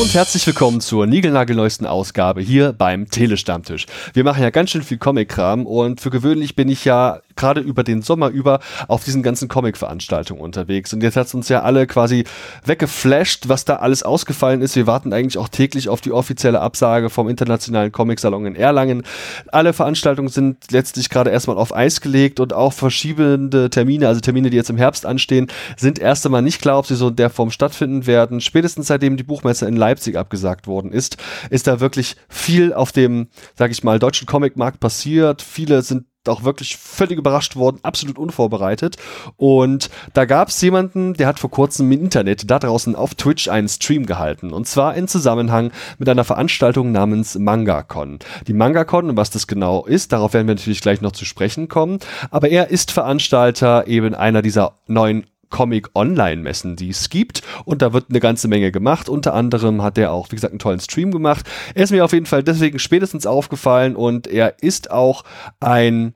und herzlich willkommen zur niegelnagelneuesten Ausgabe hier beim Telestammtisch. Wir machen ja ganz schön viel Comic-Kram und für gewöhnlich bin ich ja gerade über den Sommer über auf diesen ganzen Comic-Veranstaltungen unterwegs. Und jetzt hat es uns ja alle quasi weggeflasht, was da alles ausgefallen ist. Wir warten eigentlich auch täglich auf die offizielle Absage vom Internationalen Comic-Salon in Erlangen. Alle Veranstaltungen sind letztlich gerade erstmal auf Eis gelegt und auch verschiebende Termine, also Termine, die jetzt im Herbst anstehen, sind erst einmal nicht klar, ob sie so in der Form stattfinden werden. Spätestens seitdem die Buchmesse in Leipzig abgesagt worden ist, ist da wirklich viel auf dem, sag ich mal, deutschen Comicmarkt passiert. Viele sind auch wirklich völlig überrascht worden, absolut unvorbereitet. Und da gab es jemanden, der hat vor kurzem im Internet da draußen auf Twitch einen Stream gehalten. Und zwar in Zusammenhang mit einer Veranstaltung namens MangaCon. Die MangaCon, was das genau ist, darauf werden wir natürlich gleich noch zu sprechen kommen. Aber er ist Veranstalter eben einer dieser neuen Comic-Online-Messen, die es gibt. Und da wird eine ganze Menge gemacht. Unter anderem hat er auch, wie gesagt, einen tollen Stream gemacht. Er ist mir auf jeden Fall deswegen spätestens aufgefallen und er ist auch ein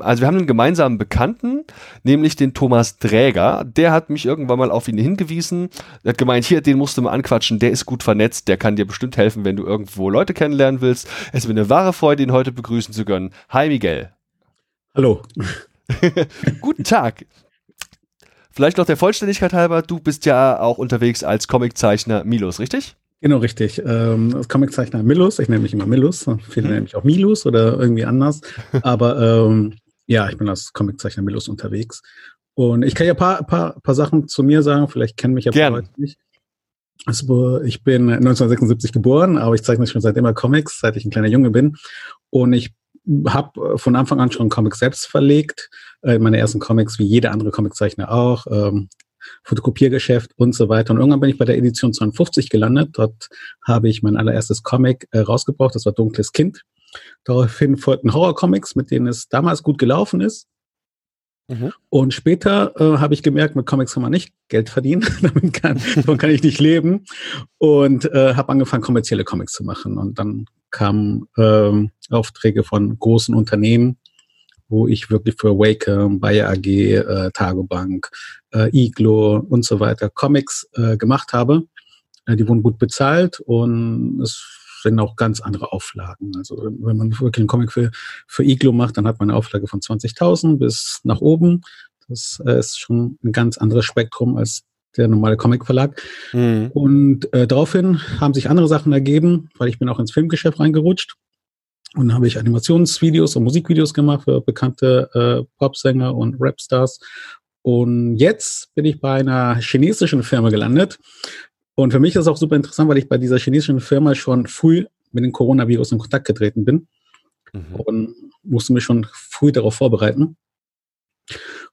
also wir haben einen gemeinsamen Bekannten, nämlich den Thomas Dräger. Der hat mich irgendwann mal auf ihn hingewiesen. Er hat gemeint, hier, den musst du mal anquatschen, der ist gut vernetzt, der kann dir bestimmt helfen, wenn du irgendwo Leute kennenlernen willst. Es ist mir eine wahre Freude, ihn heute begrüßen zu können. Hi Miguel. Hallo. Guten Tag. Vielleicht noch der Vollständigkeit halber, du bist ja auch unterwegs als Comiczeichner Milos, richtig? Genau, richtig. Ähm, als Comiczeichner Milus, ich nenne mich immer Milus, viele mhm. nennen mich auch Milus oder irgendwie anders. Aber ähm, ja, ich bin als Comiczeichner Milus unterwegs. Und ich kann ja ein paar, paar, paar Sachen zu mir sagen, vielleicht kennen mich ja Leute nicht. Also, ich bin 1976 geboren, aber ich zeichne schon seit immer Comics, seit ich ein kleiner Junge bin. Und ich habe äh, von Anfang an schon Comics selbst verlegt. Äh, meine ersten Comics, wie jeder andere Comiczeichner auch. Ähm, Fotokopiergeschäft und so weiter. Und irgendwann bin ich bei der Edition 52 gelandet. Dort habe ich mein allererstes Comic äh, rausgebracht. Das war Dunkles Kind. Daraufhin folgten Horrorcomics, mit denen es damals gut gelaufen ist. Mhm. Und später äh, habe ich gemerkt, mit Comics kann man nicht Geld verdienen, damit kann, davon kann ich nicht leben. Und äh, habe angefangen, kommerzielle Comics zu machen. Und dann kamen ähm, Aufträge von großen Unternehmen, wo ich wirklich für Wacom, Bayer AG, äh, Tagobank, äh, Iglo und so weiter Comics äh, gemacht habe. Äh, die wurden gut bezahlt und es sind auch ganz andere Auflagen. Also wenn man wirklich einen Comic für, für Iglo macht, dann hat man eine Auflage von 20.000 bis nach oben. Das äh, ist schon ein ganz anderes Spektrum als der normale Comicverlag. Mhm. Und äh, daraufhin haben sich andere Sachen ergeben, weil ich bin auch ins Filmgeschäft reingerutscht. Und dann habe ich Animationsvideos und Musikvideos gemacht für bekannte äh, Popsänger und Rapstars. Und jetzt bin ich bei einer chinesischen Firma gelandet, und für mich ist es auch super interessant, weil ich bei dieser chinesischen Firma schon früh mit dem Coronavirus in Kontakt getreten bin mhm. und musste mich schon früh darauf vorbereiten.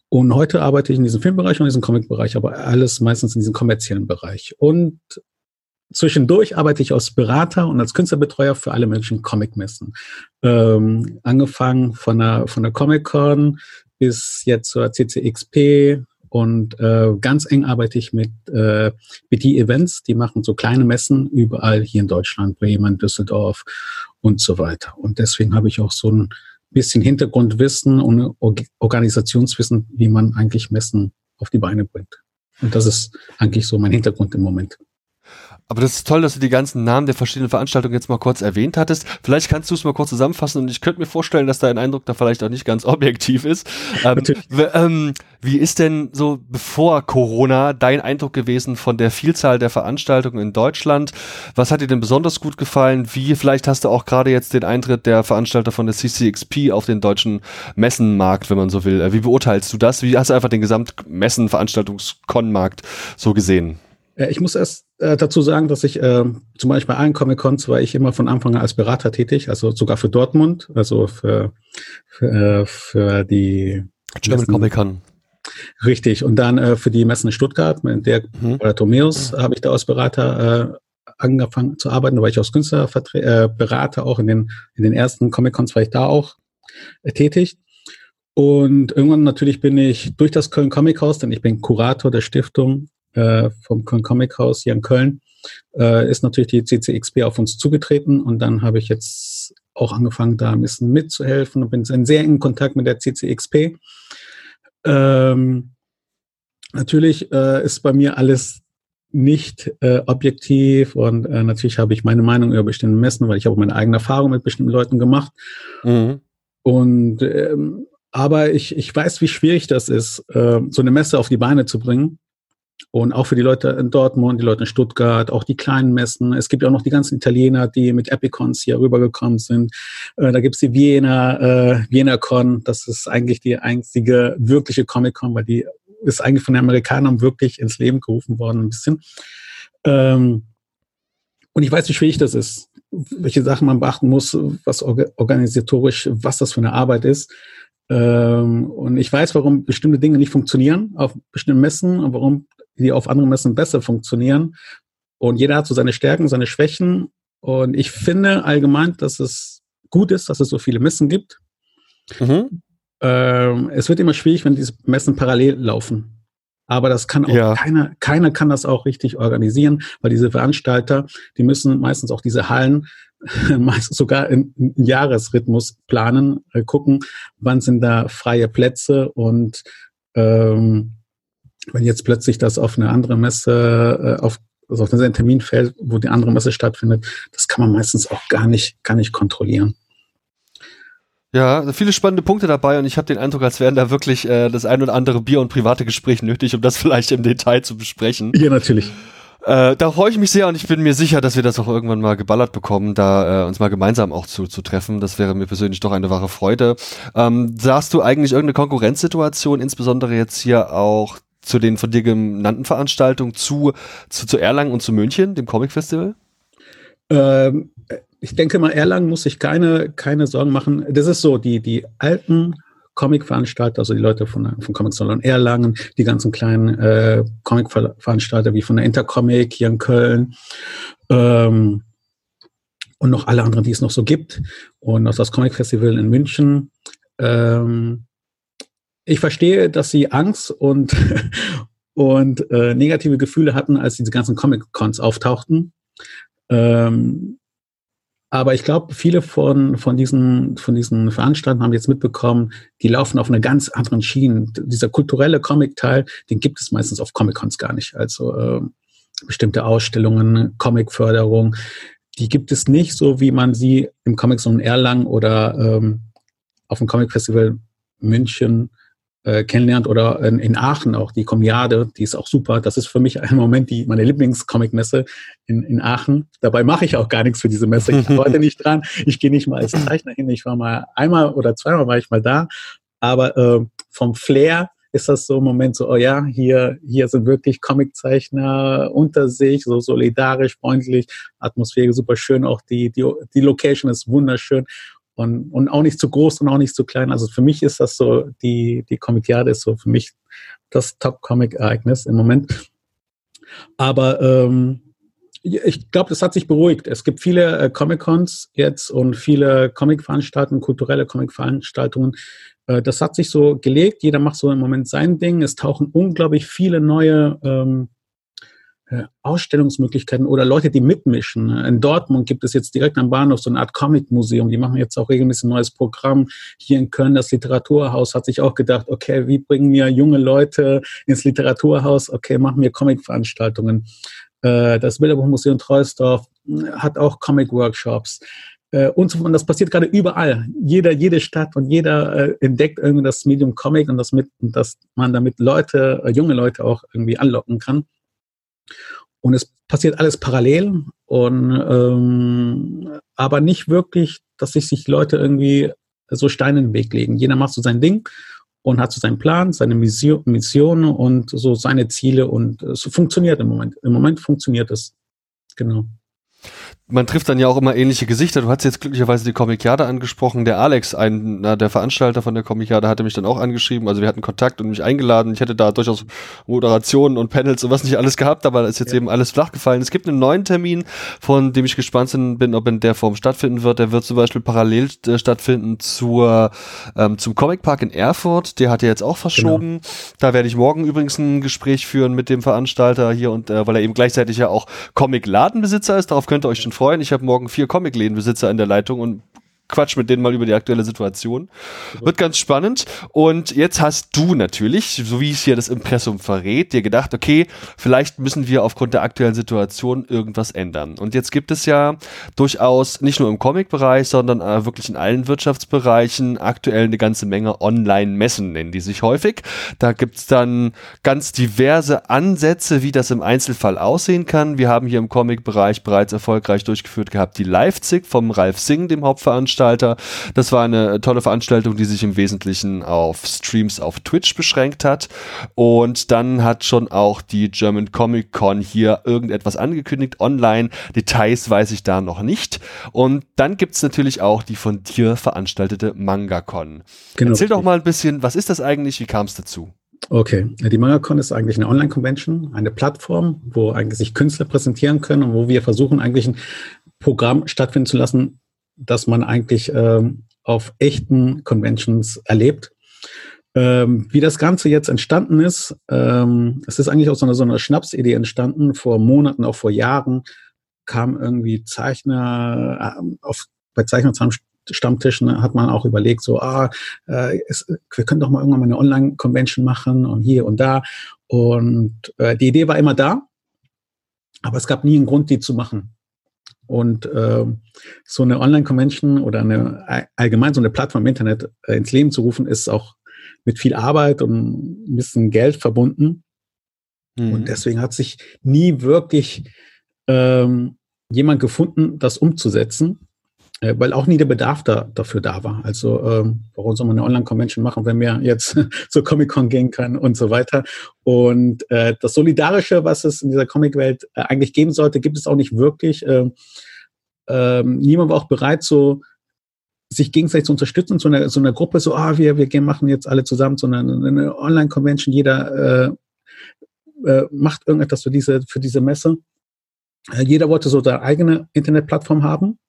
Und heute arbeite ich in diesem Filmbereich und in diesem Comicbereich, aber alles meistens in diesem kommerziellen Bereich. Und zwischendurch arbeite ich als Berater und als Künstlerbetreuer für alle Menschen Comicmessen. Ähm, angefangen von der, von der Comic-Con bis jetzt zur CCXP, und äh, ganz eng arbeite ich mit äh, BT Events, die machen so kleine Messen überall hier in Deutschland, Bremen, Düsseldorf und so weiter. Und deswegen habe ich auch so ein bisschen Hintergrundwissen und Organisationswissen, wie man eigentlich Messen auf die Beine bringt. Und das ist eigentlich so mein Hintergrund im Moment. Aber das ist toll, dass du die ganzen Namen der verschiedenen Veranstaltungen jetzt mal kurz erwähnt hattest. Vielleicht kannst du es mal kurz zusammenfassen und ich könnte mir vorstellen, dass dein Eindruck da vielleicht auch nicht ganz objektiv ist. Ähm, ähm, wie ist denn so bevor Corona dein Eindruck gewesen von der Vielzahl der Veranstaltungen in Deutschland? Was hat dir denn besonders gut gefallen? Wie vielleicht hast du auch gerade jetzt den Eintritt der Veranstalter von der CCXP auf den deutschen Messenmarkt, wenn man so will? Wie beurteilst du das? Wie hast du einfach den Gesamtmessen-Veranstaltungs-Con-Markt so gesehen? Äh, ich muss erst äh, dazu sagen, dass ich äh, zum Beispiel bei allen Comic-Cons war ich immer von Anfang an als Berater tätig, also sogar für Dortmund, also für, für, äh, für die German Comic-Con. Richtig. Und dann äh, für die Messen in Stuttgart, mit der mhm. Bartomeus, mhm. habe ich da als Berater äh, angefangen zu arbeiten. Da war ich als Künstlerberater äh, auch in den, in den ersten Comic-Cons war ich da auch äh, tätig. Und irgendwann natürlich bin ich durch das Köln Comic House, denn ich bin Kurator der Stiftung äh, vom Comic House hier in Köln, äh, ist natürlich die CCXP auf uns zugetreten und dann habe ich jetzt auch angefangen, da ein bisschen mitzuhelfen und bin in sehr engen Kontakt mit der CCXP. Ähm, natürlich äh, ist bei mir alles nicht äh, objektiv und äh, natürlich habe ich meine Meinung über bestimmte Messen, weil ich habe meine eigene Erfahrung mit bestimmten Leuten gemacht. Mhm. Und ähm, aber ich, ich weiß, wie schwierig das ist, äh, so eine Messe auf die Beine zu bringen. Und auch für die Leute in Dortmund, die Leute in Stuttgart, auch die kleinen Messen. Es gibt ja auch noch die ganzen Italiener, die mit Epicons hier rübergekommen sind. Äh, da gibt's die Vienna, äh, Vienna Con. Das ist eigentlich die einzige wirkliche Comic-Con, weil die ist eigentlich von den Amerikanern wirklich ins Leben gerufen worden, ein bisschen. Ähm, und ich weiß, wie schwierig das ist, welche Sachen man beachten muss, was organisatorisch, was das für eine Arbeit ist. Ähm, und ich weiß, warum bestimmte Dinge nicht funktionieren auf bestimmten Messen und warum die auf anderen Messen besser funktionieren. Und jeder hat so seine Stärken, seine Schwächen. Und ich finde allgemein, dass es gut ist, dass es so viele Messen gibt. Mhm. Ähm, es wird immer schwierig, wenn diese Messen parallel laufen. Aber das kann auch ja. keiner, keiner kann das auch richtig organisieren, weil diese Veranstalter, die müssen meistens auch diese Hallen meistens sogar in, in Jahresrhythmus planen, äh, gucken, wann sind da freie Plätze und ähm, wenn jetzt plötzlich das auf eine andere Messe, äh, auf, also auf einen Termin fällt, wo die andere Messe stattfindet, das kann man meistens auch gar nicht, gar nicht kontrollieren. Ja, viele spannende Punkte dabei und ich habe den Eindruck, als wären da wirklich äh, das ein oder andere Bier und private Gespräch nötig, um das vielleicht im Detail zu besprechen. Ja, natürlich. Äh, da freue ich mich sehr und ich bin mir sicher, dass wir das auch irgendwann mal geballert bekommen, da äh, uns mal gemeinsam auch zu, zu treffen. Das wäre mir persönlich doch eine wahre Freude. Ähm, sahst du eigentlich irgendeine Konkurrenzsituation, insbesondere jetzt hier auch zu den von dir genannten Veranstaltungen zu, zu, zu Erlangen und zu München, dem Comic Festival? Ähm, ich denke mal, Erlangen muss sich keine, keine Sorgen machen. Das ist so, die, die alten Comic-Veranstalter, also die Leute von, von Comic Salon Erlangen, die ganzen kleinen äh, Comic-Veranstalter wie von der Intercomic hier in Köln ähm, und noch alle anderen, die es noch so gibt und auch das Comic Festival in München. Ähm, ich verstehe, dass sie Angst und, und äh, negative Gefühle hatten, als diese ganzen Comic-Cons auftauchten. Ähm, aber ich glaube, viele von, von, diesen, von diesen Veranstaltern haben jetzt mitbekommen, die laufen auf einer ganz anderen Schiene. Dieser kulturelle Comic-Teil, den gibt es meistens auf Comic-Cons gar nicht. Also äh, bestimmte Ausstellungen, Comic-Förderung, die gibt es nicht so, wie man sie im Comic Zone Erlangen oder ähm, auf dem Comic Festival München äh, kennenlernt oder in, in, Aachen auch die Komiade, die ist auch super. Das ist für mich im Moment die, meine Lieblingscomic-Messe in, in Aachen. Dabei mache ich auch gar nichts für diese Messe. Ich arbeite nicht dran. Ich gehe nicht mal als Zeichner hin. Ich war mal einmal oder zweimal war ich mal da. Aber äh, vom Flair ist das so im Moment so, oh ja, hier, hier sind wirklich Comiczeichner unter sich, so solidarisch, freundlich, Atmosphäre super schön, auch die, die, die Location ist wunderschön und, und auch nicht zu groß und auch nicht zu klein. Also für mich ist das so, die, die Comic-Jahre ist so für mich das Top-Comic-Ereignis im Moment. Aber ähm, ich glaube, das hat sich beruhigt. Es gibt viele äh, Comic-Cons jetzt und viele Comic-Veranstaltungen, kulturelle Comic-Veranstaltungen. Äh, das hat sich so gelegt. Jeder macht so im Moment sein Ding. Es tauchen unglaublich viele neue ähm, äh, Ausstellungsmöglichkeiten oder Leute, die mitmischen. In Dortmund gibt es jetzt direkt am Bahnhof so eine Art Comic-Museum. Die machen jetzt auch regelmäßig ein neues Programm. Hier in Köln, das Literaturhaus, hat sich auch gedacht, okay, wie bringen wir junge Leute ins Literaturhaus? Okay, machen wir Comic-Veranstaltungen. Äh, das Bilderbuchmuseum Treusdorf äh, hat auch Comic-Workshops. Und, so, und das passiert gerade überall. Jeder, jede Stadt und jeder entdeckt irgendwie das Medium Comic und das mit, dass man damit Leute, junge Leute auch irgendwie anlocken kann. Und es passiert alles parallel und ähm, aber nicht wirklich, dass sich sich Leute irgendwie so Steine in den Weg legen. Jeder macht so sein Ding und hat so seinen Plan, seine Mission, Mission und so seine Ziele und es funktioniert im Moment. Im Moment funktioniert es. Genau man trifft dann ja auch immer ähnliche Gesichter. Du hast jetzt glücklicherweise die Comikiade angesprochen. Der Alex, einer der Veranstalter von der Comikiade, hatte mich dann auch angeschrieben. Also wir hatten Kontakt und mich eingeladen. Ich hätte da durchaus Moderationen und Panels und was nicht alles gehabt, aber ist jetzt ja. eben alles flach gefallen. Es gibt einen neuen Termin, von dem ich gespannt bin, ob in der Form stattfinden wird. Der wird zum Beispiel parallel äh, stattfinden zur, ähm, zum Comic Park in Erfurt. Der hat ja jetzt auch verschoben. Genau. Da werde ich morgen übrigens ein Gespräch führen mit dem Veranstalter hier und äh, weil er eben gleichzeitig ja auch Comic-Ladenbesitzer ist. Darauf könnt ihr euch schon freuen. Ich habe morgen vier Comic-Lädenbesitzer in der Leitung und quatsch mit denen mal über die aktuelle Situation. Wird ganz spannend. Und jetzt hast du natürlich, so wie es hier das Impressum verrät, dir gedacht, okay, vielleicht müssen wir aufgrund der aktuellen Situation irgendwas ändern. Und jetzt gibt es ja durchaus nicht nur im Comic-Bereich, sondern äh, wirklich in allen Wirtschaftsbereichen aktuell eine ganze Menge Online-Messen, nennen die sich häufig. Da gibt's dann ganz diverse Ansätze, wie das im Einzelfall aussehen kann. Wir haben hier im Comic-Bereich bereits erfolgreich durchgeführt gehabt die Leipzig vom Ralf Singh, dem Hauptveranstalter Veranstalter. Das war eine tolle Veranstaltung, die sich im Wesentlichen auf Streams auf Twitch beschränkt hat. Und dann hat schon auch die German Comic Con hier irgendetwas angekündigt online. Details weiß ich da noch nicht. Und dann gibt es natürlich auch die von dir veranstaltete MangaCon. Genau. Erzähl doch mal ein bisschen, was ist das eigentlich? Wie kam es dazu? Okay, die MangaCon ist eigentlich eine Online-Convention, eine Plattform, wo eigentlich sich Künstler präsentieren können und wo wir versuchen, eigentlich ein Programm stattfinden zu lassen, dass man eigentlich ähm, auf echten Conventions erlebt. Ähm, wie das Ganze jetzt entstanden ist, ähm, es ist eigentlich aus so einer, so einer Schnapsidee entstanden, vor Monaten, auch vor Jahren, kam irgendwie Zeichner, äh, auf, bei Zeichnerstammtischen hat man auch überlegt, so, ah, äh, es, wir können doch mal irgendwann mal eine Online-Convention machen und hier und da. Und äh, die Idee war immer da, aber es gab nie einen Grund, die zu machen. Und äh, so eine Online-Convention oder eine allgemein so eine Plattform im Internet äh, ins Leben zu rufen, ist auch mit viel Arbeit und ein bisschen Geld verbunden. Mhm. Und deswegen hat sich nie wirklich ähm, jemand gefunden, das umzusetzen weil auch nie der Bedarf da, dafür da war. Also ähm, warum soll man eine Online-Convention machen, wenn wir jetzt zur Comic-Con gehen können und so weiter. Und äh, das Solidarische, was es in dieser Comic-Welt äh, eigentlich geben sollte, gibt es auch nicht wirklich. Ähm, ähm, niemand war auch bereit, so sich gegenseitig zu unterstützen, so eine, so eine Gruppe, so, ah, wir, wir gehen, machen jetzt alle zusammen so eine, eine Online-Convention, jeder äh, äh, macht irgendetwas für diese, für diese Messe. Äh, jeder wollte so seine eigene Internetplattform haben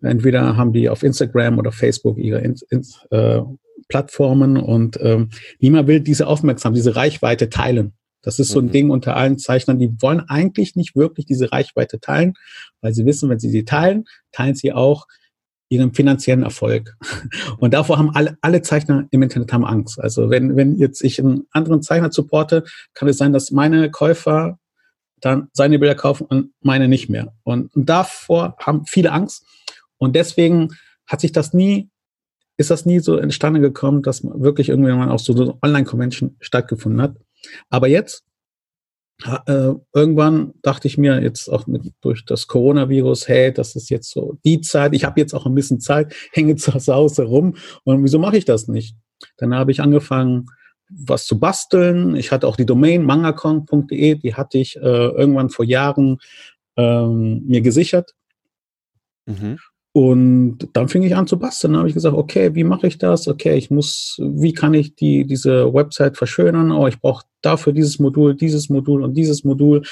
Entweder haben die auf Instagram oder Facebook ihre in, in, äh, Plattformen und ähm, niemand will diese Aufmerksamkeit, diese Reichweite teilen. Das ist so ein mhm. Ding unter allen Zeichnern, die wollen eigentlich nicht wirklich diese Reichweite teilen, weil sie wissen, wenn sie sie teilen, teilen sie auch ihren finanziellen Erfolg. Und davor haben alle, alle Zeichner im Internet haben Angst. Also wenn, wenn jetzt ich einen anderen Zeichner supporte, kann es sein, dass meine Käufer dann seine Bilder kaufen und meine nicht mehr. Und, und davor haben viele Angst. Und deswegen hat sich das nie, ist das nie so entstanden gekommen, dass wirklich irgendwann auch so eine Online-Convention stattgefunden hat. Aber jetzt, äh, irgendwann dachte ich mir jetzt auch mit, durch das Coronavirus, hey, das ist jetzt so die Zeit, ich habe jetzt auch ein bisschen Zeit, hänge zu Hause rum und wieso mache ich das nicht? Dann habe ich angefangen, was zu basteln. Ich hatte auch die Domain mangakon.de, die hatte ich äh, irgendwann vor Jahren ähm, mir gesichert. Mhm. Und dann fing ich an zu basteln. Dann habe ich gesagt, okay, wie mache ich das? Okay, ich muss, wie kann ich die, diese Website verschönern? Oh, ich brauche dafür dieses Modul, dieses Modul und dieses Modul.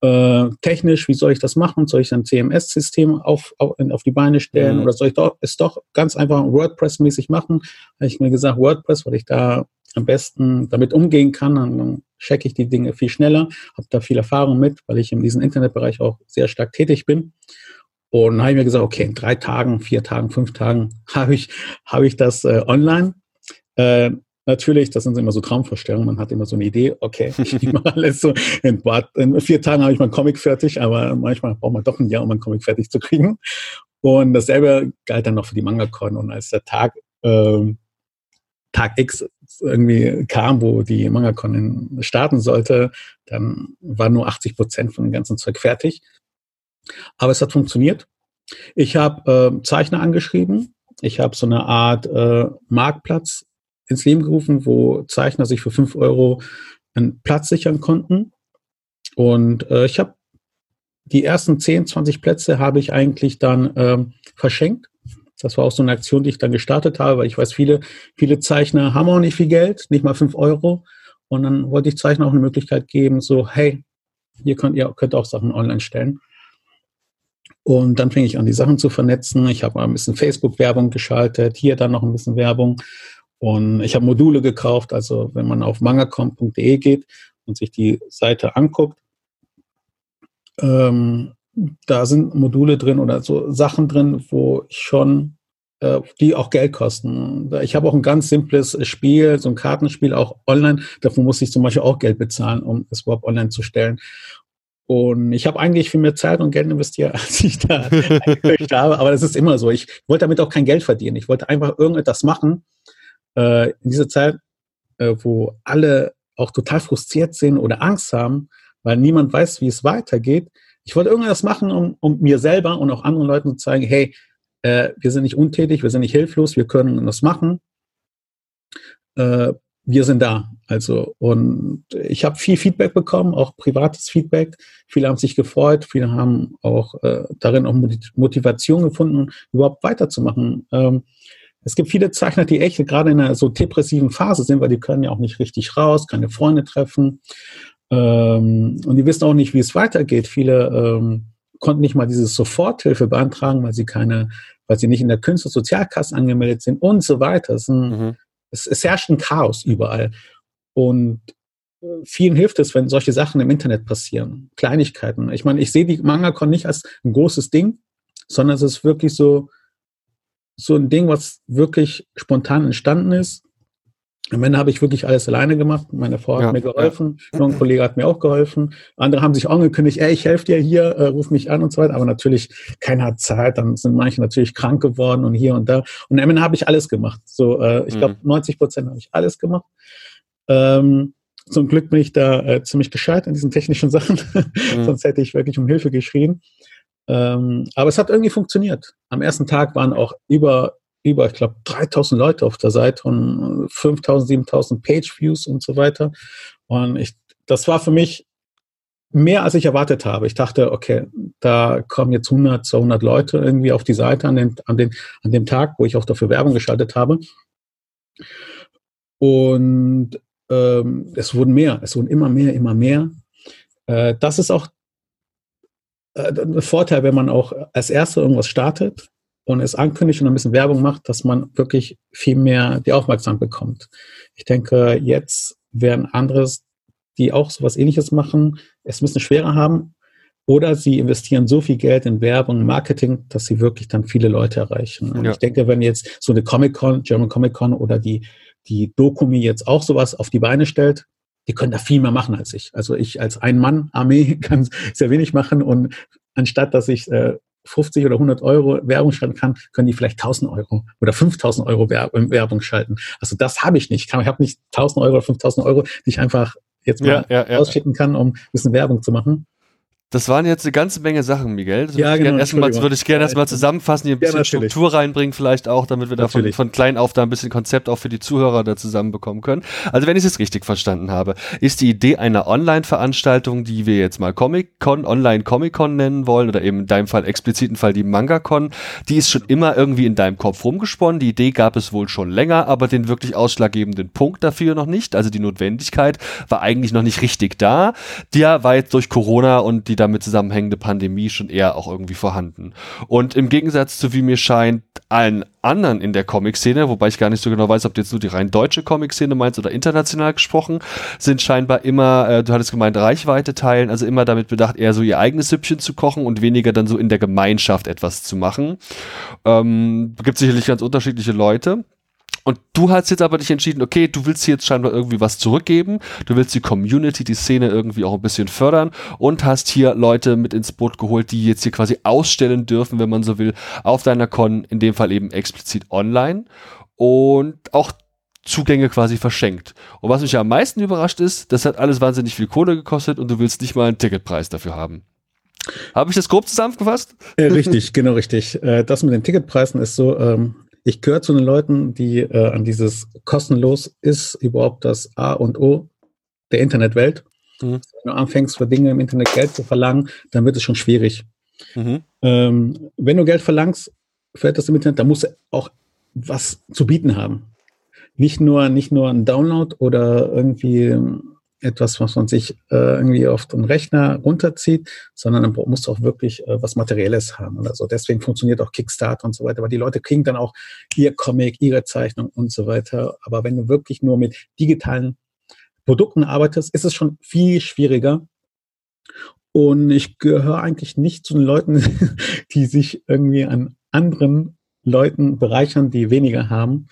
Äh, technisch, wie soll ich das machen? Soll ich ein CMS-System auf, auf, auf die Beine stellen? Mhm. Oder soll ich doch, es doch ganz einfach WordPress-mäßig machen? Habe ich mir gesagt, WordPress, weil ich da am besten damit umgehen kann. Dann checke ich die Dinge viel schneller, habe da viel Erfahrung mit, weil ich in diesem Internetbereich auch sehr stark tätig bin. Und dann habe ich mir gesagt, okay, in drei Tagen, vier Tagen, fünf Tagen habe ich, habe ich das äh, online. Äh, natürlich, das sind immer so Traumvorstellungen. Man hat immer so eine Idee, okay, ich mache alles so. In, in vier Tagen habe ich meinen Comic fertig, aber manchmal braucht man doch ein Jahr, um einen Comic fertig zu kriegen. Und dasselbe galt dann noch für die Manga-Con. Und als der Tag, äh, Tag X irgendwie kam, wo die Manga-Con starten sollte, dann war nur 80 Prozent von dem ganzen Zeug fertig. Aber es hat funktioniert. Ich habe äh, Zeichner angeschrieben. Ich habe so eine Art äh, Marktplatz ins Leben gerufen, wo Zeichner sich für fünf Euro einen Platz sichern konnten. Und äh, ich habe die ersten 10, 20 Plätze habe ich eigentlich dann ähm, verschenkt. Das war auch so eine Aktion, die ich dann gestartet habe, weil ich weiß, viele, viele Zeichner haben auch nicht viel Geld, nicht mal fünf Euro. Und dann wollte ich Zeichner auch eine Möglichkeit geben, so, hey, hier könnt ihr könnt auch Sachen online stellen. Und dann fing ich an, die Sachen zu vernetzen. Ich habe mal ein bisschen Facebook-Werbung geschaltet, hier dann noch ein bisschen Werbung. Und ich habe Module gekauft. Also wenn man auf mangacom.de geht und sich die Seite anguckt, ähm, da sind Module drin oder so Sachen drin, wo ich schon äh, die auch Geld kosten. Ich habe auch ein ganz simples Spiel, so ein Kartenspiel auch online. Davon muss ich zum Beispiel auch Geld bezahlen, um es überhaupt online zu stellen. Und ich habe eigentlich viel mehr Zeit und Geld investiert, als ich da eigentlich habe. Aber das ist immer so. Ich wollte damit auch kein Geld verdienen. Ich wollte einfach irgendetwas machen. Äh, in dieser Zeit, äh, wo alle auch total frustriert sind oder Angst haben, weil niemand weiß, wie es weitergeht. Ich wollte irgendwas machen, um, um mir selber und auch anderen Leuten zu zeigen, hey, äh, wir sind nicht untätig, wir sind nicht hilflos, wir können das machen. Äh, wir sind da. Also, und ich habe viel Feedback bekommen, auch privates Feedback. Viele haben sich gefreut, viele haben auch äh, darin auch Motivation gefunden, überhaupt weiterzumachen. Ähm, es gibt viele Zeichner, die echt gerade in einer so depressiven Phase sind, weil die können ja auch nicht richtig raus, keine Freunde treffen. Ähm, und die wissen auch nicht, wie es weitergeht. Viele ähm, konnten nicht mal diese Soforthilfe beantragen, weil sie keine, weil sie nicht in der Künstlersozialkasse angemeldet sind und so weiter. Es, ein, mhm. es, es herrscht ein Chaos überall. Und äh, vielen hilft es, wenn solche Sachen im Internet passieren. Kleinigkeiten. Ich meine, ich sehe die MangaCon nicht als ein großes Ding, sondern es ist wirklich so, so ein Ding, was wirklich spontan entstanden ist. Am Ende habe ich wirklich alles alleine gemacht. Meine Frau hat ja, mir geholfen, ja. ein Kollege hat mir auch geholfen. Andere haben sich angekündigt, ey, ich helfe dir hier, äh, ruf mich an und so weiter. Aber natürlich, keiner hat Zeit. Dann sind manche natürlich krank geworden und hier und da. Und am Ende habe ich alles gemacht. So, äh, ich glaube, 90 mhm. Prozent habe ich alles gemacht. Ähm, zum Glück bin ich da äh, ziemlich gescheit in diesen technischen Sachen. Mhm. Sonst hätte ich wirklich um Hilfe geschrien. Ähm, aber es hat irgendwie funktioniert. Am ersten Tag waren auch über über, ich glaube, 3000 Leute auf der Seite und 5000, 7000 Page-Views und so weiter. Und ich, das war für mich mehr, als ich erwartet habe. Ich dachte, okay, da kommen jetzt 100, 200 Leute irgendwie auf die Seite an, den, an, den, an dem Tag, wo ich auch dafür Werbung geschaltet habe. Und ähm, es wurden mehr, es wurden immer mehr, immer mehr. Äh, das ist auch äh, ein Vorteil, wenn man auch als Erster irgendwas startet und es ankündigt und ein bisschen Werbung macht, dass man wirklich viel mehr die Aufmerksamkeit bekommt. Ich denke, jetzt werden andere, die auch sowas ähnliches machen, es ein bisschen schwerer haben. Oder sie investieren so viel Geld in Werbung, Marketing, dass sie wirklich dann viele Leute erreichen. Und ja. ich denke, wenn jetzt so eine Comic-Con, German Comic-Con oder die, die Dokumi jetzt auch sowas auf die Beine stellt, die können da viel mehr machen als ich. Also ich als Ein-Mann-Armee kann sehr wenig machen und anstatt dass ich äh, 50 oder 100 Euro Werbung schalten kann, können die vielleicht 1000 Euro oder 5000 Euro Werbung schalten. Also das habe ich nicht. Ich habe nicht 1000 Euro oder 5000 Euro, die ich einfach jetzt mal ja, ja, ja. ausschicken kann, um ein bisschen Werbung zu machen. Das waren jetzt eine ganze Menge Sachen, Miguel. Das ja, genau, erstmal, würde ich gerne erstmal zusammenfassen, hier ein bisschen ja, Struktur reinbringen, vielleicht auch, damit wir da von, von, klein auf da ein bisschen Konzept auch für die Zuhörer da zusammenbekommen können. Also wenn ich es richtig verstanden habe, ist die Idee einer Online-Veranstaltung, die wir jetzt mal Comic-Con, Online-Comic-Con nennen wollen, oder eben in deinem Fall, expliziten Fall die Manga-Con, die ist schon immer irgendwie in deinem Kopf rumgesponnen. Die Idee gab es wohl schon länger, aber den wirklich ausschlaggebenden Punkt dafür noch nicht. Also die Notwendigkeit war eigentlich noch nicht richtig da. Der war jetzt durch Corona und die damit zusammenhängende Pandemie schon eher auch irgendwie vorhanden. Und im Gegensatz zu, wie mir scheint, allen anderen in der Comic-Szene, wobei ich gar nicht so genau weiß, ob du jetzt nur die rein deutsche Comic-Szene meinst oder international gesprochen, sind scheinbar immer, äh, du hattest gemeint, Reichweite teilen, also immer damit bedacht, eher so ihr eigenes Süppchen zu kochen und weniger dann so in der Gemeinschaft etwas zu machen. Ähm, gibt sicherlich ganz unterschiedliche Leute. Und du hast jetzt aber dich entschieden, okay, du willst hier jetzt scheinbar irgendwie was zurückgeben, du willst die Community, die Szene irgendwie auch ein bisschen fördern und hast hier Leute mit ins Boot geholt, die jetzt hier quasi ausstellen dürfen, wenn man so will, auf deiner Con, in dem Fall eben explizit online und auch Zugänge quasi verschenkt. Und was mich ja am meisten überrascht ist, das hat alles wahnsinnig viel Kohle gekostet und du willst nicht mal einen Ticketpreis dafür haben. Habe ich das grob zusammengefasst? Äh, richtig, genau richtig. Äh, das mit den Ticketpreisen ist so, ähm, ich gehöre zu den Leuten, die äh, an dieses kostenlos ist überhaupt das A und O der Internetwelt. Mhm. Wenn du anfängst, für Dinge im Internet Geld zu verlangen, dann wird es schon schwierig. Mhm. Ähm, wenn du Geld verlangst für etwas im Internet, dann musst du auch was zu bieten haben. Nicht nur, nicht nur ein Download oder irgendwie etwas, was man sich äh, irgendwie auf den Rechner runterzieht, sondern man muss auch wirklich äh, was Materielles haben oder so. Deswegen funktioniert auch Kickstarter und so weiter, weil die Leute kriegen dann auch ihr Comic, ihre Zeichnung und so weiter. Aber wenn du wirklich nur mit digitalen Produkten arbeitest, ist es schon viel schwieriger. Und ich gehöre eigentlich nicht zu den Leuten, die sich irgendwie an anderen Leuten bereichern, die weniger haben.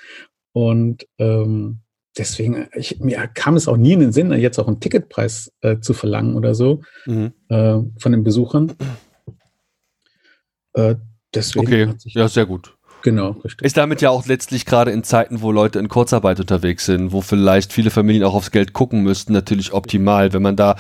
Und ähm, deswegen, ich, mir kam es auch nie in den Sinn, jetzt auch einen Ticketpreis äh, zu verlangen oder so mhm. äh, von den Besuchern. Äh, deswegen okay, ja, sehr gut. Genau, richtig. Ist damit ja auch letztlich gerade in Zeiten, wo Leute in Kurzarbeit unterwegs sind, wo vielleicht viele Familien auch aufs Geld gucken müssten, natürlich optimal, wenn man da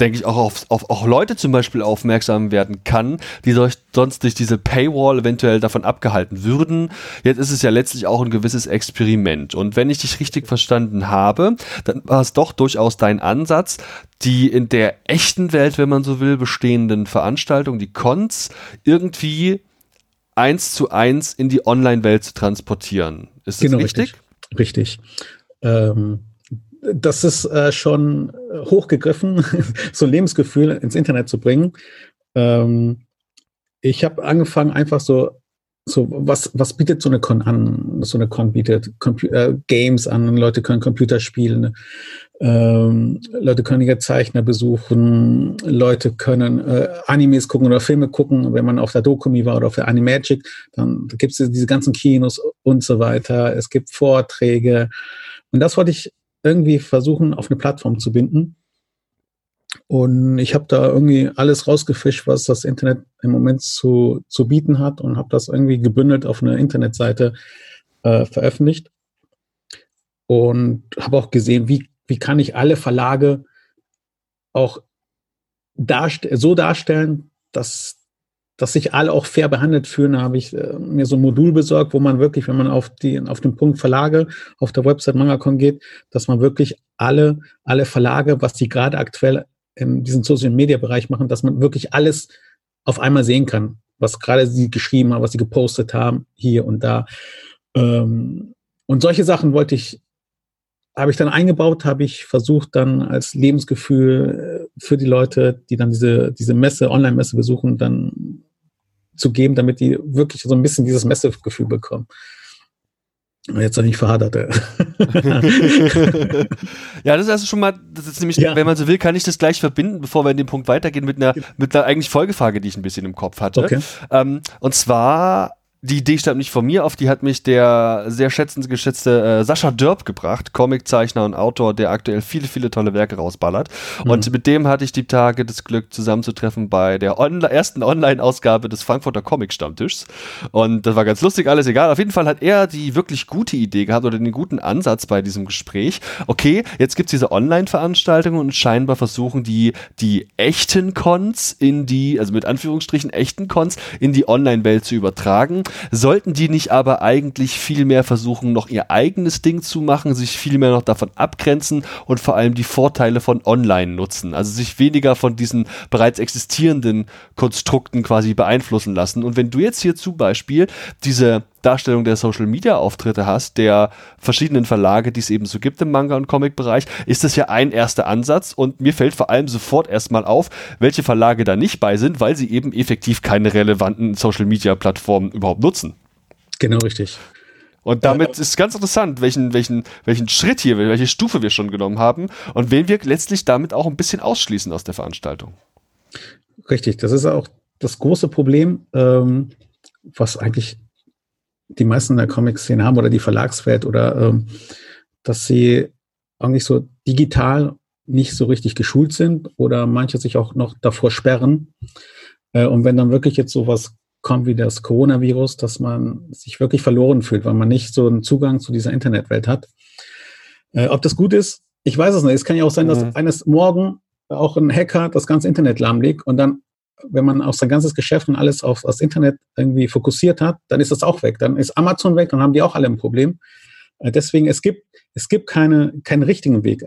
denke ich, auch auf, auf auch Leute zum Beispiel aufmerksam werden kann, die durch, sonst durch diese Paywall eventuell davon abgehalten würden. Jetzt ist es ja letztlich auch ein gewisses Experiment. Und wenn ich dich richtig verstanden habe, dann war es doch durchaus dein Ansatz, die in der echten Welt, wenn man so will, bestehenden Veranstaltungen, die Cons, irgendwie eins zu eins in die Online-Welt zu transportieren. Ist das genau, richtig? Richtig. richtig. Ähm, das ist äh, schon hochgegriffen, so ein Lebensgefühl ins Internet zu bringen. Ähm, ich habe angefangen, einfach so, so was, was bietet so eine Con an? So eine Con bietet Compu äh, Games an, Leute können Computer spielen, ähm, Leute können ihre Zeichner besuchen, Leute können äh, Animes gucken oder Filme gucken. Wenn man auf der Dokumi war oder auf der Animagic, dann gibt es diese ganzen Kinos und so weiter. Es gibt Vorträge. Und das wollte ich irgendwie versuchen, auf eine Plattform zu binden. Und ich habe da irgendwie alles rausgefischt, was das Internet im Moment zu, zu bieten hat und habe das irgendwie gebündelt auf einer Internetseite äh, veröffentlicht. Und habe auch gesehen, wie, wie kann ich alle Verlage auch darst so darstellen, dass, dass sich alle auch fair behandelt fühlen, habe ich äh, mir so ein Modul besorgt, wo man wirklich, wenn man auf, die, auf den Punkt Verlage auf der Website Mangacon geht, dass man wirklich alle, alle Verlage, was die gerade aktuell in diesem Social Media Bereich machen, dass man wirklich alles auf einmal sehen kann, was gerade sie geschrieben haben, was sie gepostet haben, hier und da. Ähm, und solche Sachen wollte ich, habe ich dann eingebaut, habe ich versucht dann als Lebensgefühl äh, für die Leute, die dann diese, diese Messe, Online-Messe besuchen, dann zu geben, damit die wirklich so ein bisschen dieses Messegefühl bekommen. Jetzt habe ich verhadert. ja, das ist also schon mal, das ist nämlich, ja. wenn man so will, kann ich das gleich verbinden, bevor wir in den Punkt weitergehen, mit einer, mit einer eigentlich Folgefrage, die ich ein bisschen im Kopf hatte. Okay. Ähm, und zwar die Idee stammt nicht von mir auf, die hat mich der sehr schätzende, geschätzte äh, Sascha Dörp gebracht, Comiczeichner und Autor, der aktuell viele, viele tolle Werke rausballert. Mhm. Und mit dem hatte ich die Tage das Glück, zusammenzutreffen bei der Onla ersten Online-Ausgabe des Frankfurter Comic-Stammtischs. Und das war ganz lustig, alles egal. Auf jeden Fall hat er die wirklich gute Idee gehabt oder den guten Ansatz bei diesem Gespräch. Okay, jetzt gibt's diese Online-Veranstaltungen und scheinbar versuchen die, die echten Cons in die, also mit Anführungsstrichen echten Cons, in die Online-Welt zu übertragen. Sollten die nicht aber eigentlich viel mehr versuchen, noch ihr eigenes Ding zu machen, sich viel mehr noch davon abgrenzen und vor allem die Vorteile von Online nutzen? Also sich weniger von diesen bereits existierenden Konstrukten quasi beeinflussen lassen. Und wenn du jetzt hier zum Beispiel diese Darstellung der Social Media Auftritte hast, der verschiedenen Verlage, die es eben so gibt im Manga- und Comic-Bereich, ist das ja ein erster Ansatz und mir fällt vor allem sofort erstmal auf, welche Verlage da nicht bei sind, weil sie eben effektiv keine relevanten Social Media Plattformen überhaupt nutzen. Genau richtig. Und damit ist es ganz interessant, welchen, welchen, welchen Schritt hier, welche Stufe wir schon genommen haben und wen wir letztlich damit auch ein bisschen ausschließen aus der Veranstaltung. Richtig, das ist auch das große Problem, ähm, was eigentlich die meisten der Comic-Szene haben oder die Verlagswelt oder ähm, dass sie eigentlich so digital nicht so richtig geschult sind oder manche sich auch noch davor sperren. Äh, und wenn dann wirklich jetzt sowas kommt wie das Coronavirus, dass man sich wirklich verloren fühlt, weil man nicht so einen Zugang zu dieser Internetwelt hat. Äh, ob das gut ist, ich weiß es nicht. Es kann ja auch sein, dass mhm. eines Morgen auch ein Hacker das ganze Internet lahmlegt und dann wenn man auch sein ganzes Geschäft und alles auf das Internet irgendwie fokussiert hat, dann ist das auch weg. Dann ist Amazon weg, dann haben die auch alle ein Problem. Äh, deswegen, es gibt, es gibt keine, keinen richtigen Weg.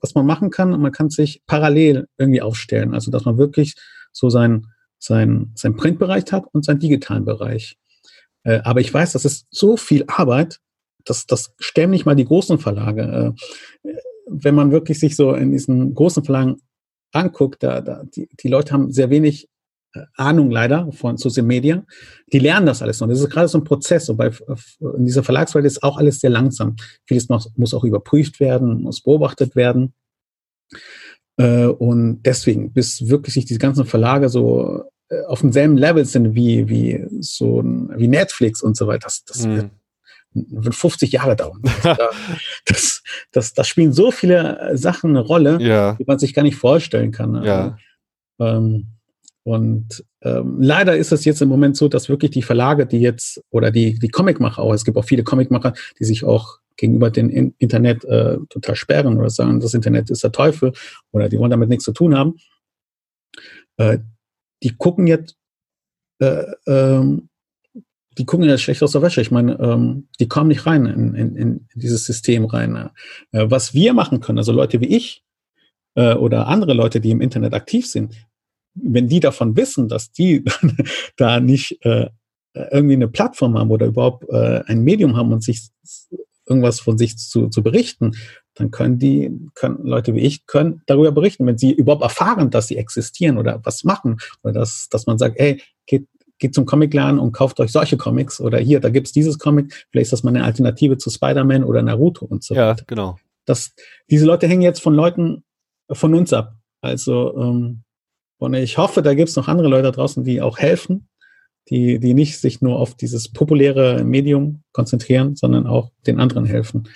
Was man machen kann, man kann sich parallel irgendwie aufstellen. Also, dass man wirklich so sein, sein, sein Printbereich hat und seinen digitalen Bereich. Äh, aber ich weiß, das ist so viel Arbeit, dass das stemmen nicht mal die großen Verlage. Äh, wenn man wirklich sich so in diesen großen Verlagen anguckt, da, da, die, die Leute haben sehr wenig äh, Ahnung leider von Social Media. Die lernen das alles noch. Das ist gerade so ein Prozess. Und bei, in dieser Verlagswelt ist auch alles sehr langsam. Vieles muss, auch überprüft werden, muss beobachtet werden. Äh, und deswegen, bis wirklich sich diese ganzen Verlage so äh, auf demselben Level sind wie, wie so wie Netflix und so weiter. Das, das mhm. wird, wird 50 Jahre dauern. das, das, das spielen so viele Sachen eine Rolle, ja. die man sich gar nicht vorstellen kann. Ja. Ähm, und ähm, leider ist es jetzt im Moment so, dass wirklich die Verlage, die jetzt, oder die, die Comicmacher auch, es gibt auch viele Comicmacher, die sich auch gegenüber dem Internet äh, total sperren oder sagen, das Internet ist der Teufel oder die wollen damit nichts zu tun haben. Äh, die gucken jetzt, äh, ähm, die gucken jetzt schlecht aus der Wäsche. Ich meine, ähm, die kommen nicht rein in, in, in dieses System rein. Äh, was wir machen können, also Leute wie ich äh, oder andere Leute, die im Internet aktiv sind, wenn die davon wissen, dass die da nicht äh, irgendwie eine Plattform haben oder überhaupt äh, ein Medium haben und sich irgendwas von sich zu, zu berichten, dann können die, können Leute wie ich, können darüber berichten, wenn sie überhaupt erfahren, dass sie existieren oder was machen oder dass, dass man sagt, ey, geht, geht zum Comicladen und kauft euch solche Comics oder hier, da gibt's dieses Comic, vielleicht ist das mal eine Alternative zu Spider-Man oder Naruto und so weiter. Ja, genau. Das, diese Leute hängen jetzt von Leuten von uns ab. Also ähm, und ich hoffe, da gibt es noch andere Leute draußen, die auch helfen, die, die nicht sich nur auf dieses populäre Medium konzentrieren, sondern auch den anderen helfen.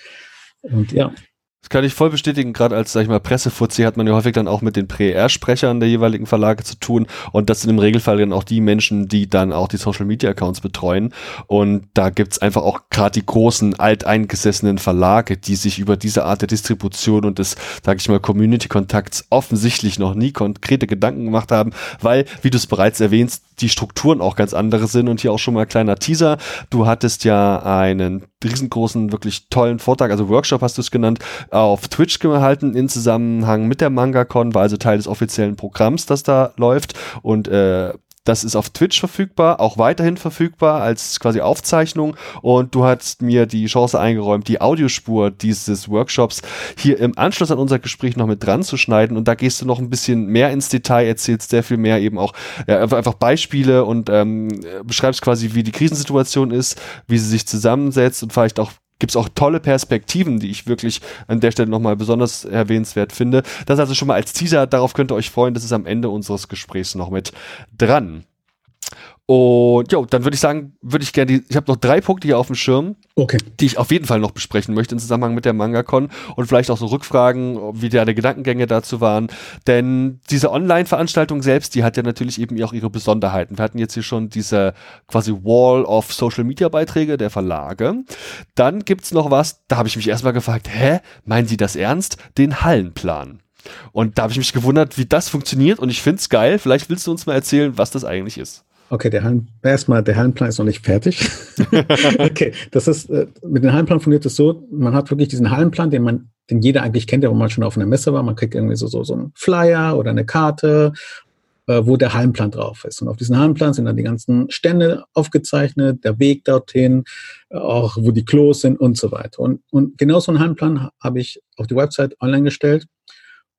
Und ja. Das kann ich voll bestätigen, gerade als, sag ich mal, Pressefuzzi hat man ja häufig dann auch mit den Pre-R-Sprechern der jeweiligen Verlage zu tun. Und das sind im Regelfall dann auch die Menschen, die dann auch die Social-Media-Accounts betreuen. Und da gibt's einfach auch gerade die großen, alteingesessenen Verlage, die sich über diese Art der Distribution und des, sag ich mal, Community-Kontakts offensichtlich noch nie konkrete Gedanken gemacht haben, weil, wie du es bereits erwähnst, die Strukturen auch ganz andere sind. Und hier auch schon mal ein kleiner Teaser. Du hattest ja einen riesengroßen, wirklich tollen Vortrag, also Workshop hast du es genannt, auf Twitch gehalten in Zusammenhang mit der MangaCon, war also Teil des offiziellen Programms, das da läuft und äh, das ist auf Twitch verfügbar, auch weiterhin verfügbar als quasi Aufzeichnung. Und du hast mir die Chance eingeräumt, die Audiospur dieses Workshops hier im Anschluss an unser Gespräch noch mit dran zu schneiden. Und da gehst du noch ein bisschen mehr ins Detail, erzählst sehr viel mehr eben auch ja, einfach Beispiele und ähm, beschreibst quasi, wie die Krisensituation ist, wie sie sich zusammensetzt und vielleicht auch gibt es auch tolle Perspektiven, die ich wirklich an der Stelle nochmal besonders erwähnenswert finde. Das also schon mal als Teaser, darauf könnt ihr euch freuen, das ist am Ende unseres Gesprächs noch mit dran. Und ja, dann würde ich sagen, würde ich gerne, ich habe noch drei Punkte hier auf dem Schirm, okay. die ich auf jeden Fall noch besprechen möchte im Zusammenhang mit der MangaCon und vielleicht auch so Rückfragen, wie deine Gedankengänge dazu waren. Denn diese Online-Veranstaltung selbst, die hat ja natürlich eben auch ihre Besonderheiten. Wir hatten jetzt hier schon diese quasi Wall of Social-Media-Beiträge der Verlage. Dann gibt's noch was, da habe ich mich erstmal gefragt, hä, meinen Sie das ernst? Den Hallenplan. Und da habe ich mich gewundert, wie das funktioniert und ich finde es geil. Vielleicht willst du uns mal erzählen, was das eigentlich ist. Okay, der Hallen, erstmal, der Hallenplan ist noch nicht fertig. okay, das ist, äh, mit dem Hallenplan funktioniert es so, man hat wirklich diesen Hallenplan, den man, den jeder eigentlich kennt, der wo man schon auf einer Messe war. Man kriegt irgendwie so, so, so einen Flyer oder eine Karte, äh, wo der Hallenplan drauf ist. Und auf diesem Hallenplan sind dann die ganzen Stände aufgezeichnet, der Weg dorthin, auch wo die Klos sind und so weiter. Und, und genau so einen Hallenplan habe ich auf die Website online gestellt.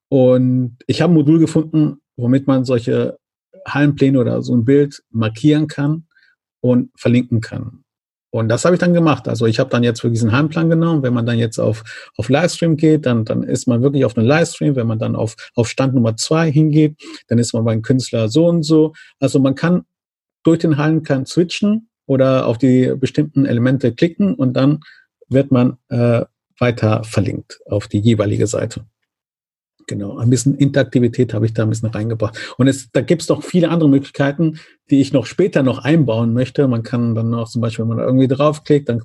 Und ich habe ein Modul gefunden, womit man solche Hallenpläne oder so ein Bild markieren kann und verlinken kann. Und das habe ich dann gemacht. Also ich habe dann jetzt wirklich diesen Hallenplan genommen. Wenn man dann jetzt auf, auf Livestream geht, dann, dann ist man wirklich auf einem Livestream. Wenn man dann auf, auf Stand Nummer zwei hingeht, dann ist man beim Künstler so und so. Also man kann durch den Hallenplan switchen oder auf die bestimmten Elemente klicken und dann wird man äh, weiter verlinkt auf die jeweilige Seite. Genau, ein bisschen Interaktivität habe ich da ein bisschen reingebracht. Und es, da gibt es noch viele andere Möglichkeiten, die ich noch später noch einbauen möchte. Man kann dann noch zum Beispiel, wenn man da irgendwie draufklickt, dann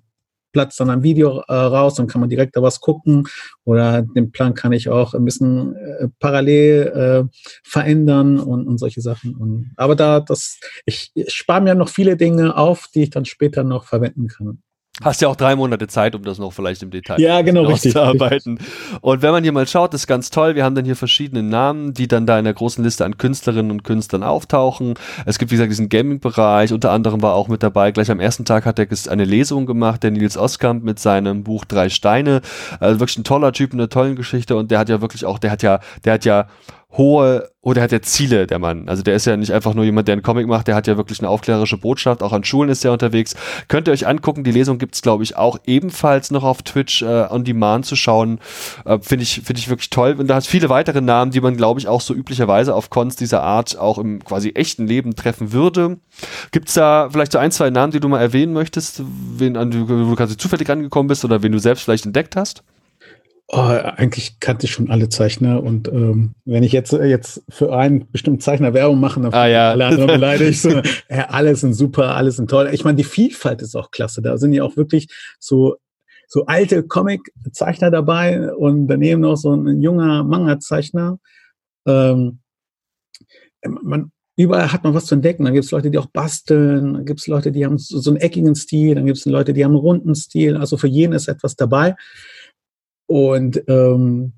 platzt dann ein Video äh, raus, dann kann man direkt da was gucken. Oder den Plan kann ich auch ein bisschen äh, parallel äh, verändern und, und solche Sachen. Und, aber da, das, ich, ich spare mir noch viele Dinge auf, die ich dann später noch verwenden kann. Hast ja auch drei Monate Zeit, um das noch vielleicht im Detail ja, genau, auszuarbeiten. Und wenn man hier mal schaut, ist ganz toll. Wir haben dann hier verschiedene Namen, die dann da in der großen Liste an Künstlerinnen und Künstlern auftauchen. Es gibt, wie gesagt, diesen Gaming-Bereich. Unter anderem war auch mit dabei. Gleich am ersten Tag hat er eine Lesung gemacht, der Nils Oskamp mit seinem Buch Drei Steine. Also wirklich ein toller Typ, eine tolle Geschichte. Und der hat ja wirklich auch, der hat ja, der hat ja hohe, oder hat er Ziele, der Mann. Also der ist ja nicht einfach nur jemand, der einen Comic macht, der hat ja wirklich eine aufklärerische Botschaft, auch an Schulen ist er unterwegs. Könnt ihr euch angucken, die Lesung gibt's glaube ich, auch ebenfalls noch auf Twitch äh, on Demand zu schauen. Äh, Finde ich, finde ich wirklich toll. Und da hast viele weitere Namen, die man, glaube ich, auch so üblicherweise auf Cons dieser Art auch im quasi echten Leben treffen würde. Gibt's da vielleicht so ein, zwei Namen, die du mal erwähnen möchtest, wen an du, du quasi zufällig angekommen bist oder wen du selbst vielleicht entdeckt hast? Oh, eigentlich kannte ich schon alle Zeichner und ähm, wenn ich jetzt jetzt für einen bestimmten Zeichner Werbung mache, dann ah, ja. alle anderen beleidigt. So, ja, alle sind super, alle sind toll. Ich meine, die Vielfalt ist auch klasse. Da sind ja auch wirklich so so alte Comic-Zeichner dabei und daneben noch so ein junger Manga-Zeichner. Ähm, man, überall hat man was zu entdecken. Dann gibt es Leute, die auch basteln, dann gibt es Leute, die haben so, so einen eckigen Stil, dann gibt es Leute, die haben einen runden Stil. Also für jeden ist etwas dabei. Und ähm,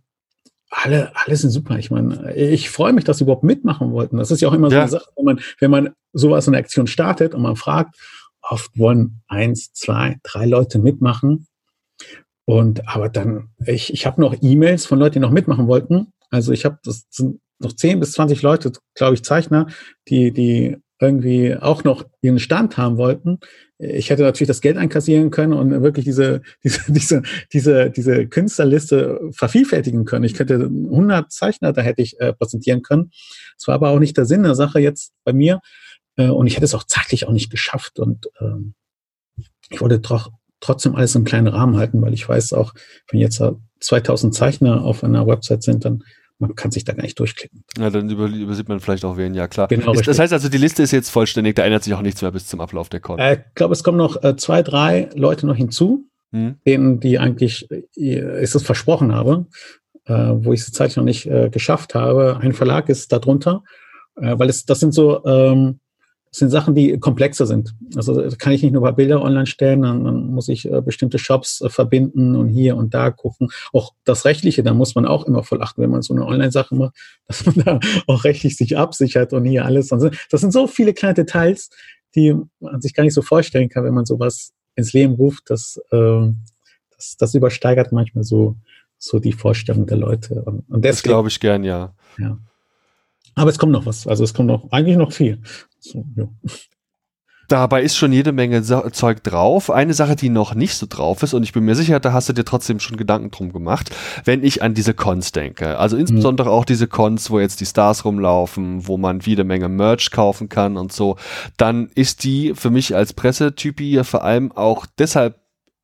alle, alle sind super. Ich meine, ich freue mich, dass sie überhaupt mitmachen wollten. Das ist ja auch immer so ja. eine Sache, wenn man, wenn man sowas in der Aktion startet und man fragt, oft wollen eins, zwei, drei Leute mitmachen. Und aber dann, ich, ich habe noch E-Mails von Leuten, die noch mitmachen wollten. Also ich habe, das sind noch zehn bis zwanzig Leute, glaube ich, Zeichner, die, die irgendwie auch noch ihren Stand haben wollten. Ich hätte natürlich das Geld einkassieren können und wirklich diese, diese, diese, diese, diese Künstlerliste vervielfältigen können. Ich könnte 100 Zeichner, da hätte ich äh, präsentieren können. Es war aber auch nicht der Sinn der Sache jetzt bei mir. Äh, und ich hätte es auch zeitlich auch nicht geschafft. Und ähm, ich wollte doch trotzdem alles im kleinen Rahmen halten, weil ich weiß auch, wenn jetzt 2000 Zeichner auf einer Website sind, dann man kann sich da gar nicht durchklicken. Ja, dann übersieht man vielleicht auch wen, ja klar. Genau, ist, das heißt also, die Liste ist jetzt vollständig, da ändert sich auch nichts mehr bis zum Ablauf der Con. Äh, ich glaube, es kommen noch äh, zwei, drei Leute noch hinzu, hm. denen die eigentlich, äh, ich es versprochen habe, äh, wo ich es zeitlich noch nicht äh, geschafft habe. Ein Verlag ist darunter, äh, weil es, das sind so, ähm, das sind Sachen, die komplexer sind. Also kann ich nicht nur ein paar Bilder online stellen, dann, dann muss ich äh, bestimmte Shops äh, verbinden und hier und da gucken. Auch das Rechtliche, da muss man auch immer voll achten, wenn man so eine Online-Sache macht, dass man da auch rechtlich sich absichert und hier alles. Das sind so viele kleine Details, die man sich gar nicht so vorstellen kann, wenn man sowas ins Leben ruft. Das, äh, das, das übersteigert manchmal so, so die Vorstellung der Leute. Und, und deswegen, das glaube ich gern, ja. Ja. Aber es kommt noch was. Also es kommt noch eigentlich noch viel. So, ja. Dabei ist schon jede Menge Zeug drauf. Eine Sache, die noch nicht so drauf ist, und ich bin mir sicher, da hast du dir trotzdem schon Gedanken drum gemacht, wenn ich an diese Cons denke. Also insbesondere mhm. auch diese Cons, wo jetzt die Stars rumlaufen, wo man jede Menge Merch kaufen kann und so, dann ist die für mich als Pressetypi vor allem auch deshalb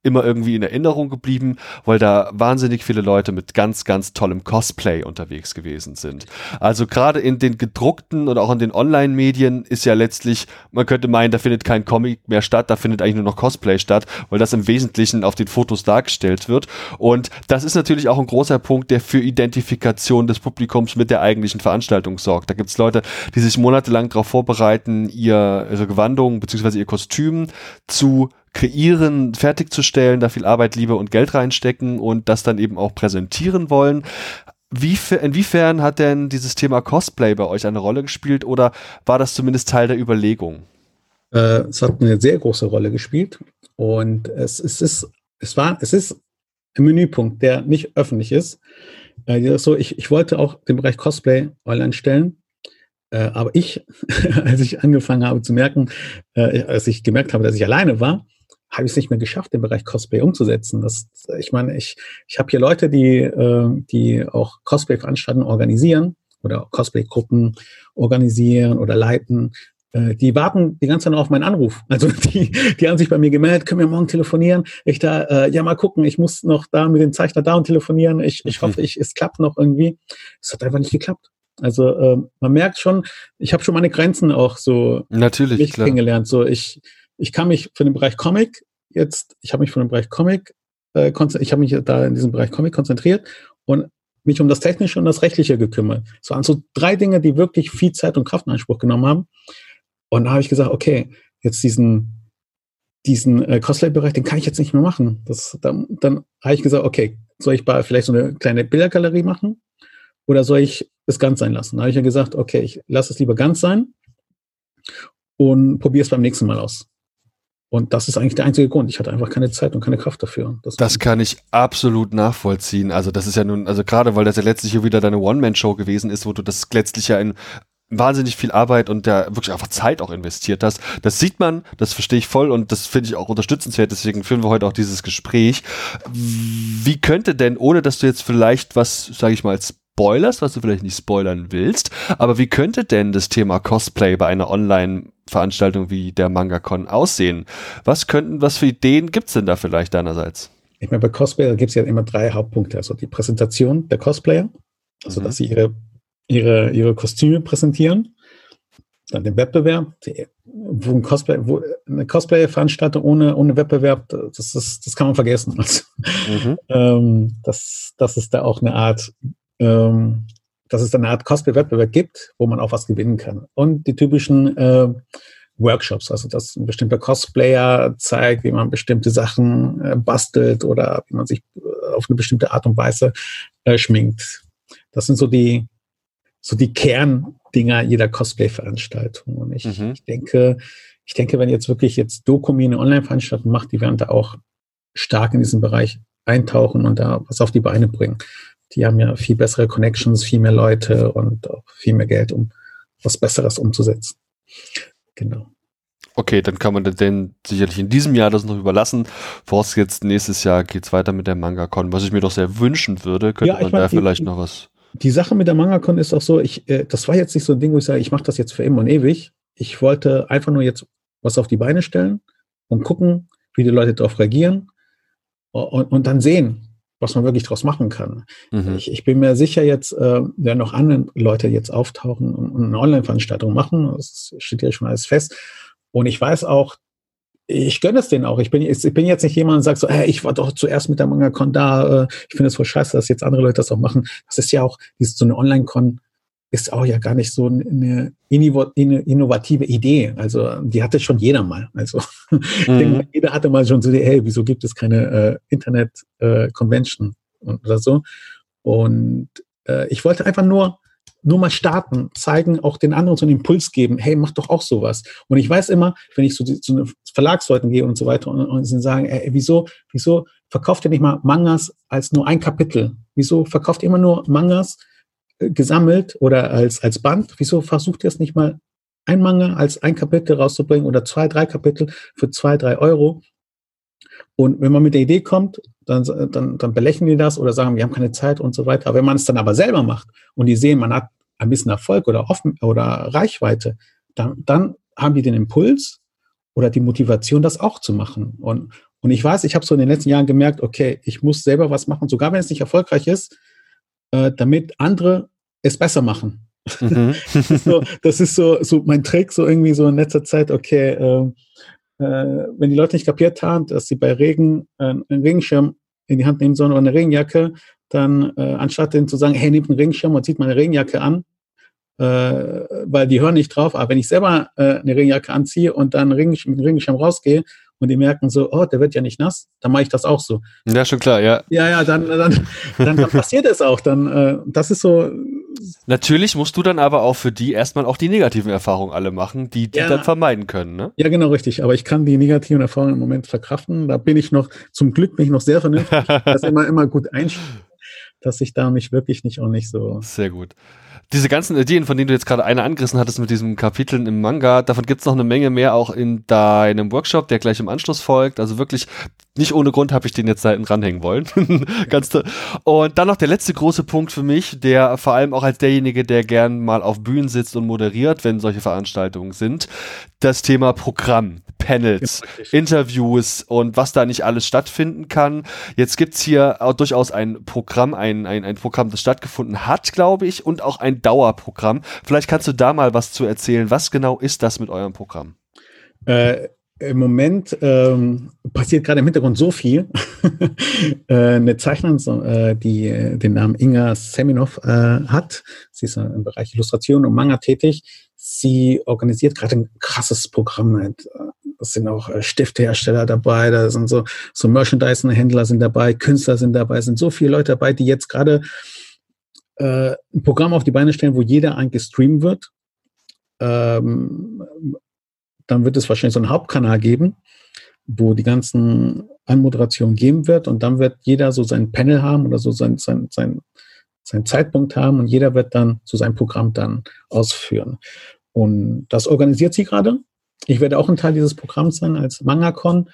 immer irgendwie in Erinnerung geblieben, weil da wahnsinnig viele Leute mit ganz, ganz tollem Cosplay unterwegs gewesen sind. Also gerade in den gedruckten und auch in den Online-Medien ist ja letztlich, man könnte meinen, da findet kein Comic mehr statt, da findet eigentlich nur noch Cosplay statt, weil das im Wesentlichen auf den Fotos dargestellt wird. Und das ist natürlich auch ein großer Punkt, der für Identifikation des Publikums mit der eigentlichen Veranstaltung sorgt. Da gibt es Leute, die sich monatelang darauf vorbereiten, ihr, ihre Gewandung bzw. ihr Kostüm zu kreieren, fertigzustellen, da viel Arbeit, Liebe und Geld reinstecken und das dann eben auch präsentieren wollen. Wie, inwiefern hat denn dieses Thema Cosplay bei euch eine Rolle gespielt oder war das zumindest Teil der Überlegung? Äh, es hat eine sehr große Rolle gespielt und es, es, ist, es, war, es ist ein Menüpunkt, der nicht öffentlich ist. Äh, so, ich, ich wollte auch den Bereich Cosplay online stellen, äh, aber ich, als ich angefangen habe zu merken, äh, als ich gemerkt habe, dass ich alleine war, habe ich es nicht mehr geschafft, den Bereich Cosplay umzusetzen. Das, ich meine, ich, ich habe hier Leute, die, äh, die auch Cosplay-Veranstaltungen organisieren oder Cosplay-Gruppen organisieren oder leiten. Äh, die warten die ganze Zeit noch auf meinen Anruf. Also die, die haben sich bei mir gemeldet, können wir morgen telefonieren? Ich da, äh, ja mal gucken, ich muss noch da mit dem Zeichner da und telefonieren. Ich, ich hoffe, ich, es klappt noch irgendwie. Es hat einfach nicht geklappt. Also äh, man merkt schon, ich habe schon meine Grenzen auch so Natürlich, klar. kennengelernt. So ich, ich kann mich für den Bereich Comic jetzt, ich habe mich für den Bereich Comic, äh, ich habe mich da in diesem Bereich Comic konzentriert und mich um das Technische und das Rechtliche gekümmert. Es waren so drei Dinge, die wirklich viel Zeit und Kraft in Anspruch genommen haben. Und da habe ich gesagt, okay, jetzt diesen, diesen äh, Cosplay-Bereich, den kann ich jetzt nicht mehr machen. Das, dann dann habe ich gesagt, okay, soll ich bei vielleicht so eine kleine Bildergalerie machen oder soll ich es ganz sein lassen? Da habe ich ja gesagt, okay, ich lasse es lieber ganz sein und probiere es beim nächsten Mal aus. Und das ist eigentlich der einzige Grund. Ich hatte einfach keine Zeit und keine Kraft dafür. Das, das kann ich absolut nachvollziehen. Also das ist ja nun, also gerade weil das ja letztlich hier wieder deine One-Man-Show gewesen ist, wo du das letztlich ja in wahnsinnig viel Arbeit und der wirklich einfach Zeit auch investiert hast. Das sieht man, das verstehe ich voll und das finde ich auch unterstützenswert, deswegen führen wir heute auch dieses Gespräch. Wie könnte denn, ohne dass du jetzt vielleicht was, sage ich mal, spoilerst, was du vielleicht nicht spoilern willst, aber wie könnte denn das Thema Cosplay bei einer Online-Veranstaltung wie der MangaCon aussehen? Was könnten, was für Ideen gibt's denn da vielleicht deinerseits? Ich meine, bei Cosplayer gibt es ja immer drei Hauptpunkte. Also die Präsentation der Cosplayer, also mhm. dass sie ihre ihre, ihre Kostüme präsentieren. Dann den Wettbewerb, die, wo, ein Cosplay, wo eine Cosplay-Veranstaltung ohne, ohne Wettbewerb, das, ist, das kann man vergessen. Also, mhm. ähm, dass, dass es da auch eine Art, ähm, dass es eine Art Cosplay-Wettbewerb gibt, wo man auch was gewinnen kann. Und die typischen äh, Workshops, also dass ein bestimmter Cosplayer zeigt, wie man bestimmte Sachen äh, bastelt oder wie man sich äh, auf eine bestimmte Art und Weise äh, schminkt. Das sind so die, so die Kerndinger jeder Cosplay-Veranstaltung. Und ich, mhm. ich, denke, ich denke, wenn jetzt wirklich jetzt Dokumi eine Online-Veranstaltung macht, die werden da auch stark in diesen Bereich eintauchen und da was auf die Beine bringen. Die haben ja viel bessere Connections, viel mehr Leute und auch viel mehr Geld, um was Besseres umzusetzen. Genau. Okay, dann kann man den sicherlich in diesem Jahr das noch überlassen. Voraus jetzt nächstes Jahr geht's weiter mit der Manga-Con, was ich mir doch sehr wünschen würde. Könnte ja, man da vielleicht noch was die Sache mit der Manga-Con ist auch so, ich, äh, das war jetzt nicht so ein Ding, wo ich sage, ich mache das jetzt für immer und ewig. Ich wollte einfach nur jetzt was auf die Beine stellen und gucken, wie die Leute darauf reagieren und, und dann sehen, was man wirklich daraus machen kann. Mhm. Ich, ich, bin mir sicher, jetzt äh, werden noch andere Leute jetzt auftauchen und, und eine Online-Veranstaltung machen. Das steht ja schon alles fest. Und ich weiß auch, ich gönne es denen auch. Ich bin, ich bin jetzt nicht jemand, der sagt so, hey, ich war doch zuerst mit der Manga-Con da. Äh, ich finde es voll scheiße, dass jetzt andere Leute das auch machen. Das ist ja auch, so eine Online-Con ist auch ja gar nicht so eine innovative Idee. Also die hatte schon jeder mal. Also mhm. denke, jeder hatte mal schon so, hey, wieso gibt es keine äh, Internet-Convention äh, oder so? Und äh, ich wollte einfach nur nur mal starten, zeigen, auch den anderen so einen Impuls geben, hey, mach doch auch sowas. Und ich weiß immer, wenn ich so zu so Verlagsleuten gehe und so weiter und, und sie sagen, ey, wieso, wieso verkauft ihr nicht mal Mangas als nur ein Kapitel? Wieso verkauft ihr immer nur Mangas gesammelt oder als, als Band? Wieso versucht ihr es nicht mal ein Manga als ein Kapitel rauszubringen oder zwei, drei Kapitel für zwei, drei Euro? Und wenn man mit der Idee kommt, dann, dann, dann belächeln die das oder sagen, wir haben keine Zeit und so weiter. Aber wenn man es dann aber selber macht und die sehen, man hat ein bisschen Erfolg oder, offen, oder Reichweite, dann, dann haben die den Impuls oder die Motivation, das auch zu machen. Und, und ich weiß, ich habe so in den letzten Jahren gemerkt, okay, ich muss selber was machen, sogar wenn es nicht erfolgreich ist, äh, damit andere es besser machen. Mhm. das ist, so, das ist so, so mein Trick, so irgendwie so in letzter Zeit, okay, äh, äh, wenn die Leute nicht kapiert haben, dass sie bei Regen äh, einen Regenschirm in die Hand nehmen sollen oder eine Regenjacke, dann äh, anstatt denen zu sagen, hey, nehmt einen Regenschirm und zieht mal eine Regenjacke an, äh, weil die hören nicht drauf. Aber wenn ich selber eine Regenjacke anziehe und dann mit dem Regenschirm rausgehe und die merken so, oh, der wird ja nicht nass, dann mache ich das auch so. Ja, schon klar, ja. Ja, ja, dann, dann, dann, dann passiert es auch. Dann, äh, das ist so. Natürlich musst du dann aber auch für die erstmal auch die negativen Erfahrungen alle machen, die die ja. dann vermeiden können, ne? Ja, genau, richtig. Aber ich kann die negativen Erfahrungen im Moment verkraften. Da bin ich noch, zum Glück bin ich noch sehr vernünftig. das immer, immer gut einstellen dass ich da mich wirklich nicht auch nicht so. Sehr gut. Diese ganzen Ideen, von denen du jetzt gerade eine angerissen hattest mit diesen Kapiteln im Manga, davon gibt es noch eine Menge mehr auch in deinem Workshop, der gleich im Anschluss folgt. Also wirklich, nicht ohne Grund habe ich den jetzt da hinten ranhängen wollen. Ganz toll. Und dann noch der letzte große Punkt für mich, der vor allem auch als derjenige, der gern mal auf Bühnen sitzt und moderiert, wenn solche Veranstaltungen sind, das Thema Programm. Panels, Interviews und was da nicht alles stattfinden kann. Jetzt gibt's hier auch durchaus ein Programm, ein, ein, ein Programm, das stattgefunden hat, glaube ich, und auch ein Dauerprogramm. Vielleicht kannst du da mal was zu erzählen. Was genau ist das mit eurem Programm? Äh, Im Moment ähm, passiert gerade im Hintergrund so viel. äh, eine Zeichnerin, äh, die äh, den Namen Inga Seminov äh, hat, sie ist im Bereich Illustration und Manga tätig. Sie organisiert gerade ein krasses Programm es sind auch Stiftehersteller dabei, da sind so, so Merchandising-Händler sind dabei, Künstler sind dabei, sind so viele Leute dabei, die jetzt gerade äh, ein Programm auf die Beine stellen, wo jeder eigentlich streamen wird. Ähm, dann wird es wahrscheinlich so einen Hauptkanal geben. wo die ganzen Anmoderationen geben wird und dann wird jeder so sein Panel haben oder so sein, sein, sein, sein Zeitpunkt haben und jeder wird dann so sein Programm dann ausführen. Und das organisiert sie gerade. Ich werde auch ein Teil dieses Programms sein als MangaCon.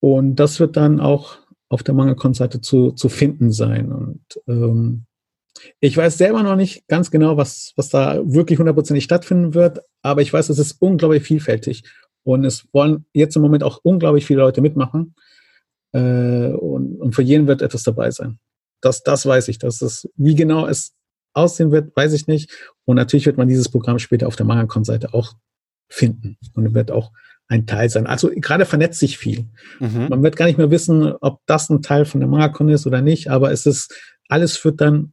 Und das wird dann auch auf der MangaCon-Seite zu, zu finden sein. Und ähm, ich weiß selber noch nicht ganz genau, was, was da wirklich hundertprozentig stattfinden wird, aber ich weiß, es ist unglaublich vielfältig. Und es wollen jetzt im Moment auch unglaublich viele Leute mitmachen. Äh, und, und für jeden wird etwas dabei sein. Das, das weiß ich. Das ist, wie genau es aussehen wird, weiß ich nicht. Und natürlich wird man dieses Programm später auf der MangaCon-Seite auch finden und wird auch ein Teil sein. Also gerade vernetzt sich viel. Mhm. Man wird gar nicht mehr wissen, ob das ein Teil von der MangaCon ist oder nicht, aber es ist, alles führt dann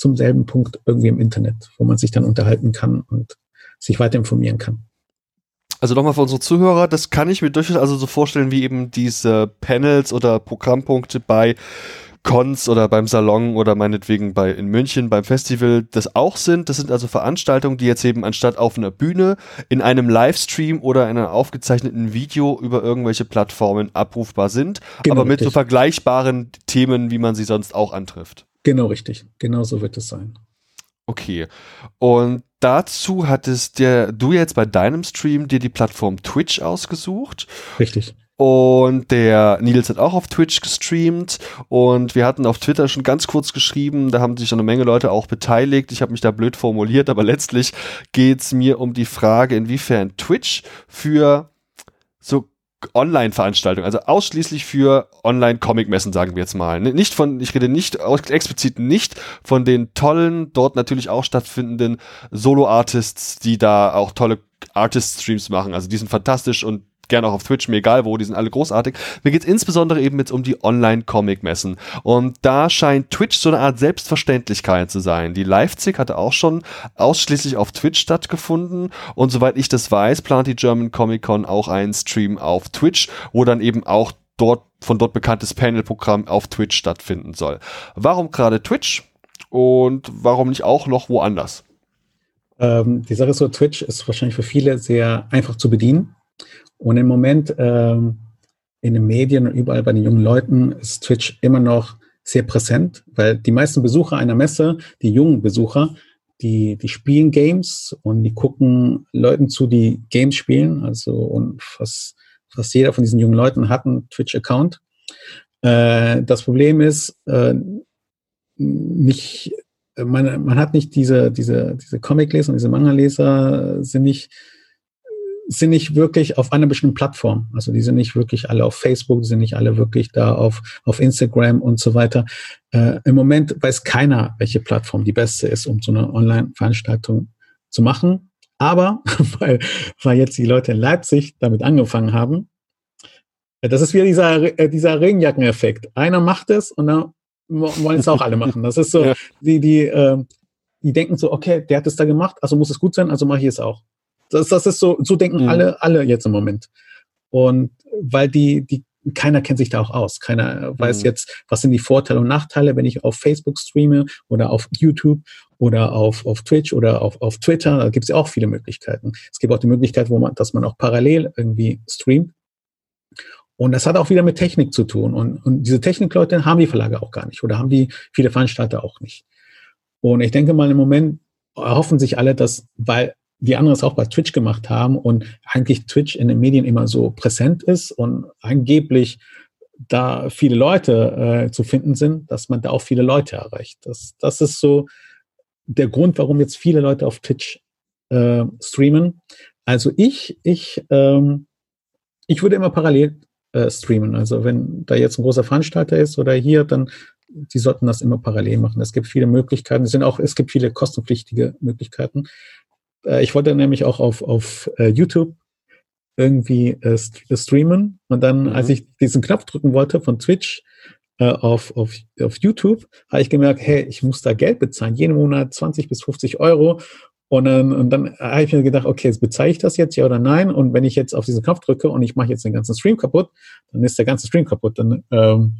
zum selben Punkt irgendwie im Internet, wo man sich dann unterhalten kann und sich weiter informieren kann. Also nochmal für unsere Zuhörer, das kann ich mir durchaus also so vorstellen, wie eben diese Panels oder Programmpunkte bei Cons oder beim Salon oder meinetwegen bei in München beim Festival das auch sind. Das sind also Veranstaltungen, die jetzt eben anstatt auf einer Bühne in einem Livestream oder in einem aufgezeichneten Video über irgendwelche Plattformen abrufbar sind, genau, aber mit richtig. so vergleichbaren Themen, wie man sie sonst auch antrifft. Genau richtig. Genau so wird es sein. Okay. Und dazu hattest dir, du jetzt bei deinem Stream dir die Plattform Twitch ausgesucht. Richtig. Und der Nils hat auch auf Twitch gestreamt und wir hatten auf Twitter schon ganz kurz geschrieben, da haben sich eine Menge Leute auch beteiligt. Ich habe mich da blöd formuliert, aber letztlich geht es mir um die Frage, inwiefern Twitch für so Online-Veranstaltungen, also ausschließlich für Online-Comic-Messen, sagen wir jetzt mal. Nicht von, ich rede nicht, explizit nicht von den tollen, dort natürlich auch stattfindenden Solo-Artists, die da auch tolle Artist-Streams machen. Also die sind fantastisch und gerne auch auf Twitch, mir egal wo, die sind alle großartig. Mir geht es insbesondere eben jetzt um die Online-Comic-Messen. Und da scheint Twitch so eine Art Selbstverständlichkeit zu sein. Die Leipzig hatte auch schon ausschließlich auf Twitch stattgefunden. Und soweit ich das weiß, plant die German Comic Con auch einen Stream auf Twitch, wo dann eben auch dort von dort bekanntes Panel-Programm auf Twitch stattfinden soll. Warum gerade Twitch? Und warum nicht auch noch woanders? Ähm, die Sache ist so, Twitch ist wahrscheinlich für viele sehr einfach zu bedienen. Und im Moment ähm, in den Medien und überall bei den jungen Leuten ist Twitch immer noch sehr präsent, weil die meisten Besucher einer Messe, die jungen Besucher, die, die spielen Games und die gucken Leuten zu, die Games spielen. Also und fast, fast jeder von diesen jungen Leuten hat einen Twitch-Account. Äh, das Problem ist, äh, nicht, man, man hat nicht diese, diese, diese Comic-Leser und diese Manga-Leser sind nicht sind nicht wirklich auf einer bestimmten Plattform. Also die sind nicht wirklich alle auf Facebook, die sind nicht alle wirklich da auf, auf Instagram und so weiter. Äh, Im Moment weiß keiner, welche Plattform die beste ist, um so eine Online-Veranstaltung zu machen. Aber weil, weil jetzt die Leute in Leipzig damit angefangen haben, äh, das ist wieder dieser, äh, dieser Regenjackeneffekt. Einer macht es und dann wollen es auch alle machen. Das ist so, ja. die, die, äh, die denken so, okay, der hat es da gemacht, also muss es gut sein, also mache ich es auch. Das, das ist so, so denken mhm. alle, alle jetzt im Moment. Und weil die, die, keiner kennt sich da auch aus. Keiner weiß mhm. jetzt, was sind die Vorteile und Nachteile, wenn ich auf Facebook streame oder auf YouTube oder auf, auf Twitch oder auf, auf Twitter. Da gibt es ja auch viele Möglichkeiten. Es gibt auch die Möglichkeit, wo man, dass man auch parallel irgendwie streamt. Und das hat auch wieder mit Technik zu tun. Und, und diese Technikleute haben die Verlage auch gar nicht oder haben die viele Veranstalter auch nicht. Und ich denke mal, im Moment erhoffen sich alle, dass, weil die anderen es auch bei Twitch gemacht haben und eigentlich Twitch in den Medien immer so präsent ist und angeblich da viele Leute äh, zu finden sind, dass man da auch viele Leute erreicht. Das, das ist so der Grund, warum jetzt viele Leute auf Twitch äh, streamen. Also ich, ich, ähm, ich würde immer parallel äh, streamen. Also wenn da jetzt ein großer Veranstalter ist oder hier, dann die sollten das immer parallel machen. Es gibt viele Möglichkeiten. Es sind auch, es gibt viele kostenpflichtige Möglichkeiten. Äh, ich wollte nämlich auch auf, auf äh, YouTube irgendwie äh, äh, streamen. Und dann, mhm. als ich diesen Knopf drücken wollte von Twitch äh, auf, auf, auf YouTube, habe ich gemerkt, hey, ich muss da Geld bezahlen, jeden Monat 20 bis 50 Euro. Und dann, und dann habe ich mir gedacht, okay, jetzt bezahle ich das jetzt, ja oder nein? Und wenn ich jetzt auf diesen Knopf drücke und ich mache jetzt den ganzen Stream kaputt, dann ist der ganze Stream kaputt. Dann, ähm,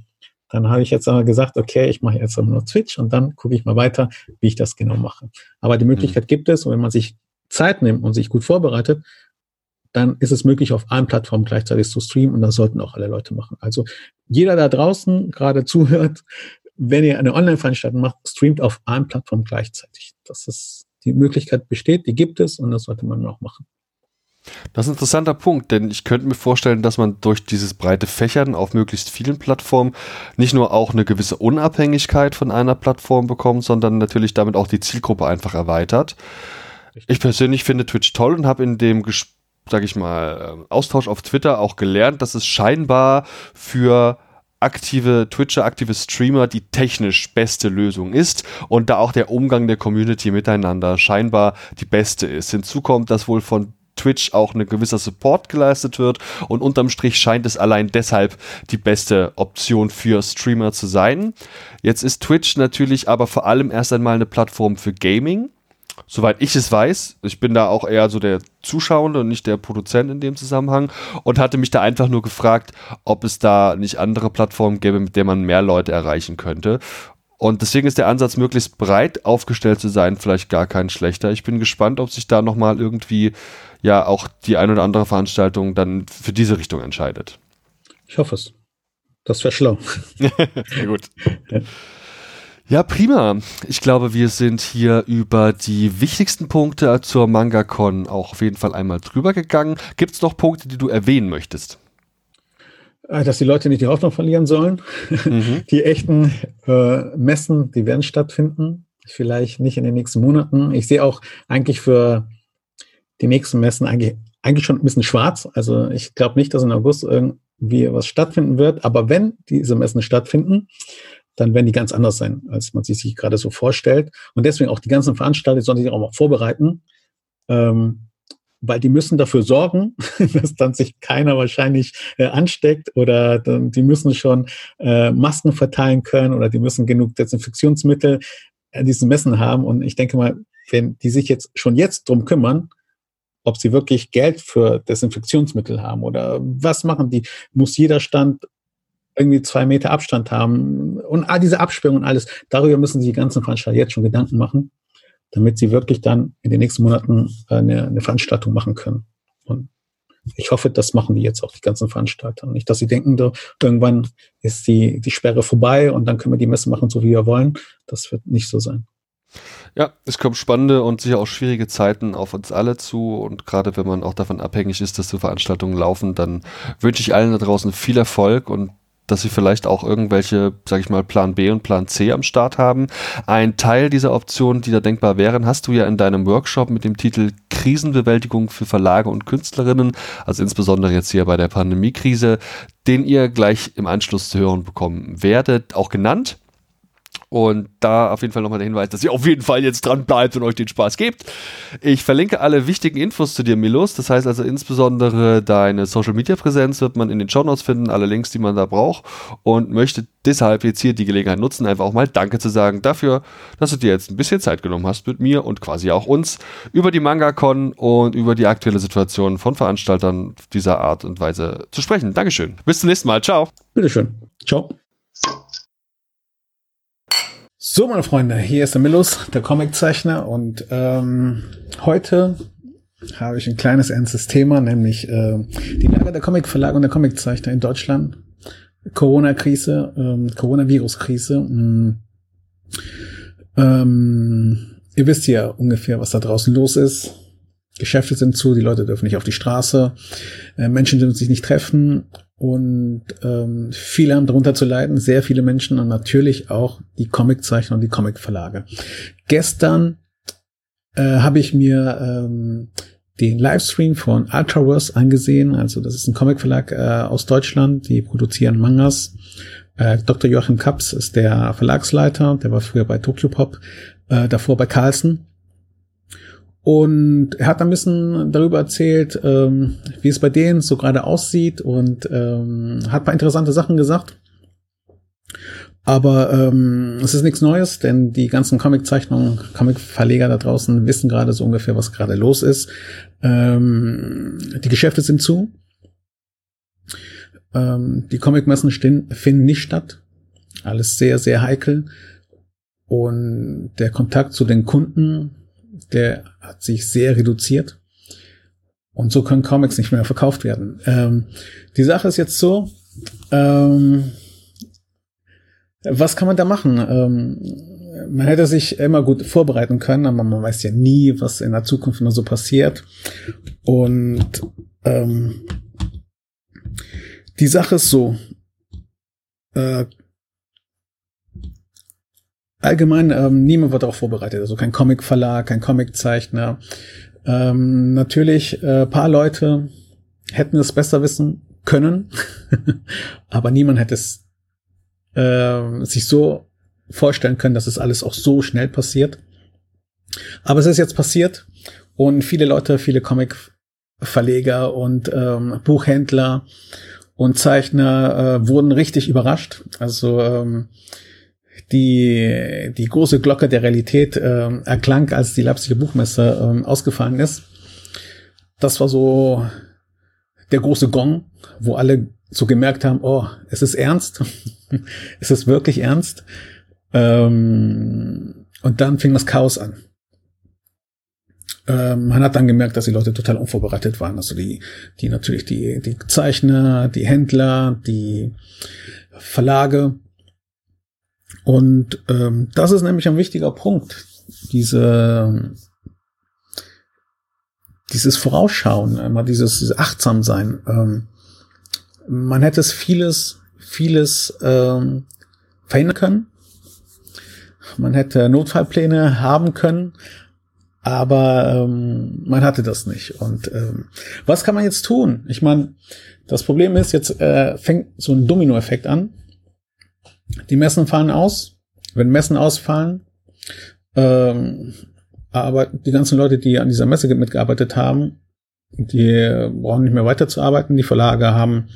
dann habe ich jetzt aber gesagt, okay, ich mache jetzt nur Twitch und dann gucke ich mal weiter, wie ich das genau mache. Aber die Möglichkeit mhm. gibt es und wenn man sich Zeit nimmt und sich gut vorbereitet, dann ist es möglich, auf allen Plattformen gleichzeitig zu streamen und das sollten auch alle Leute machen. Also jeder da draußen gerade zuhört, wenn ihr eine Online-Veranstaltung macht, streamt auf allen Plattformen gleichzeitig. Das ist die Möglichkeit besteht, die gibt es und das sollte man auch machen. Das ist ein interessanter Punkt, denn ich könnte mir vorstellen, dass man durch dieses breite Fächern auf möglichst vielen Plattformen nicht nur auch eine gewisse Unabhängigkeit von einer Plattform bekommt, sondern natürlich damit auch die Zielgruppe einfach erweitert. Ich persönlich finde Twitch toll und habe in dem, sag ich mal, ähm, Austausch auf Twitter auch gelernt, dass es scheinbar für aktive Twitcher, aktive Streamer die technisch beste Lösung ist und da auch der Umgang der Community miteinander scheinbar die beste ist. Hinzu kommt, dass wohl von Twitch auch ein gewisser Support geleistet wird und unterm Strich scheint es allein deshalb die beste Option für Streamer zu sein. Jetzt ist Twitch natürlich aber vor allem erst einmal eine Plattform für Gaming. Soweit ich es weiß, ich bin da auch eher so der Zuschauende und nicht der Produzent in dem Zusammenhang und hatte mich da einfach nur gefragt, ob es da nicht andere Plattformen gäbe, mit denen man mehr Leute erreichen könnte. Und deswegen ist der Ansatz, möglichst breit aufgestellt zu sein, vielleicht gar kein schlechter. Ich bin gespannt, ob sich da nochmal irgendwie ja auch die ein oder andere Veranstaltung dann für diese Richtung entscheidet. Ich hoffe es. Das wäre schlau. Sehr gut. Ja. Ja, prima. Ich glaube, wir sind hier über die wichtigsten Punkte zur MangaCon auch auf jeden Fall einmal drüber gegangen. Gibt es noch Punkte, die du erwähnen möchtest? Äh, dass die Leute nicht die Hoffnung verlieren sollen. Mhm. Die echten äh, Messen, die werden stattfinden. Vielleicht nicht in den nächsten Monaten. Ich sehe auch eigentlich für die nächsten Messen eigentlich, eigentlich schon ein bisschen schwarz. Also ich glaube nicht, dass in August irgendwie was stattfinden wird. Aber wenn diese Messen stattfinden, dann werden die ganz anders sein, als man sich gerade so vorstellt. Und deswegen auch die ganzen Veranstalter sollen sich auch mal vorbereiten. Ähm, weil die müssen dafür sorgen, dass dann sich keiner wahrscheinlich äh, ansteckt oder dann, die müssen schon äh, Masken verteilen können oder die müssen genug Desinfektionsmittel an diesen Messen haben. Und ich denke mal, wenn die sich jetzt schon jetzt drum kümmern, ob sie wirklich Geld für Desinfektionsmittel haben oder was machen die, muss jeder Stand irgendwie zwei Meter Abstand haben und all diese Absperrungen und alles. Darüber müssen sich die ganzen Veranstalter jetzt schon Gedanken machen damit sie wirklich dann in den nächsten Monaten äh, eine, eine Veranstaltung machen können. Und ich hoffe, das machen die jetzt auch, die ganzen Veranstalter. Nicht, dass sie denken, da, irgendwann ist die, die Sperre vorbei und dann können wir die Messe machen, so wie wir wollen. Das wird nicht so sein. Ja, es kommen spannende und sicher auch schwierige Zeiten auf uns alle zu. Und gerade wenn man auch davon abhängig ist, dass so Veranstaltungen laufen, dann wünsche ich allen da draußen viel Erfolg und dass sie vielleicht auch irgendwelche, sag ich mal, Plan B und Plan C am Start haben. Ein Teil dieser Optionen, die da denkbar wären, hast du ja in deinem Workshop mit dem Titel Krisenbewältigung für Verlage und Künstlerinnen, also insbesondere jetzt hier bei der Pandemiekrise, den ihr gleich im Anschluss zu hören bekommen werdet, auch genannt. Und da auf jeden Fall nochmal der Hinweis, dass ihr auf jeden Fall jetzt dran bleibt und euch den Spaß gebt. Ich verlinke alle wichtigen Infos zu dir, Milos. Das heißt also insbesondere deine Social Media Präsenz wird man in den Show Notes finden, alle Links, die man da braucht. Und möchte deshalb jetzt hier die Gelegenheit nutzen, einfach auch mal Danke zu sagen dafür, dass du dir jetzt ein bisschen Zeit genommen hast mit mir und quasi auch uns über die MangaCon und über die aktuelle Situation von Veranstaltern dieser Art und Weise zu sprechen. Dankeschön. Bis zum nächsten Mal. Ciao. Bitteschön. Ciao. So, meine Freunde, hier ist der Millus, der Comiczeichner und ähm, heute habe ich ein kleines ernstes Thema, nämlich äh, die Lage der Comicverlage und der Comiczeichner in Deutschland. Corona-Krise, ähm, Coronavirus-Krise. Mm. Ähm, ihr wisst ja ungefähr, was da draußen los ist. Geschäfte sind zu, die Leute dürfen nicht auf die Straße, äh, Menschen dürfen sich nicht treffen und ähm, viele haben darunter zu leiden, sehr viele Menschen und natürlich auch die Comiczeichner und die Comicverlage. Gestern äh, habe ich mir ähm, den Livestream von Ultraverse angesehen. Also das ist ein Comicverlag äh, aus Deutschland, die produzieren Mangas. Äh, Dr. Joachim Kaps ist der Verlagsleiter, der war früher bei Tokyo Pop, äh, davor bei Carlsen. Und er hat ein bisschen darüber erzählt, ähm, wie es bei denen so gerade aussieht und ähm, hat paar interessante Sachen gesagt. Aber ähm, es ist nichts Neues, denn die ganzen Comiczeichnungen, Comicverleger da draußen wissen gerade so ungefähr, was gerade los ist. Ähm, die Geschäfte sind zu. Ähm, die Comicmessen finden nicht statt. Alles sehr, sehr heikel. Und der Kontakt zu den Kunden der hat sich sehr reduziert. Und so können Comics nicht mehr verkauft werden. Ähm, die Sache ist jetzt so, ähm, was kann man da machen? Ähm, man hätte sich immer gut vorbereiten können, aber man weiß ja nie, was in der Zukunft immer so passiert. Und ähm, die Sache ist so, äh, allgemein, ähm, niemand wird darauf vorbereitet, also kein Comic-Verlag, kein Comiczeichner. Ähm, natürlich, äh, paar Leute hätten es besser wissen können, aber niemand hätte es äh, sich so vorstellen können, dass es alles auch so schnell passiert. Aber es ist jetzt passiert und viele Leute, viele Comic-Verleger und ähm, Buchhändler und Zeichner äh, wurden richtig überrascht. Also ähm, die, die große Glocke der Realität äh, erklang, als die Leipziger Buchmesse äh, ausgefallen ist. Das war so der große Gong, wo alle so gemerkt haben, oh, es ist ernst, es ist wirklich ernst. Ähm, und dann fing das Chaos an. Ähm, man hat dann gemerkt, dass die Leute total unvorbereitet waren. Also die, die natürlich die, die Zeichner, die Händler, die Verlage. Und ähm, das ist nämlich ein wichtiger Punkt. Diese, dieses Vorausschauen, immer dieses, dieses Achtsam-Sein. Ähm, man hätte es vieles, vieles ähm, verhindern können. Man hätte Notfallpläne haben können, aber ähm, man hatte das nicht. Und ähm, was kann man jetzt tun? Ich meine, das Problem ist, jetzt äh, fängt so ein Dominoeffekt an. Die Messen fallen aus. Wenn Messen ausfallen, ähm, aber die ganzen Leute, die an dieser Messe mitgearbeitet haben, die brauchen nicht mehr weiterzuarbeiten. Die Verlage haben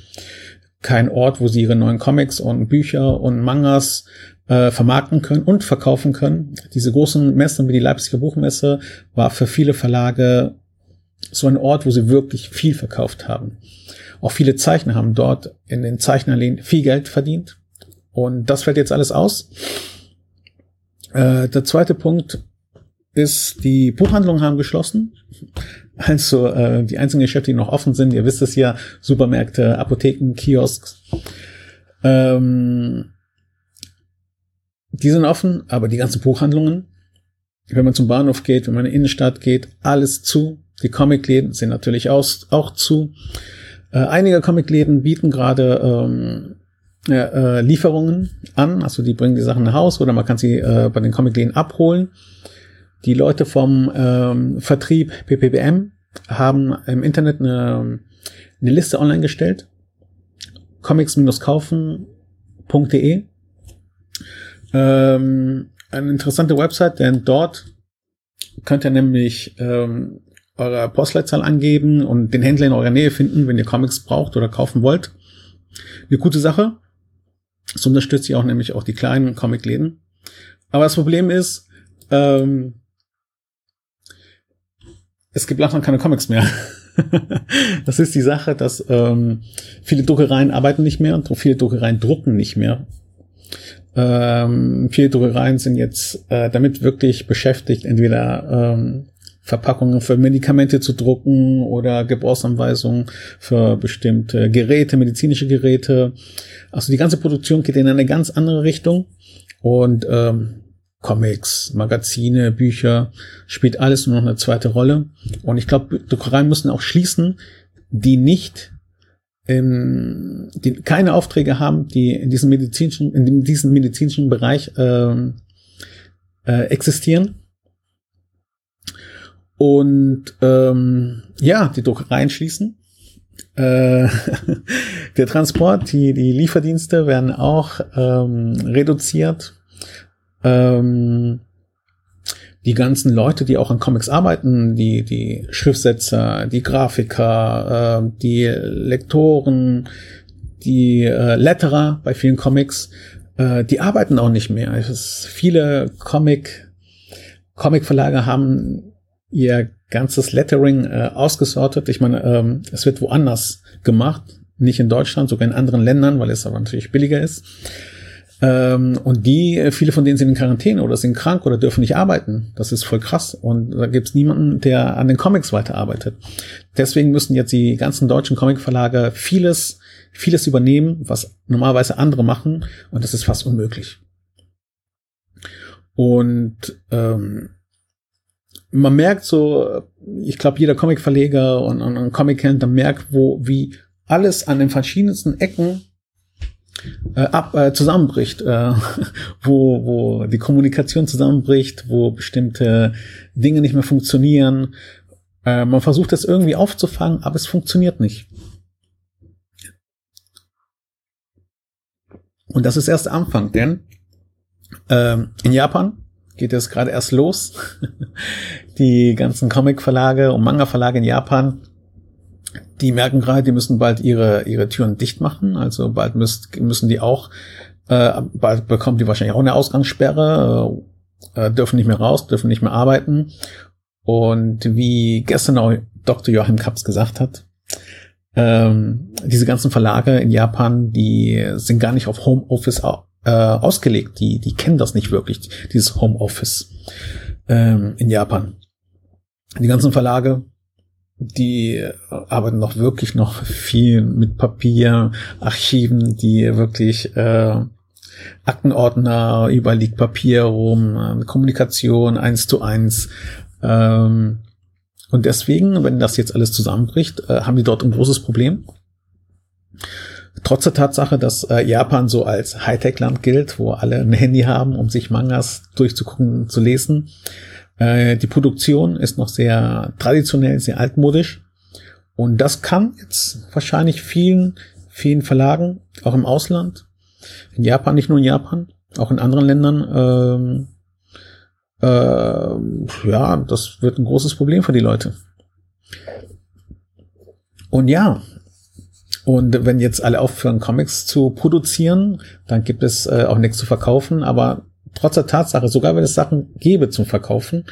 keinen Ort, wo sie ihre neuen Comics und Bücher und Mangas äh, vermarkten können und verkaufen können. Diese großen Messen wie die Leipziger Buchmesse war für viele Verlage so ein Ort, wo sie wirklich viel verkauft haben. Auch viele Zeichner haben dort in den Zeichnerläden viel Geld verdient. Und das fällt jetzt alles aus. Äh, der zweite Punkt ist, die Buchhandlungen haben geschlossen. Also äh, die einzigen Geschäfte, die noch offen sind, ihr wisst es ja, Supermärkte, Apotheken, Kiosks. Ähm, die sind offen, aber die ganzen Buchhandlungen, wenn man zum Bahnhof geht, wenn man in die Innenstadt geht, alles zu. Die Comicläden sind natürlich auch, auch zu. Äh, einige Comicläden bieten gerade ähm, äh, Lieferungen an, also die bringen die Sachen nach Haus oder man kann sie äh, bei den Comicläden abholen. Die Leute vom ähm, Vertrieb PPBM haben im Internet eine, eine Liste online gestellt. comics-kaufen.de ähm, Eine interessante Website, denn dort könnt ihr nämlich ähm, eure Postleitzahl angeben und den Händler in eurer Nähe finden, wenn ihr Comics braucht oder kaufen wollt. Eine gute Sache. So unterstützt ihr auch nämlich auch die kleinen Comicläden. Aber das Problem ist, ähm, es gibt langsam keine Comics mehr. das ist die Sache, dass ähm, viele Druckereien arbeiten nicht mehr und viele Druckereien drucken nicht mehr. Ähm, viele Druckereien sind jetzt äh, damit wirklich beschäftigt, entweder ähm, Verpackungen für Medikamente zu drucken oder Gebrauchsanweisungen für bestimmte Geräte, medizinische Geräte. Also die ganze Produktion geht in eine ganz andere Richtung und ähm, Comics, Magazine, Bücher, spielt alles nur noch eine zweite Rolle. Und ich glaube, Druckereien müssen auch schließen, die nicht ähm, die keine Aufträge haben, die in diesem medizinischen, in diesem medizinischen Bereich ähm, äh, existieren. Und ähm, ja, die Druckereien schließen. Äh, der Transport, die, die Lieferdienste werden auch ähm, reduziert ähm, die ganzen Leute, die auch an Comics arbeiten, die, die Schriftsetzer, die Grafiker, äh, die Lektoren, die äh, Letterer bei vielen Comics, äh, die arbeiten auch nicht mehr. Es ist, viele Comic, Comic-Verlage haben ihr ganzes Lettering äh, ausgesortet. Ich meine, ähm, es wird woanders gemacht, nicht in Deutschland, sogar in anderen Ländern, weil es aber natürlich billiger ist. Ähm, und die, äh, viele von denen sind in Quarantäne oder sind krank oder dürfen nicht arbeiten. Das ist voll krass. Und da gibt es niemanden, der an den Comics weiterarbeitet. Deswegen müssen jetzt die ganzen deutschen Comicverlage vieles, vieles übernehmen, was normalerweise andere machen. Und das ist fast unmöglich. Und ähm, man merkt so, ich glaube, jeder Comicverleger und, und, und Comic-Händler merkt, wo, wie alles an den verschiedensten Ecken äh, ab, äh, zusammenbricht, äh, wo, wo die Kommunikation zusammenbricht, wo bestimmte Dinge nicht mehr funktionieren. Äh, man versucht das irgendwie aufzufangen, aber es funktioniert nicht. Und das ist erst der Anfang, denn ähm, in Japan geht es gerade erst los. die ganzen Comic-Verlage und Manga-Verlage in Japan die merken gerade, die müssen bald ihre, ihre Türen dicht machen. Also bald müsst, müssen die auch, äh, bald bekommen die wahrscheinlich auch eine Ausgangssperre, äh, dürfen nicht mehr raus, dürfen nicht mehr arbeiten. Und wie gestern auch Dr. Joachim Kaps gesagt hat, ähm, diese ganzen Verlage in Japan, die sind gar nicht auf Homeoffice äh, ausgelegt. Die, die kennen das nicht wirklich, dieses Homeoffice ähm, in Japan. Die ganzen Verlage die arbeiten noch wirklich noch viel mit Papier, Archiven, die wirklich äh, Aktenordner, überall liegt Papier rum, äh, Kommunikation eins zu eins. Ähm, und deswegen, wenn das jetzt alles zusammenbricht, äh, haben die dort ein großes Problem. Trotz der Tatsache, dass äh, Japan so als Hightech-Land gilt, wo alle ein Handy haben, um sich Mangas durchzugucken, zu lesen, äh, die Produktion ist noch sehr traditionell, sehr altmodisch. Und das kann jetzt wahrscheinlich vielen, vielen Verlagen, auch im Ausland, in Japan, nicht nur in Japan, auch in anderen Ländern, ähm, äh, ja, das wird ein großes Problem für die Leute. Und ja, und wenn jetzt alle aufhören, Comics zu produzieren, dann gibt es äh, auch nichts zu verkaufen, aber trotz der Tatsache, sogar wenn es Sachen gäbe zum Verkaufen,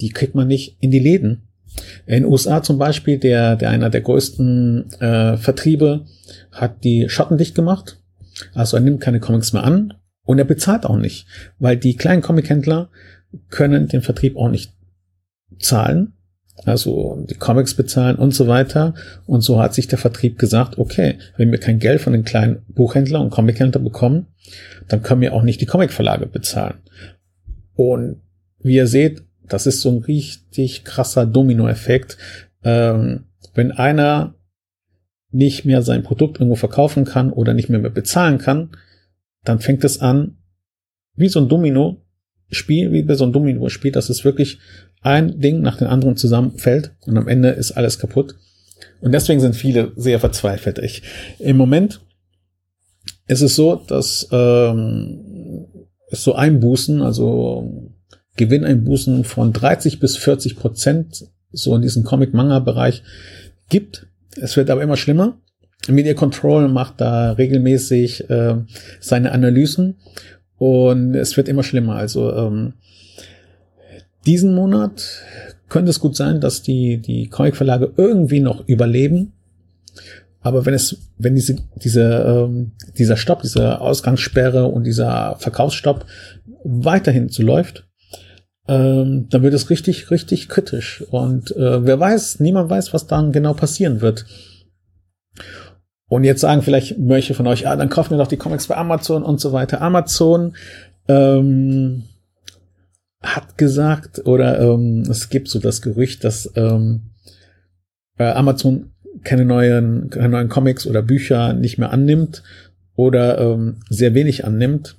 die kriegt man nicht in die Läden. In den USA zum Beispiel, der, der einer der größten äh, Vertriebe hat die Schotten dicht gemacht. Also er nimmt keine Comics mehr an und er bezahlt auch nicht, weil die kleinen Comichändler können den Vertrieb auch nicht zahlen also die Comics bezahlen und so weiter. Und so hat sich der Vertrieb gesagt, okay, wenn wir kein Geld von den kleinen Buchhändler und Comichändler bekommen, dann können wir auch nicht die Comicverlage bezahlen. Und wie ihr seht, das ist so ein richtig krasser Dominoeffekt. Ähm, wenn einer nicht mehr sein Produkt irgendwo verkaufen kann oder nicht mehr, mehr bezahlen kann, dann fängt es an, wie so ein Domino-Spiel, wie bei so einem Domino-Spiel, dass es wirklich ein Ding nach dem anderen zusammenfällt und am Ende ist alles kaputt. Und deswegen sind viele sehr verzweifelt. Ich, Im Moment ist es so, dass ähm, es so Einbußen, also Gewinneinbußen von 30 bis 40 Prozent so in diesem Comic-Manga-Bereich gibt. Es wird aber immer schlimmer. Media Control macht da regelmäßig äh, seine Analysen und es wird immer schlimmer. Also ähm, diesen Monat könnte es gut sein, dass die, die Comic-Verlage irgendwie noch überleben. Aber wenn es, wenn diese, diese, ähm, dieser Stopp, diese Ausgangssperre und dieser Verkaufsstopp weiterhin so läuft, ähm, dann wird es richtig, richtig kritisch. Und äh, wer weiß, niemand weiß, was dann genau passieren wird. Und jetzt sagen vielleicht welche von euch, ah, dann kaufen wir doch die Comics bei Amazon und so weiter. Amazon ähm, hat gesagt, oder ähm, es gibt so das Gerücht, dass ähm, äh, Amazon keine neuen, keine neuen Comics oder Bücher nicht mehr annimmt oder ähm, sehr wenig annimmt.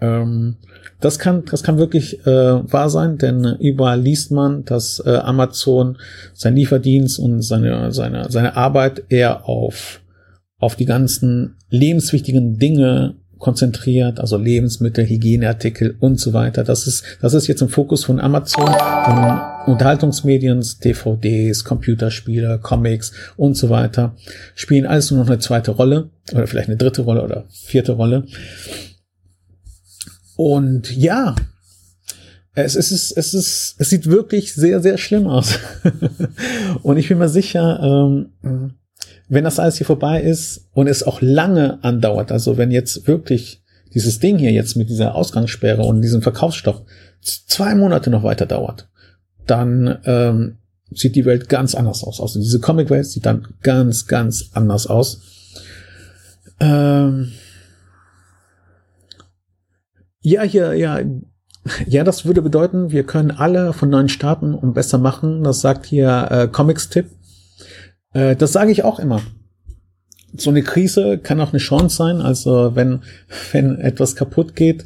Ähm, das kann, das kann wirklich äh, wahr sein, denn überall liest man, dass äh, Amazon sein Lieferdienst und seine, seine, seine Arbeit eher auf, auf die ganzen lebenswichtigen Dinge konzentriert, also Lebensmittel, Hygieneartikel und so weiter. Das ist, das ist jetzt im Fokus von Amazon, von Unterhaltungsmedien, DVDs, Computerspiele, Comics und so weiter. Spielen alles nur noch eine zweite Rolle oder vielleicht eine dritte Rolle oder vierte Rolle. Und ja, es ist, es ist, es sieht wirklich sehr, sehr schlimm aus. und ich bin mir sicher, ähm, wenn das alles hier vorbei ist und es auch lange andauert, also wenn jetzt wirklich dieses Ding hier jetzt mit dieser Ausgangssperre und diesem Verkaufsstoff zwei Monate noch weiter dauert, dann ähm, sieht die Welt ganz anders aus. Also diese Comic-Welt sieht dann ganz, ganz anders aus. Ähm ja, hier, ja, ja, das würde bedeuten, wir können alle von neuen starten und besser machen. Das sagt hier äh, Comics-Tipp. Äh, das sage ich auch immer. So eine Krise kann auch eine Chance sein. Also wenn, wenn etwas kaputt geht,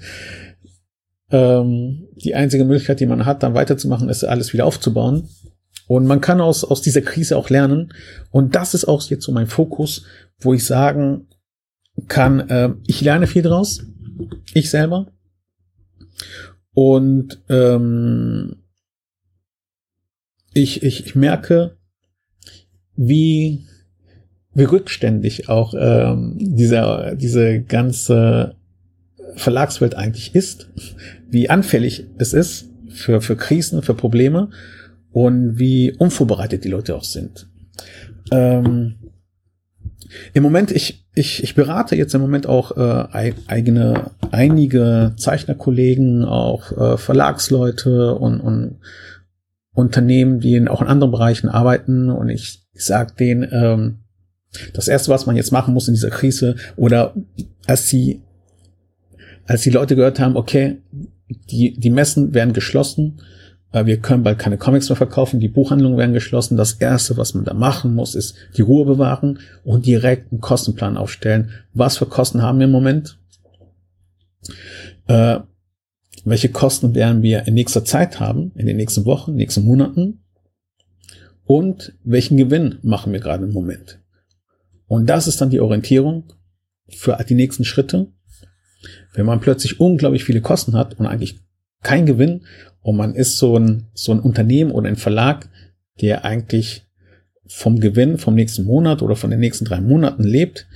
ähm, die einzige Möglichkeit, die man hat, dann weiterzumachen, ist alles wieder aufzubauen. Und man kann aus, aus dieser Krise auch lernen. Und das ist auch jetzt so mein Fokus, wo ich sagen kann, äh, ich lerne viel draus. Ich selber. Und ähm, ich, ich, ich merke, wie, wie rückständig auch ähm, dieser, diese ganze Verlagswelt eigentlich ist, wie anfällig es ist für, für Krisen, für Probleme und wie unvorbereitet die Leute auch sind. Ähm, Im Moment, ich, ich, ich berate jetzt im Moment auch äh, eigene, einige Zeichnerkollegen, auch äh, Verlagsleute und, und Unternehmen, die in, auch in anderen Bereichen arbeiten. Und ich, ich sage denen, ähm, das erste, was man jetzt machen muss in dieser Krise oder als sie, als die Leute gehört haben, okay, die, die Messen werden geschlossen, wir können bald keine Comics mehr verkaufen, die Buchhandlungen werden geschlossen. Das erste, was man da machen muss, ist die Ruhe bewahren und direkt einen Kostenplan aufstellen. Was für Kosten haben wir im Moment? Äh, welche Kosten werden wir in nächster Zeit haben, in den nächsten Wochen, nächsten Monaten? Und welchen Gewinn machen wir gerade im Moment? Und das ist dann die Orientierung für die nächsten Schritte. Wenn man plötzlich unglaublich viele Kosten hat und eigentlich kein Gewinn und man ist so ein, so ein Unternehmen oder ein Verlag, der eigentlich vom Gewinn vom nächsten Monat oder von den nächsten drei Monaten lebt,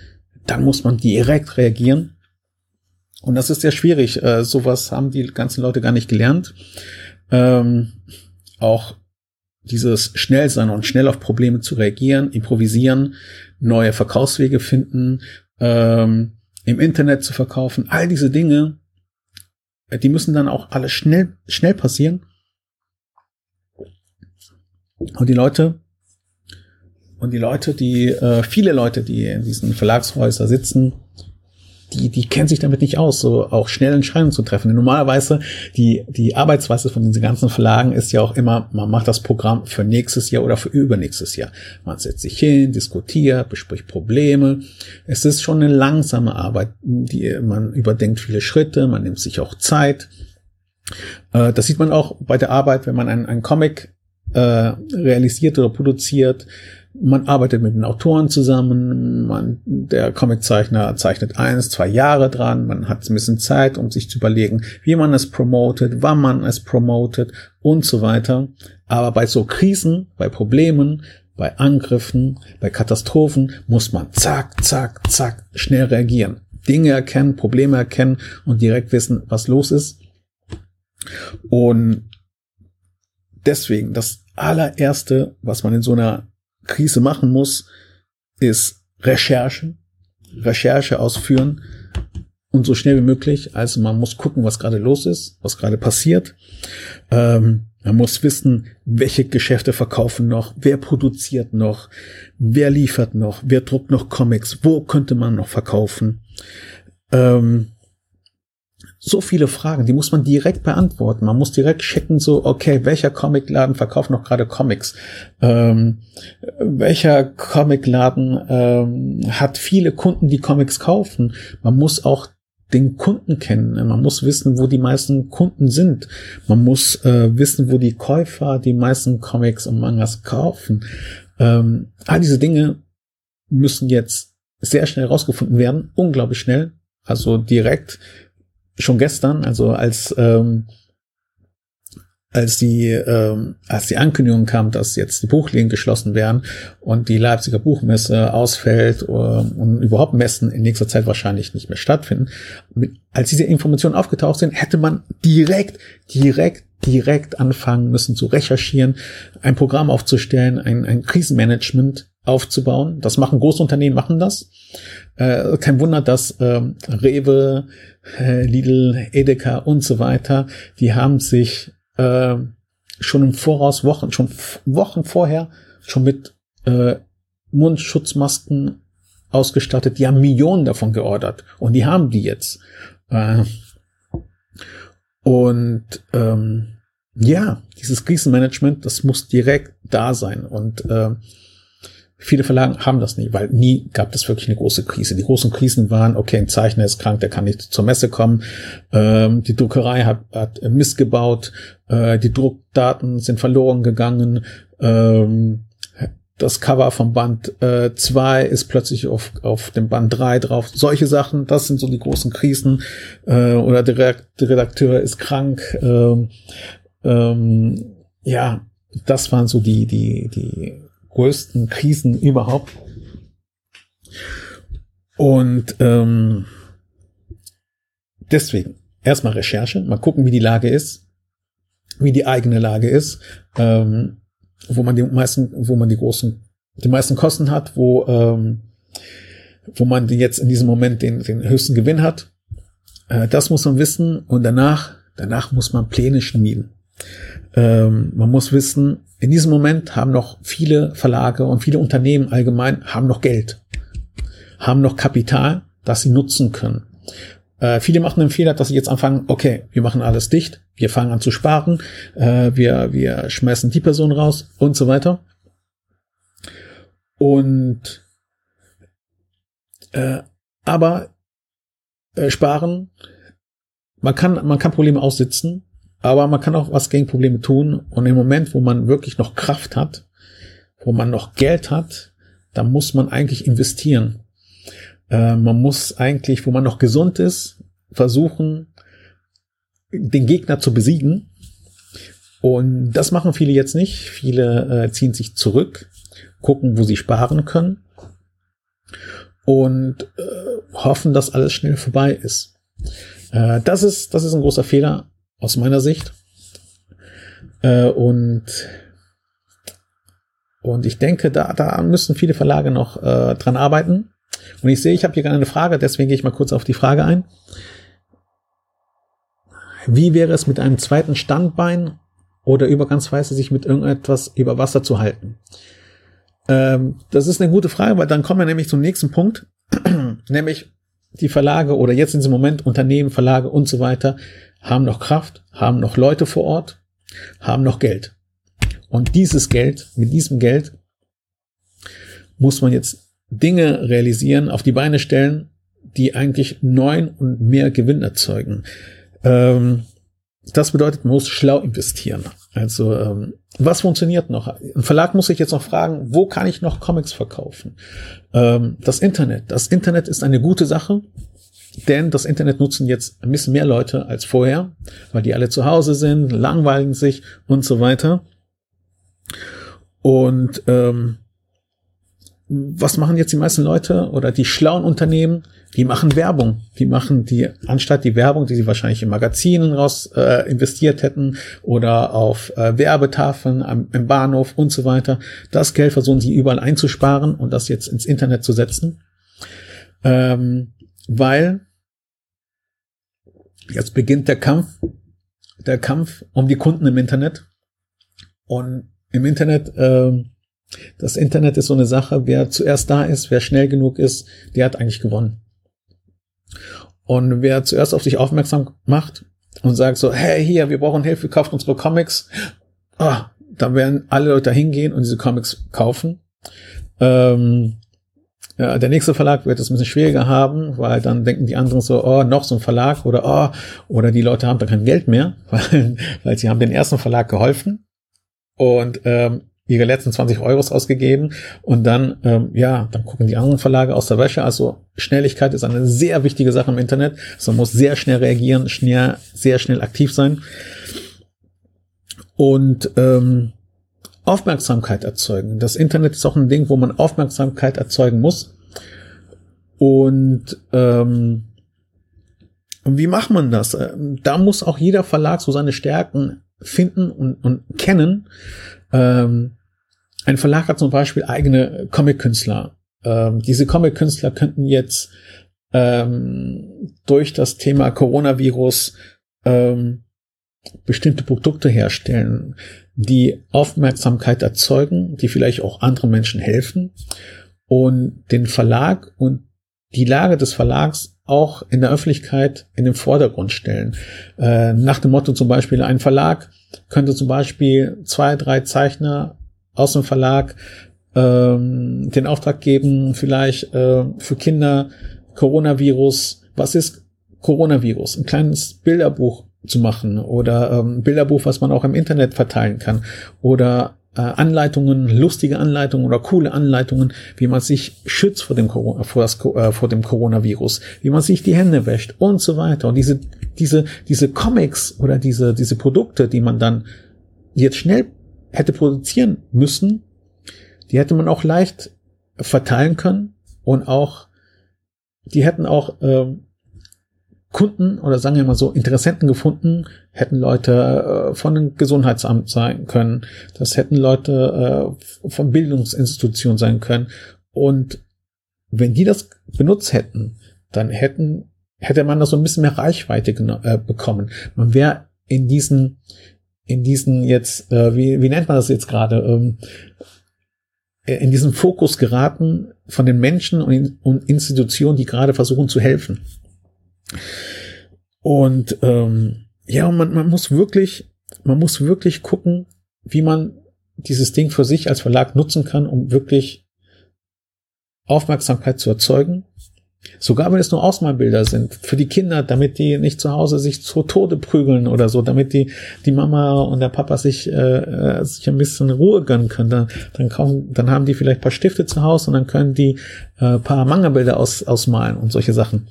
dann muss man direkt reagieren. Und das ist sehr schwierig. Äh, sowas haben die ganzen Leute gar nicht gelernt. Ähm, auch dieses schnell sein und schnell auf Probleme zu reagieren, improvisieren, neue Verkaufswege finden, ähm, im Internet zu verkaufen, all diese Dinge die müssen dann auch alle schnell, schnell passieren. Und die Leute, und die Leute, die, äh, viele Leute, die in diesen Verlagshäusern sitzen, die, die kennen sich damit nicht aus, so auch schnell Entscheidungen zu treffen. Denn normalerweise die, die Arbeitsweise von diesen ganzen Verlagen ist ja auch immer, man macht das Programm für nächstes Jahr oder für übernächstes Jahr. Man setzt sich hin, diskutiert, bespricht Probleme. Es ist schon eine langsame Arbeit, die, man überdenkt viele Schritte, man nimmt sich auch Zeit. Äh, das sieht man auch bei der Arbeit, wenn man einen, einen Comic äh, realisiert oder produziert man arbeitet mit den Autoren zusammen, man, der Comiczeichner zeichnet eins, zwei Jahre dran, man hat ein bisschen Zeit, um sich zu überlegen, wie man es promotet, wann man es promotet und so weiter. Aber bei so Krisen, bei Problemen, bei Angriffen, bei Katastrophen muss man zack, zack, zack schnell reagieren. Dinge erkennen, Probleme erkennen und direkt wissen, was los ist. Und deswegen das allererste, was man in so einer Krise machen muss, ist Recherche, Recherche ausführen und so schnell wie möglich. Also man muss gucken, was gerade los ist, was gerade passiert. Ähm, man muss wissen, welche Geschäfte verkaufen noch, wer produziert noch, wer liefert noch, wer druckt noch Comics, wo könnte man noch verkaufen. Ähm, so viele Fragen, die muss man direkt beantworten. Man muss direkt checken, so, okay, welcher Comicladen verkauft noch gerade Comics? Ähm, welcher Comicladen ähm, hat viele Kunden, die Comics kaufen? Man muss auch den Kunden kennen. Man muss wissen, wo die meisten Kunden sind. Man muss äh, wissen, wo die Käufer die meisten Comics und Mangas kaufen. Ähm, all diese Dinge müssen jetzt sehr schnell rausgefunden werden, unglaublich schnell. Also direkt schon gestern, also als ähm, als die ähm, als die Ankündigung kam, dass jetzt die Buchläden geschlossen werden und die Leipziger Buchmesse ausfällt äh, und überhaupt Messen in nächster Zeit wahrscheinlich nicht mehr stattfinden, als diese Informationen aufgetaucht sind, hätte man direkt direkt direkt anfangen müssen zu recherchieren, ein Programm aufzustellen, ein, ein Krisenmanagement aufzubauen. Das machen große Unternehmen, machen das. Äh, kein Wunder, dass ähm, Rewe, äh, Lidl, Edeka und so weiter, die haben sich äh, schon im Voraus, Wochen, schon Wochen vorher, schon mit äh, Mundschutzmasken ausgestattet. Die haben Millionen davon geordert und die haben die jetzt. Äh, und ähm, ja, dieses Krisenmanagement, das muss direkt da sein. Und äh, viele Verlagen haben das nie, weil nie gab es wirklich eine große Krise. Die großen Krisen waren, okay, ein Zeichner ist krank, der kann nicht zur Messe kommen. Ähm, die Druckerei hat, hat Mist gebaut, äh, die Druckdaten sind verloren gegangen. Ähm, das Cover vom Band 2 äh, ist plötzlich auf, auf dem Band 3 drauf. Solche Sachen, das sind so die großen Krisen. Äh, oder der, Redakteur ist krank. Ähm, ähm, ja, das waren so die, die, die größten Krisen überhaupt. Und ähm, deswegen erstmal Recherche, mal gucken, wie die Lage ist, wie die eigene Lage ist. Ähm, wo man die meisten, wo man die großen, die meisten Kosten hat, wo, ähm, wo man jetzt in diesem Moment den, den höchsten Gewinn hat. Äh, das muss man wissen und danach, danach muss man Pläne schmieden. Ähm, man muss wissen, in diesem Moment haben noch viele Verlage und viele Unternehmen allgemein haben noch Geld, haben noch Kapital, das sie nutzen können. Äh, viele machen den Fehler, dass sie jetzt anfangen, okay, wir machen alles dicht, wir fangen an zu sparen, äh, wir, wir schmeißen die Person raus und so weiter. Und äh, aber äh, sparen, man kann, man kann Probleme aussitzen, aber man kann auch was gegen Probleme tun. Und im Moment, wo man wirklich noch Kraft hat, wo man noch Geld hat, da muss man eigentlich investieren. Äh, man muss eigentlich, wo man noch gesund ist, versuchen, den Gegner zu besiegen. Und das machen viele jetzt nicht. Viele äh, ziehen sich zurück, gucken, wo sie sparen können und äh, hoffen, dass alles schnell vorbei ist. Äh, das ist. Das ist ein großer Fehler aus meiner Sicht. Äh, und und ich denke, da, da müssen viele Verlage noch äh, dran arbeiten. Und ich sehe, ich habe hier gerade eine Frage, deswegen gehe ich mal kurz auf die Frage ein. Wie wäre es mit einem zweiten Standbein oder übergangsweise sich mit irgendetwas über Wasser zu halten? Ähm, das ist eine gute Frage, weil dann kommen wir nämlich zum nächsten Punkt, nämlich die Verlage oder jetzt in diesem Moment Unternehmen, Verlage und so weiter haben noch Kraft, haben noch Leute vor Ort, haben noch Geld. Und dieses Geld, mit diesem Geld muss man jetzt Dinge realisieren, auf die Beine stellen, die eigentlich neuen und mehr Gewinn erzeugen. Ähm, das bedeutet, man muss schlau investieren. Also ähm, was funktioniert noch? Ein Verlag muss sich jetzt noch fragen, wo kann ich noch Comics verkaufen? Ähm, das Internet. Das Internet ist eine gute Sache, denn das Internet nutzen jetzt ein bisschen mehr Leute als vorher, weil die alle zu Hause sind, langweilen sich und so weiter. Und ähm, was machen jetzt die meisten Leute oder die schlauen Unternehmen? Die machen Werbung. Die machen die, anstatt die Werbung, die sie wahrscheinlich in Magazinen raus äh, investiert hätten oder auf äh, Werbetafeln am, im Bahnhof und so weiter, das Geld versuchen sie überall einzusparen und das jetzt ins Internet zu setzen. Ähm, weil jetzt beginnt der Kampf, der Kampf um die Kunden im Internet. Und im Internet ähm, das Internet ist so eine Sache, wer zuerst da ist, wer schnell genug ist, der hat eigentlich gewonnen. Und wer zuerst auf sich aufmerksam macht und sagt so, hey, hier, wir brauchen Hilfe, kauft unsere Comics, ah, dann werden alle Leute hingehen und diese Comics kaufen. Ähm, ja, der nächste Verlag wird es ein bisschen schwieriger haben, weil dann denken die anderen so, oh, noch so ein Verlag oder oh, oder die Leute haben da kein Geld mehr, weil, weil sie haben den ersten Verlag geholfen und ähm, ihre letzten 20 Euros ausgegeben und dann, ähm, ja, dann gucken die anderen Verlage aus der Wäsche. Also Schnelligkeit ist eine sehr wichtige Sache im Internet. Also man muss sehr schnell reagieren, schnell, sehr schnell aktiv sein. Und ähm, Aufmerksamkeit erzeugen. Das Internet ist auch ein Ding, wo man Aufmerksamkeit erzeugen muss. Und ähm, wie macht man das? Ähm, da muss auch jeder Verlag so seine Stärken finden und, und kennen. Ähm, ein Verlag hat zum Beispiel eigene Comic-Künstler. Ähm, diese Comic-Künstler könnten jetzt ähm, durch das Thema Coronavirus ähm, bestimmte Produkte herstellen, die Aufmerksamkeit erzeugen, die vielleicht auch anderen Menschen helfen und den Verlag und die Lage des Verlags auch in der Öffentlichkeit in den Vordergrund stellen. Äh, nach dem Motto zum Beispiel, ein Verlag könnte zum Beispiel zwei, drei Zeichner aus dem Verlag ähm, den Auftrag geben, vielleicht äh, für Kinder Coronavirus, was ist Coronavirus? Ein kleines Bilderbuch zu machen oder ähm, Bilderbuch, was man auch im Internet verteilen kann oder äh, Anleitungen, lustige Anleitungen oder coole Anleitungen, wie man sich schützt vor dem, Corona, vor, das, äh, vor dem Coronavirus, wie man sich die Hände wäscht und so weiter. Und diese, diese, diese Comics oder diese, diese Produkte, die man dann jetzt schnell hätte produzieren müssen, die hätte man auch leicht verteilen können und auch, die hätten auch ähm, Kunden oder sagen wir mal so Interessenten gefunden, hätten Leute äh, von einem Gesundheitsamt sein können, das hätten Leute äh, von Bildungsinstitutionen sein können und wenn die das benutzt hätten, dann hätten hätte man da so ein bisschen mehr Reichweite äh, bekommen. Man wäre in diesen in diesen jetzt äh, wie wie nennt man das jetzt gerade ähm, äh, in diesen Fokus geraten von den Menschen und, in, und Institutionen, die gerade versuchen zu helfen. Und ähm, ja, man, man muss wirklich, man muss wirklich gucken, wie man dieses Ding für sich als Verlag nutzen kann, um wirklich Aufmerksamkeit zu erzeugen. Sogar wenn es nur Ausmalbilder sind für die Kinder, damit die nicht zu Hause sich zu Tode prügeln oder so, damit die die Mama und der Papa sich äh, äh sich ein bisschen Ruhe gönnen können. Dann dann, kaufen, dann haben die vielleicht paar Stifte zu Hause und dann können die äh, paar Manga-Bilder aus, ausmalen und solche Sachen.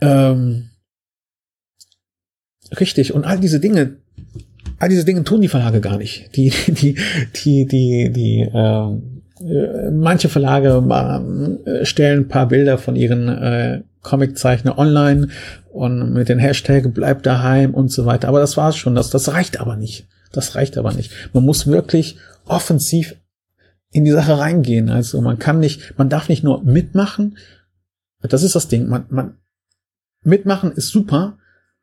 Ähm, richtig, und all diese Dinge, all diese Dinge tun die Verlage gar nicht. Die, die, die, die, die, äh, manche Verlage äh, stellen ein paar Bilder von ihren äh, Comiczeichner online und mit den Hashtag bleib daheim und so weiter. Aber das war's schon. Das, das reicht aber nicht. Das reicht aber nicht. Man muss wirklich offensiv in die Sache reingehen. Also man kann nicht, man darf nicht nur mitmachen. Das ist das Ding. Man, man, mitmachen ist super,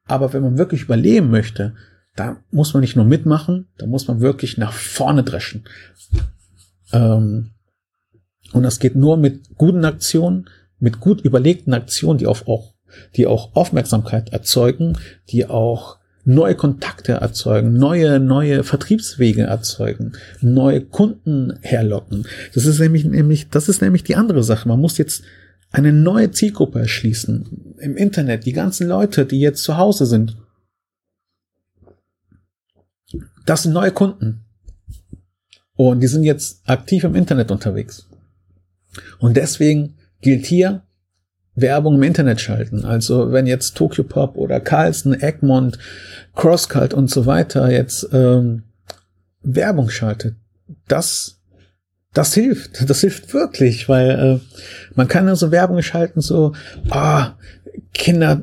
aber wenn man wirklich überleben möchte, da muss man nicht nur mitmachen, da muss man wirklich nach vorne dreschen. Ähm, und das geht nur mit guten Aktionen, mit gut überlegten Aktionen, die auf auch, die auch Aufmerksamkeit erzeugen, die auch neue Kontakte erzeugen, neue, neue Vertriebswege erzeugen, neue Kunden herlocken. Das ist nämlich, nämlich, das ist nämlich die andere Sache. Man muss jetzt eine neue Zielgruppe erschließen. Im Internet, die ganzen Leute, die jetzt zu Hause sind. Das sind neue Kunden. Und die sind jetzt aktiv im Internet unterwegs. Und deswegen gilt hier Werbung im Internet schalten. Also wenn jetzt Tokyo Pop oder Carlson, Egmont, Crosscult und so weiter jetzt ähm, Werbung schaltet, das das hilft, das hilft wirklich, weil äh, man kann ja so Werbung schalten, so, ah, Kinder,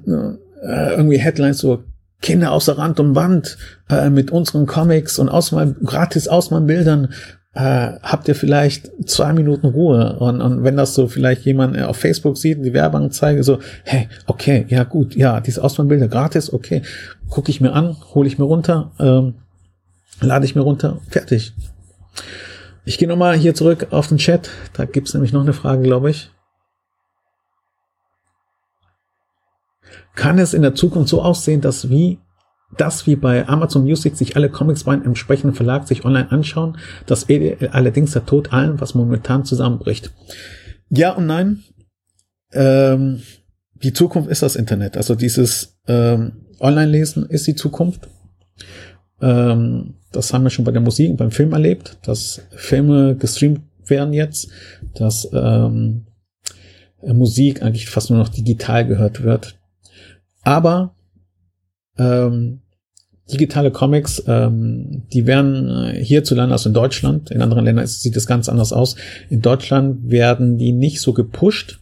äh, irgendwie Headlines, so Kinder außer Rand und Wand äh, mit unseren Comics und Ausmal, gratis Ausmalbildern äh, habt ihr vielleicht zwei Minuten Ruhe. Und, und wenn das so vielleicht jemand auf Facebook sieht, die Werbeanzeige, so, hey, okay, ja gut, ja, diese Ausmalbilder gratis, okay, gucke ich mir an, hole ich mir runter, ähm, lade ich mir runter, fertig. Ich gehe nochmal hier zurück auf den Chat. Da gibt es nämlich noch eine Frage, glaube ich. Kann es in der Zukunft so aussehen, dass wie das wie bei Amazon Music sich alle Comics bei einem entsprechenden Verlag sich online anschauen, dass allerdings der Tod allen, was momentan zusammenbricht. Ja und nein. Ähm, die Zukunft ist das Internet. Also dieses ähm, Online-Lesen ist die Zukunft. Ähm, das haben wir schon bei der Musik und beim Film erlebt, dass Filme gestreamt werden jetzt, dass ähm, Musik eigentlich fast nur noch digital gehört wird. Aber ähm, digitale Comics, ähm, die werden äh, hierzulande, also in Deutschland, in anderen Ländern sieht es ganz anders aus. In Deutschland werden die nicht so gepusht,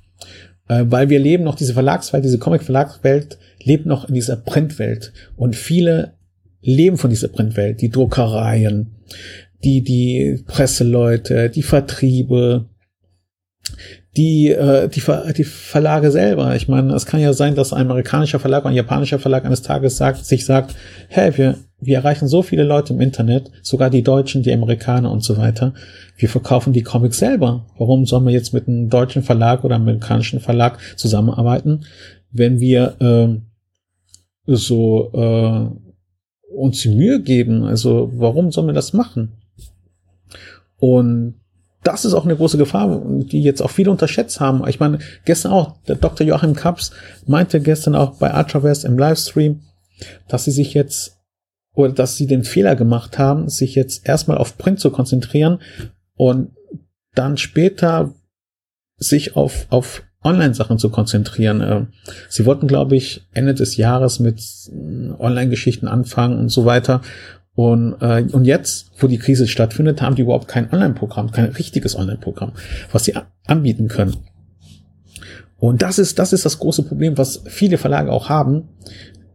äh, weil wir leben noch diese Verlagswelt, diese Comic-Verlagswelt lebt noch in dieser Printwelt und viele leben von dieser Printwelt. Die Druckereien, die, die Presseleute, die Vertriebe, die, äh, die, Ver die Verlage selber. Ich meine, es kann ja sein, dass ein amerikanischer Verlag oder ein japanischer Verlag eines Tages sagt, sich sagt, hey, wir, wir erreichen so viele Leute im Internet, sogar die Deutschen, die Amerikaner und so weiter. Wir verkaufen die Comics selber. Warum sollen wir jetzt mit einem deutschen Verlag oder einem amerikanischen Verlag zusammenarbeiten, wenn wir äh, so äh, uns Mühe geben? Also warum sollen wir das machen? Und das ist auch eine große Gefahr, die jetzt auch viele unterschätzt haben. Ich meine, gestern auch, der Dr. Joachim Kaps meinte gestern auch bei Ultravest im Livestream, dass sie sich jetzt oder dass sie den Fehler gemacht haben, sich jetzt erstmal auf Print zu konzentrieren und dann später sich auf, auf Online-Sachen zu konzentrieren. Äh, sie wollten, glaube ich, Ende des Jahres mit äh, Online-Geschichten anfangen und so weiter. Und, äh, und jetzt, wo die Krise stattfindet, haben die überhaupt kein Online-Programm, kein richtiges Online-Programm, was sie anbieten können. Und das ist, das ist das große Problem, was viele Verlage auch haben,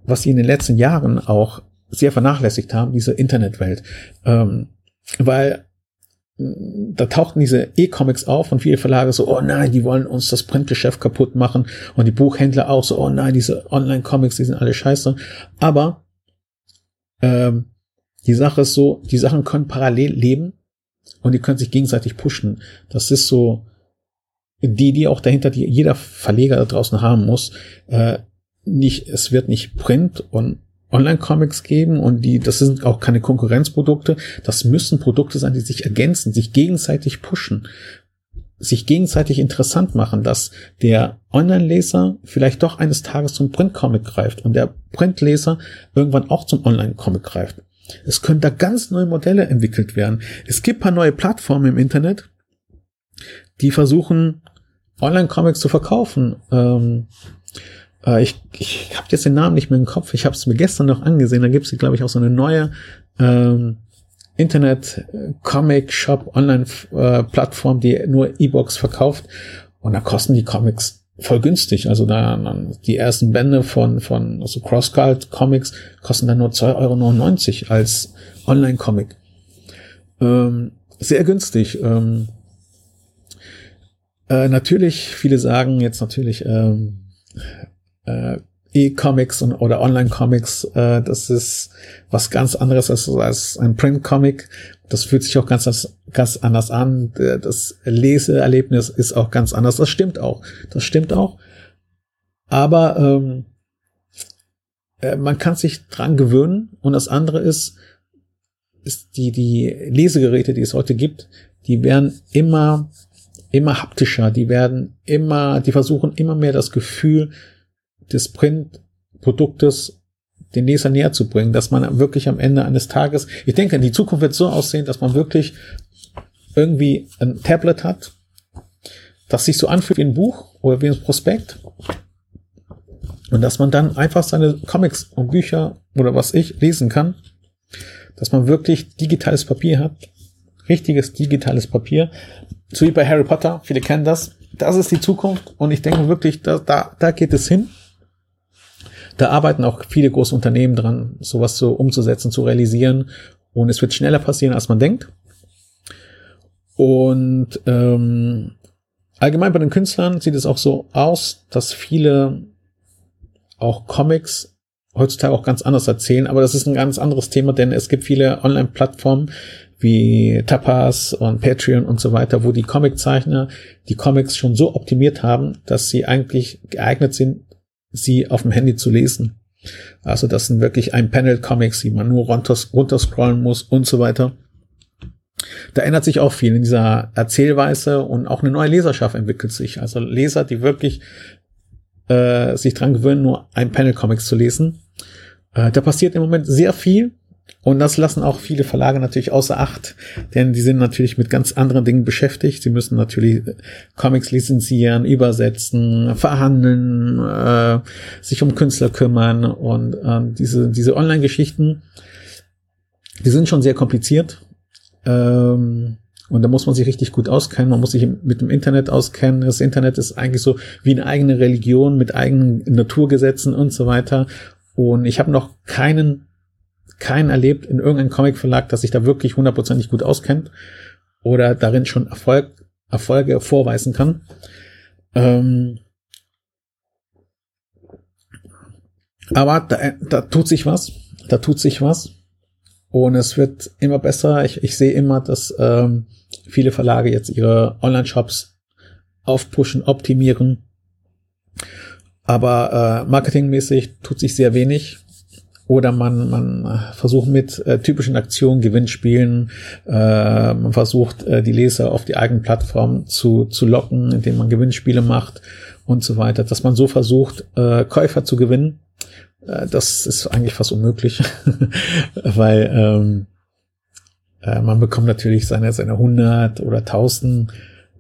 was sie in den letzten Jahren auch sehr vernachlässigt haben, diese Internetwelt. Ähm, weil da tauchten diese E-Comics auf und viele Verlage so, oh nein, die wollen uns das Printgeschäft kaputt machen und die Buchhändler auch so, oh nein, diese Online-Comics, die sind alle scheiße. Aber ähm, die Sache ist so, die Sachen können parallel leben und die können sich gegenseitig pushen. Das ist so die, die auch dahinter, die jeder Verleger da draußen haben muss. Äh, nicht, es wird nicht Print und Online-Comics geben und die, das sind auch keine Konkurrenzprodukte. Das müssen Produkte sein, die sich ergänzen, sich gegenseitig pushen, sich gegenseitig interessant machen, dass der Online-Leser vielleicht doch eines Tages zum Print-Comic greift und der Print-Leser irgendwann auch zum Online-Comic greift. Es können da ganz neue Modelle entwickelt werden. Es gibt paar neue Plattformen im Internet, die versuchen, Online-Comics zu verkaufen. Ähm, äh, ich ich habe jetzt den Namen nicht mehr im Kopf. Ich habe es mir gestern noch angesehen. Da gibt es, glaube ich, auch so eine neue ähm, Internet-Comic-Shop, Online-Plattform, die nur E-Books verkauft. Und da kosten die Comics voll günstig. Also da die ersten Bände von, von also CrossCult Comics kosten dann nur 2,99 Euro als Online-Comic. Ähm, sehr günstig. Ähm, äh, natürlich, viele sagen jetzt natürlich, ähm, äh, E-Comics und, oder Online-Comics, äh, das ist was ganz anderes als, als ein Print-Comic. Das fühlt sich auch ganz, ganz anders an. Das Leseerlebnis ist auch ganz anders. Das stimmt auch. Das stimmt auch. Aber ähm, äh, man kann sich dran gewöhnen. Und das andere ist, ist die, die Lesegeräte, die es heute gibt, die werden immer, immer haptischer. Die werden immer, die versuchen immer mehr das Gefühl des Printproduktes den Leser näher zu bringen, dass man wirklich am Ende eines Tages, ich denke, die Zukunft wird so aussehen, dass man wirklich irgendwie ein Tablet hat, das sich so anfühlt wie ein Buch oder wie ein Prospekt und dass man dann einfach seine Comics und Bücher oder was ich lesen kann, dass man wirklich digitales Papier hat, richtiges digitales Papier, so wie bei Harry Potter, viele kennen das, das ist die Zukunft und ich denke wirklich, da, da, da geht es hin. Da arbeiten auch viele große Unternehmen dran, sowas so umzusetzen, zu realisieren. Und es wird schneller passieren, als man denkt. Und ähm, allgemein bei den Künstlern sieht es auch so aus, dass viele auch Comics heutzutage auch ganz anders erzählen, aber das ist ein ganz anderes Thema, denn es gibt viele Online-Plattformen wie Tapas und Patreon und so weiter, wo die Comiczeichner die Comics schon so optimiert haben, dass sie eigentlich geeignet sind, sie auf dem Handy zu lesen. Also das sind wirklich ein Panel-Comics, die man nur runterscrollen muss und so weiter. Da ändert sich auch viel in dieser Erzählweise und auch eine neue Leserschaft entwickelt sich. Also Leser, die wirklich äh, sich dran gewöhnen, nur ein Panel-Comics zu lesen. Äh, da passiert im Moment sehr viel. Und das lassen auch viele Verlage natürlich außer Acht, denn die sind natürlich mit ganz anderen Dingen beschäftigt. Sie müssen natürlich Comics lizenzieren, übersetzen, verhandeln, äh, sich um Künstler kümmern und äh, diese, diese Online-Geschichten, die sind schon sehr kompliziert. Ähm, und da muss man sich richtig gut auskennen. Man muss sich mit dem Internet auskennen. Das Internet ist eigentlich so wie eine eigene Religion mit eigenen Naturgesetzen und so weiter. Und ich habe noch keinen keinen erlebt in irgendeinem Comic-Verlag, dass sich da wirklich hundertprozentig gut auskennt oder darin schon Erfolg, Erfolge vorweisen kann. Ähm, aber da, da tut sich was, da tut sich was und es wird immer besser. Ich, ich sehe immer, dass ähm, viele Verlage jetzt ihre Online-Shops aufpushen, optimieren. Aber äh, marketingmäßig tut sich sehr wenig. Oder man, man versucht mit äh, typischen Aktionen, Gewinnspielen, äh, man versucht äh, die Leser auf die eigenen Plattform zu, zu locken, indem man Gewinnspiele macht und so weiter. Dass man so versucht, äh, Käufer zu gewinnen, äh, das ist eigentlich fast unmöglich, weil ähm, äh, man bekommt natürlich seine, seine 100 oder 1000,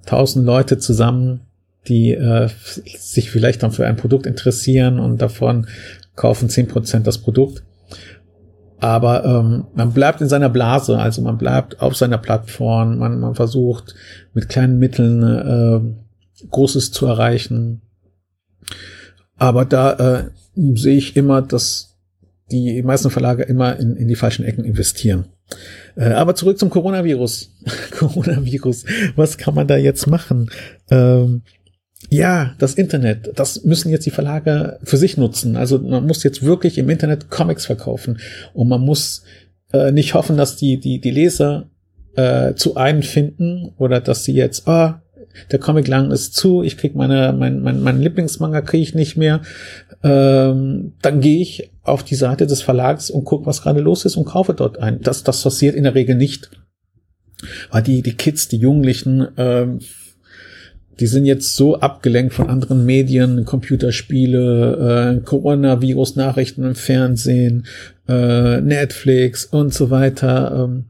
1000 Leute zusammen, die äh, sich vielleicht dann für ein Produkt interessieren und davon kaufen zehn Prozent das Produkt. Aber ähm, man bleibt in seiner Blase, also man bleibt auf seiner Plattform, man, man versucht mit kleinen Mitteln äh, Großes zu erreichen. Aber da äh, sehe ich immer, dass die meisten Verlage immer in, in die falschen Ecken investieren. Äh, aber zurück zum Coronavirus. Coronavirus, was kann man da jetzt machen? Ähm, ja, das Internet, das müssen jetzt die Verlage für sich nutzen. Also man muss jetzt wirklich im Internet Comics verkaufen und man muss äh, nicht hoffen, dass die die die Leser äh, zu einem finden oder dass sie jetzt, ah, der Comic lang ist zu, ich krieg meine mein mein, mein Lieblingsmanga kriege ich nicht mehr. Ähm, dann gehe ich auf die Seite des Verlags und gucke, was gerade los ist und kaufe dort ein. Das das passiert in der Regel nicht, weil die die Kids, die Jugendlichen ähm, die sind jetzt so abgelenkt von anderen Medien, Computerspiele, äh, Coronavirus-Nachrichten im Fernsehen, äh, Netflix und so weiter. Ähm,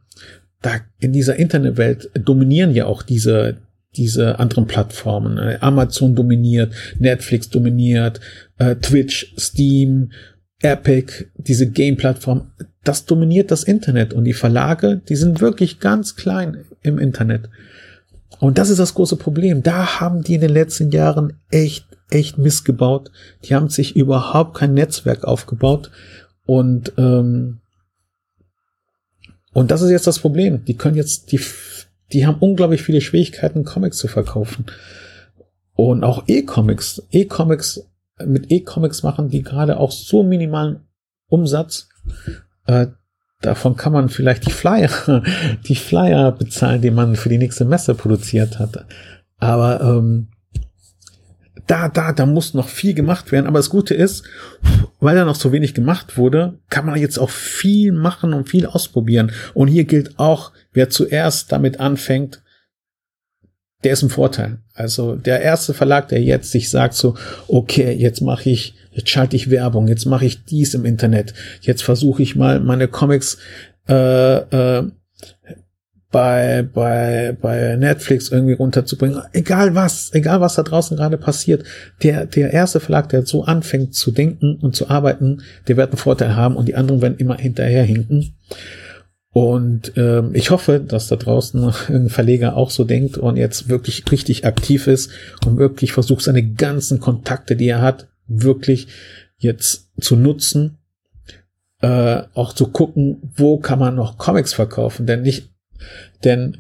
da in dieser Internetwelt dominieren ja auch diese diese anderen Plattformen. Äh, Amazon dominiert, Netflix dominiert, äh, Twitch, Steam, Epic, diese Game-Plattform, das dominiert das Internet und die Verlage, die sind wirklich ganz klein im Internet. Und das ist das große Problem. Da haben die in den letzten Jahren echt, echt missgebaut. Die haben sich überhaupt kein Netzwerk aufgebaut. Und, ähm, und das ist jetzt das Problem. Die können jetzt, die, die haben unglaublich viele Schwierigkeiten, Comics zu verkaufen. Und auch E-Comics, E-Comics, mit E-Comics machen die gerade auch so minimalen Umsatz. Äh, Davon kann man vielleicht die Flyer, die Flyer bezahlen, die man für die nächste Messe produziert hat. Aber ähm, da, da, da muss noch viel gemacht werden. Aber das Gute ist, weil da noch so wenig gemacht wurde, kann man jetzt auch viel machen und viel ausprobieren. Und hier gilt auch, wer zuerst damit anfängt, der ist ein Vorteil. Also der erste Verlag, der jetzt sich sagt so, okay, jetzt mache ich jetzt schalte ich Werbung, jetzt mache ich dies im Internet, jetzt versuche ich mal meine Comics äh, äh, bei, bei, bei Netflix irgendwie runterzubringen. Egal was, egal was da draußen gerade passiert. Der, der erste Verlag, der so anfängt zu denken und zu arbeiten, der wird einen Vorteil haben und die anderen werden immer hinterherhinken. Und ähm, ich hoffe, dass da draußen ein Verleger auch so denkt und jetzt wirklich richtig aktiv ist und wirklich versucht, seine ganzen Kontakte, die er hat, wirklich jetzt zu nutzen, äh, auch zu gucken, wo kann man noch Comics verkaufen, denn nicht, denn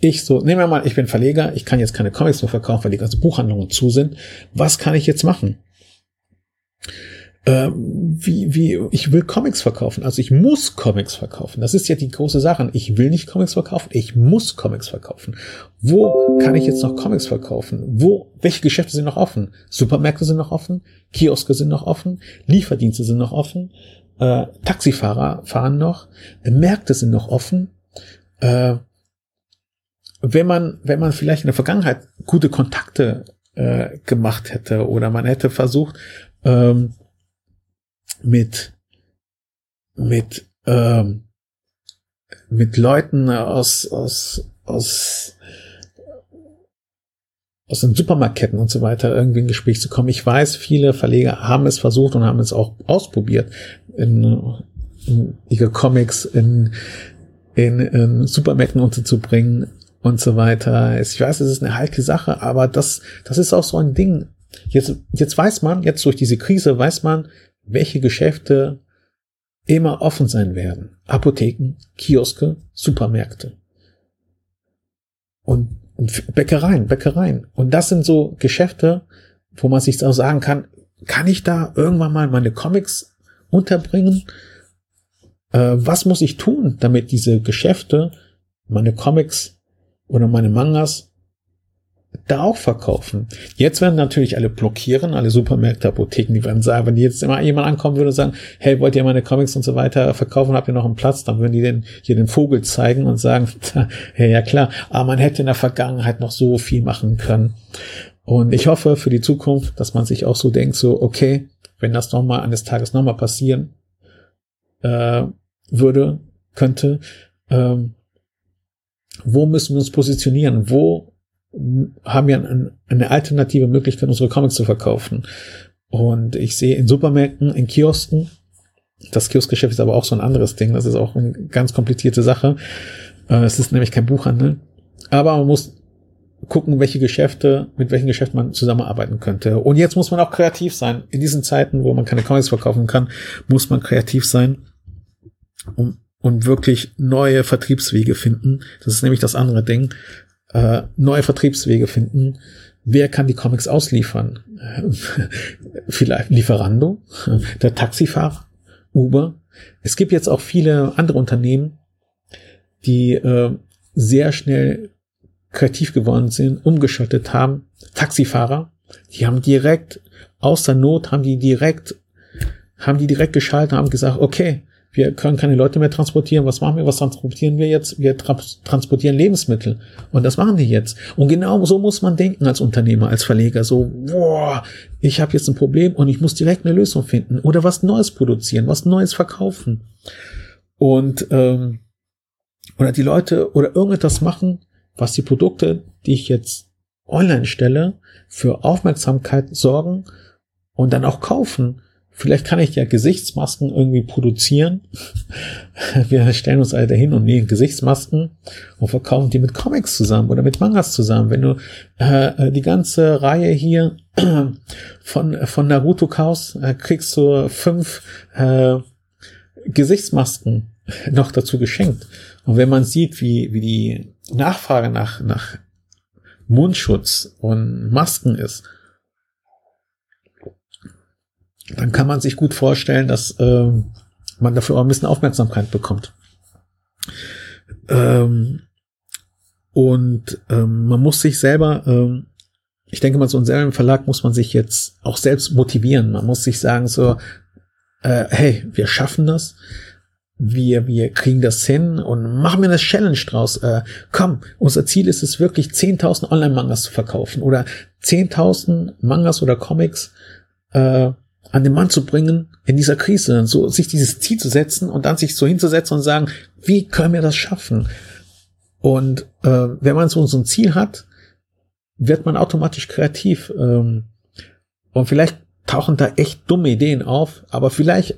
ich so, nehmen wir mal, ich bin Verleger, ich kann jetzt keine Comics mehr verkaufen, weil die ganzen Buchhandlungen zu sind. Was kann ich jetzt machen? Äh, wie, wie, ich will Comics verkaufen. Also ich muss Comics verkaufen. Das ist ja die große Sache. Ich will nicht Comics verkaufen, ich muss Comics verkaufen. Wo kann ich jetzt noch Comics verkaufen? Wo, welche Geschäfte sind noch offen? Supermärkte sind noch offen, Kioske sind noch offen, Lieferdienste sind noch offen, äh, Taxifahrer fahren noch, Märkte sind noch offen. Äh, wenn man, wenn man vielleicht in der Vergangenheit gute Kontakte äh, gemacht hätte oder man hätte versucht, ähm, mit, mit, ähm, mit Leuten aus, aus, aus, aus den Supermarktketten und so weiter irgendwie in Gespräch zu kommen. Ich weiß, viele Verleger haben es versucht und haben es auch ausprobiert, in, in ihre Comics in, in, in Supermärkten unterzubringen und so weiter. Ich weiß, es ist eine heikle Sache, aber das, das ist auch so ein Ding. Jetzt, jetzt weiß man, jetzt durch diese Krise weiß man, welche Geschäfte immer offen sein werden. Apotheken, Kioske, Supermärkte. Und, und Bäckereien, Bäckereien. Und das sind so Geschäfte, wo man sich auch sagen kann, kann ich da irgendwann mal meine Comics unterbringen? Äh, was muss ich tun, damit diese Geschäfte meine Comics oder meine Mangas da auch verkaufen. Jetzt werden natürlich alle blockieren, alle Supermärkte, Apotheken, die werden sagen, wenn jetzt immer jemand ankommen würde und sagen, hey, wollt ihr meine Comics und so weiter verkaufen, habt ihr noch einen Platz, dann würden die den, hier den Vogel zeigen und sagen, hey, ja klar, aber man hätte in der Vergangenheit noch so viel machen können. Und ich hoffe für die Zukunft, dass man sich auch so denkt, so, okay, wenn das nochmal eines Tages nochmal passieren äh, würde, könnte, ähm, wo müssen wir uns positionieren? Wo haben ein, eine alternative Möglichkeit, unsere Comics zu verkaufen? Und ich sehe in Supermärkten, in Kiosken, das Kioskgeschäft ist aber auch so ein anderes Ding, das ist auch eine ganz komplizierte Sache. Äh, es ist nämlich kein Buchhandel. Aber man muss gucken, welche Geschäfte, mit welchen Geschäften man zusammenarbeiten könnte. Und jetzt muss man auch kreativ sein. In diesen Zeiten, wo man keine Comics verkaufen kann, muss man kreativ sein, um und wirklich neue Vertriebswege finden. Das ist nämlich das andere Ding. Äh, neue Vertriebswege finden. Wer kann die Comics ausliefern? Vielleicht Lieferando, der Taxifahrer, Uber. Es gibt jetzt auch viele andere Unternehmen, die äh, sehr schnell kreativ geworden sind, umgeschaltet haben. Taxifahrer, die haben direkt aus der Not haben die direkt haben die direkt geschaltet, haben gesagt, okay, wir können keine Leute mehr transportieren. Was machen wir? Was transportieren wir jetzt? Wir tra transportieren Lebensmittel. Und das machen die jetzt. Und genau so muss man denken als Unternehmer, als Verleger. So, boah, ich habe jetzt ein Problem und ich muss direkt eine Lösung finden. Oder was Neues produzieren, was Neues verkaufen. Und ähm, oder die Leute oder irgendetwas machen, was die Produkte, die ich jetzt online stelle, für Aufmerksamkeit sorgen und dann auch kaufen. Vielleicht kann ich ja Gesichtsmasken irgendwie produzieren. Wir stellen uns alle dahin und nähen Gesichtsmasken und verkaufen die mit Comics zusammen oder mit Mangas zusammen. Wenn du äh, äh die ganze Reihe hier von, von Naruto kaufst, äh, kriegst du fünf äh, Gesichtsmasken noch dazu geschenkt. Und wenn man sieht, wie, wie die Nachfrage nach, nach Mundschutz und Masken ist, dann kann man sich gut vorstellen, dass äh, man dafür auch ein bisschen Aufmerksamkeit bekommt. Ähm, und ähm, man muss sich selber, ähm, ich denke mal, so ein selben Verlag muss man sich jetzt auch selbst motivieren. Man muss sich sagen so, äh, hey, wir schaffen das. Wir, wir kriegen das hin und machen wir eine Challenge draus. Äh, komm, unser Ziel ist es wirklich 10.000 Online-Mangas zu verkaufen oder 10.000 Mangas oder Comics äh, an den Mann zu bringen in dieser Krise, so sich dieses Ziel zu setzen und dann sich so hinzusetzen und sagen, wie können wir das schaffen? Und äh, wenn man so, so ein Ziel hat, wird man automatisch kreativ. Ähm, und vielleicht tauchen da echt dumme Ideen auf, aber vielleicht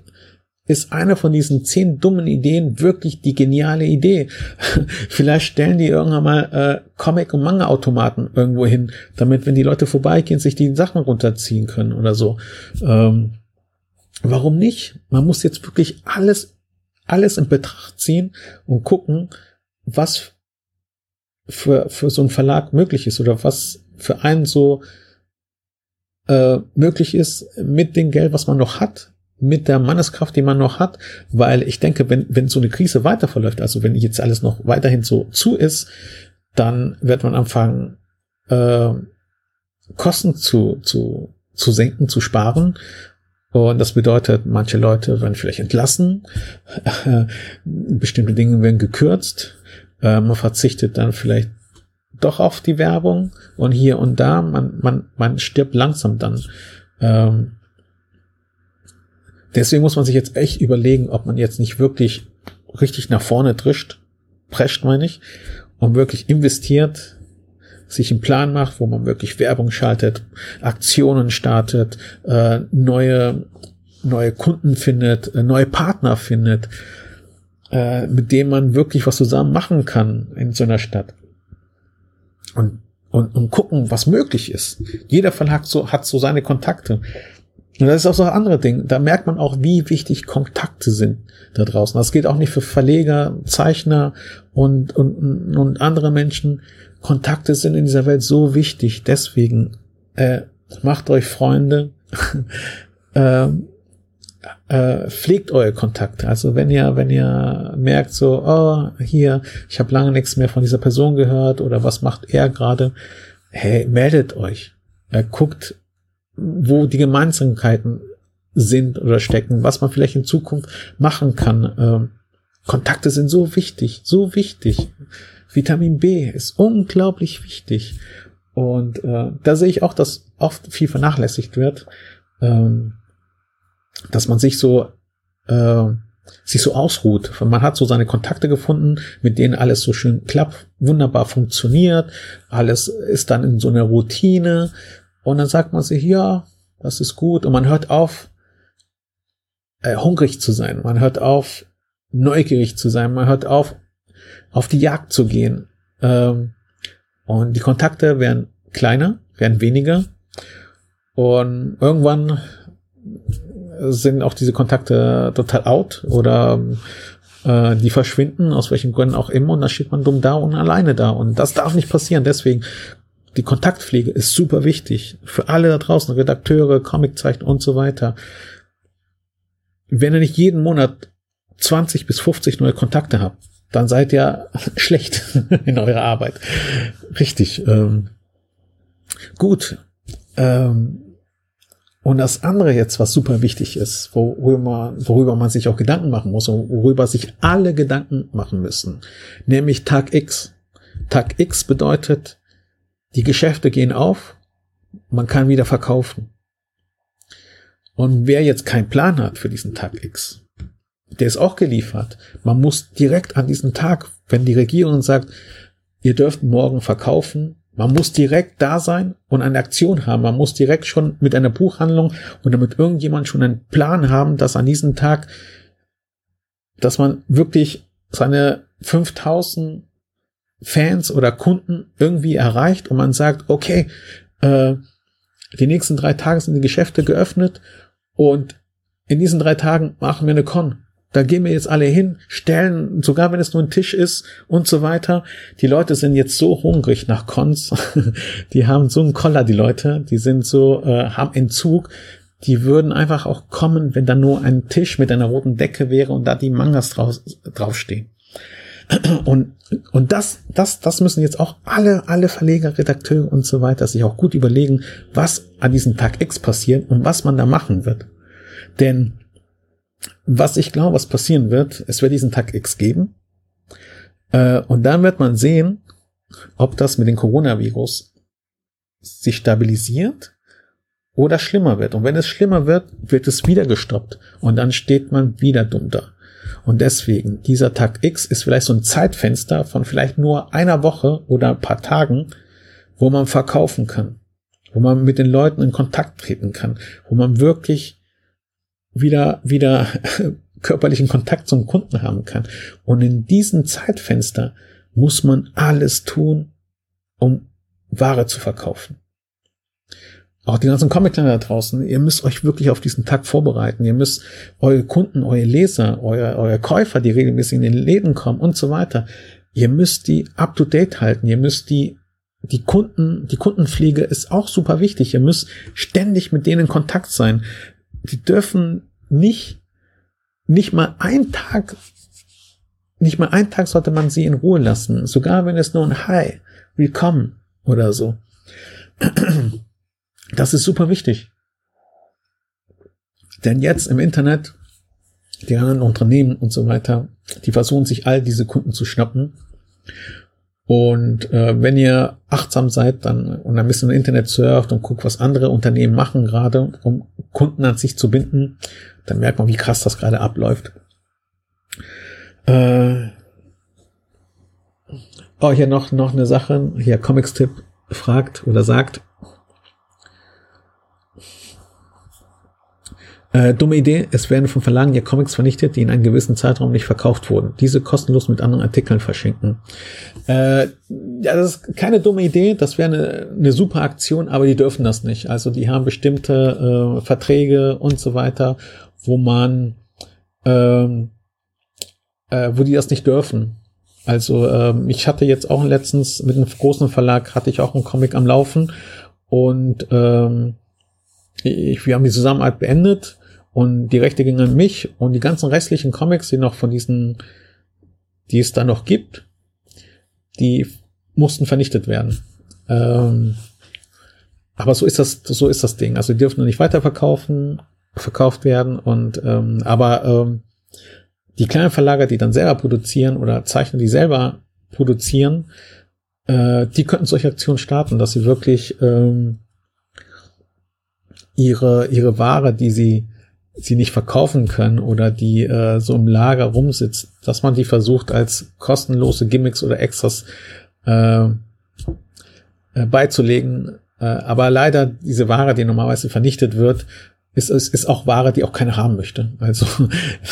ist eine von diesen zehn dummen Ideen wirklich die geniale Idee. Vielleicht stellen die irgendwann mal äh, Comic- und Manga-Automaten irgendwo hin, damit, wenn die Leute vorbeigehen, sich die Sachen runterziehen können oder so. Ähm, warum nicht? Man muss jetzt wirklich alles, alles in Betracht ziehen und gucken, was für, für so ein Verlag möglich ist oder was für einen so äh, möglich ist mit dem Geld, was man noch hat, mit der Manneskraft, die man noch hat, weil ich denke, wenn, wenn so eine Krise weiter verläuft, also wenn jetzt alles noch weiterhin so zu ist, dann wird man anfangen, äh, Kosten zu, zu, zu senken, zu sparen. Und das bedeutet, manche Leute werden vielleicht entlassen, bestimmte Dinge werden gekürzt, äh, man verzichtet dann vielleicht doch auf die Werbung und hier und da, man, man, man stirbt langsam dann. Ähm, Deswegen muss man sich jetzt echt überlegen, ob man jetzt nicht wirklich richtig nach vorne drischt, prescht meine ich, und wirklich investiert, sich einen Plan macht, wo man wirklich Werbung schaltet, Aktionen startet, äh, neue, neue Kunden findet, äh, neue Partner findet, äh, mit denen man wirklich was zusammen machen kann in so einer Stadt. Und, und, und gucken, was möglich ist. Jeder Verlag so, hat so seine Kontakte. Und das ist auch so ein anderes Ding. Da merkt man auch, wie wichtig Kontakte sind da draußen. Das gilt auch nicht für Verleger, Zeichner und, und, und andere Menschen. Kontakte sind in dieser Welt so wichtig. Deswegen äh, macht euch Freunde, äh, äh, pflegt eure Kontakte. Also wenn ihr, wenn ihr merkt so, oh, hier, ich habe lange nichts mehr von dieser Person gehört oder was macht er gerade, hey, meldet euch. Äh, guckt, wo die Gemeinsamkeiten sind oder stecken, was man vielleicht in Zukunft machen kann. Ähm, Kontakte sind so wichtig, so wichtig. Vitamin B ist unglaublich wichtig. Und äh, da sehe ich auch, dass oft viel vernachlässigt wird, ähm, dass man sich so äh, sich so ausruht. Man hat so seine Kontakte gefunden, mit denen alles so schön klappt, wunderbar funktioniert, alles ist dann in so einer Routine und dann sagt man sich, ja, das ist gut und man hört auf, äh, hungrig zu sein, man hört auf, neugierig zu sein, man hört auf, auf die Jagd zu gehen. Ähm, und die Kontakte werden kleiner, werden weniger. Und irgendwann sind auch diese Kontakte total out oder äh, die verschwinden, aus welchen Gründen auch immer, und da steht man dumm da und alleine da. Und das darf nicht passieren. Deswegen, die Kontaktpflege ist super wichtig. Für alle da draußen, Redakteure, Comiczeichner und so weiter. Wenn ihr nicht jeden Monat 20 bis 50 neue Kontakte habt, dann seid ihr schlecht in eurer Arbeit. Richtig. Ähm, gut. Ähm, und das andere jetzt, was super wichtig ist, worüber, worüber man sich auch Gedanken machen muss und worüber sich alle Gedanken machen müssen, nämlich Tag X. Tag X bedeutet, die Geschäfte gehen auf, man kann wieder verkaufen. Und wer jetzt keinen Plan hat für diesen Tag X, der ist auch geliefert. Man muss direkt an diesem Tag, wenn die Regierung sagt, ihr dürft morgen verkaufen, man muss direkt da sein und eine Aktion haben. Man muss direkt schon mit einer Buchhandlung oder mit irgendjemand schon einen Plan haben, dass an diesem Tag, dass man wirklich seine 5000 Fans oder Kunden irgendwie erreicht und man sagt, okay, äh, die nächsten drei Tage sind die Geschäfte geöffnet und in diesen drei Tagen machen wir eine Con. Da gehen wir jetzt alle hin, stellen, sogar wenn es nur ein Tisch ist und so weiter. Die Leute sind jetzt so hungrig nach Cons. die haben so einen Koller, die Leute. Die sind so, äh, haben Entzug. Die würden einfach auch kommen, wenn da nur ein Tisch mit einer roten Decke wäre und da die Mangas drauf, draufstehen. Und, und das, das, das müssen jetzt auch alle, alle Verleger, Redakteure und so weiter sich auch gut überlegen, was an diesem Tag X passiert und was man da machen wird. Denn was ich glaube, was passieren wird, es wird diesen Tag X geben. Äh, und dann wird man sehen, ob das mit dem Coronavirus sich stabilisiert oder schlimmer wird. Und wenn es schlimmer wird, wird es wieder gestoppt. Und dann steht man wieder dumm da. Und deswegen, dieser Tag X ist vielleicht so ein Zeitfenster von vielleicht nur einer Woche oder ein paar Tagen, wo man verkaufen kann, wo man mit den Leuten in Kontakt treten kann, wo man wirklich wieder, wieder körperlichen Kontakt zum Kunden haben kann. Und in diesem Zeitfenster muss man alles tun, um Ware zu verkaufen. Auch die ganzen comic da draußen, ihr müsst euch wirklich auf diesen Tag vorbereiten. Ihr müsst eure Kunden, eure Leser, eure, eure Käufer, die regelmäßig in den Läden kommen und so weiter, ihr müsst die up to date halten. Ihr müsst die, die Kunden, die Kundenpflege ist auch super wichtig. Ihr müsst ständig mit denen in Kontakt sein die dürfen nicht, nicht mal ein Tag, nicht mal ein Tag sollte man sie in Ruhe lassen, sogar wenn es nur ein Hi, willkommen oder so. Das ist super wichtig. Denn jetzt im Internet, die anderen Unternehmen und so weiter, die versuchen sich all diese Kunden zu schnappen und äh, wenn ihr achtsam seid dann und ein bisschen im Internet surft und guckt, was andere Unternehmen machen gerade, um Kunden an sich zu binden, dann merkt man, wie krass das gerade abläuft. Äh, oh, hier noch, noch eine Sache. Hier Comics-Tipp fragt oder sagt, Äh, dumme Idee, es werden von Verlagen ja Comics vernichtet, die in einem gewissen Zeitraum nicht verkauft wurden. Diese kostenlos mit anderen Artikeln verschenken. Äh, ja, das ist keine dumme Idee, das wäre eine, eine super Aktion, aber die dürfen das nicht. Also die haben bestimmte äh, Verträge und so weiter, wo man, ähm, äh, wo die das nicht dürfen. Also ähm, ich hatte jetzt auch letztens mit einem großen Verlag hatte ich auch einen Comic am Laufen und ähm, ich, wir haben die Zusammenarbeit beendet und die Rechte gingen an mich und die ganzen restlichen Comics, die noch von diesen, die es da noch gibt, die mussten vernichtet werden. Ähm, aber so ist das, so ist das Ding. Also die dürfen nicht weiterverkaufen, verkauft werden und ähm, aber ähm, die kleinen Verlager, die dann selber produzieren oder Zeichner, die selber produzieren, äh, die könnten solche Aktionen starten, dass sie wirklich ähm, ihre ihre Ware, die sie sie nicht verkaufen können oder die äh, so im Lager rumsitzt, dass man die versucht als kostenlose Gimmicks oder Extras äh, äh, beizulegen. Äh, aber leider diese Ware, die normalerweise vernichtet wird, ist, ist, ist auch Ware, die auch keiner haben möchte. Also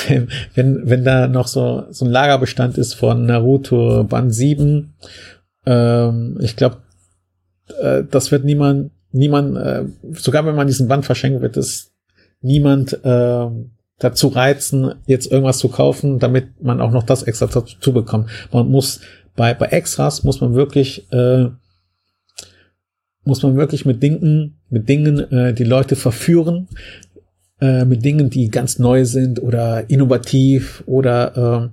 wenn, wenn, wenn da noch so, so ein Lagerbestand ist von Naruto Band 7, ähm, ich glaube, äh, das wird niemand, niemand, äh, sogar wenn man diesen Band verschenkt wird, ist niemand äh, dazu reizen, jetzt irgendwas zu kaufen, damit man auch noch das extra dazu bekommt. Man muss bei, bei Extras muss man wirklich äh, muss man wirklich mit Dingen, mit Dingen äh, die Leute verführen, äh, mit Dingen, die ganz neu sind oder innovativ oder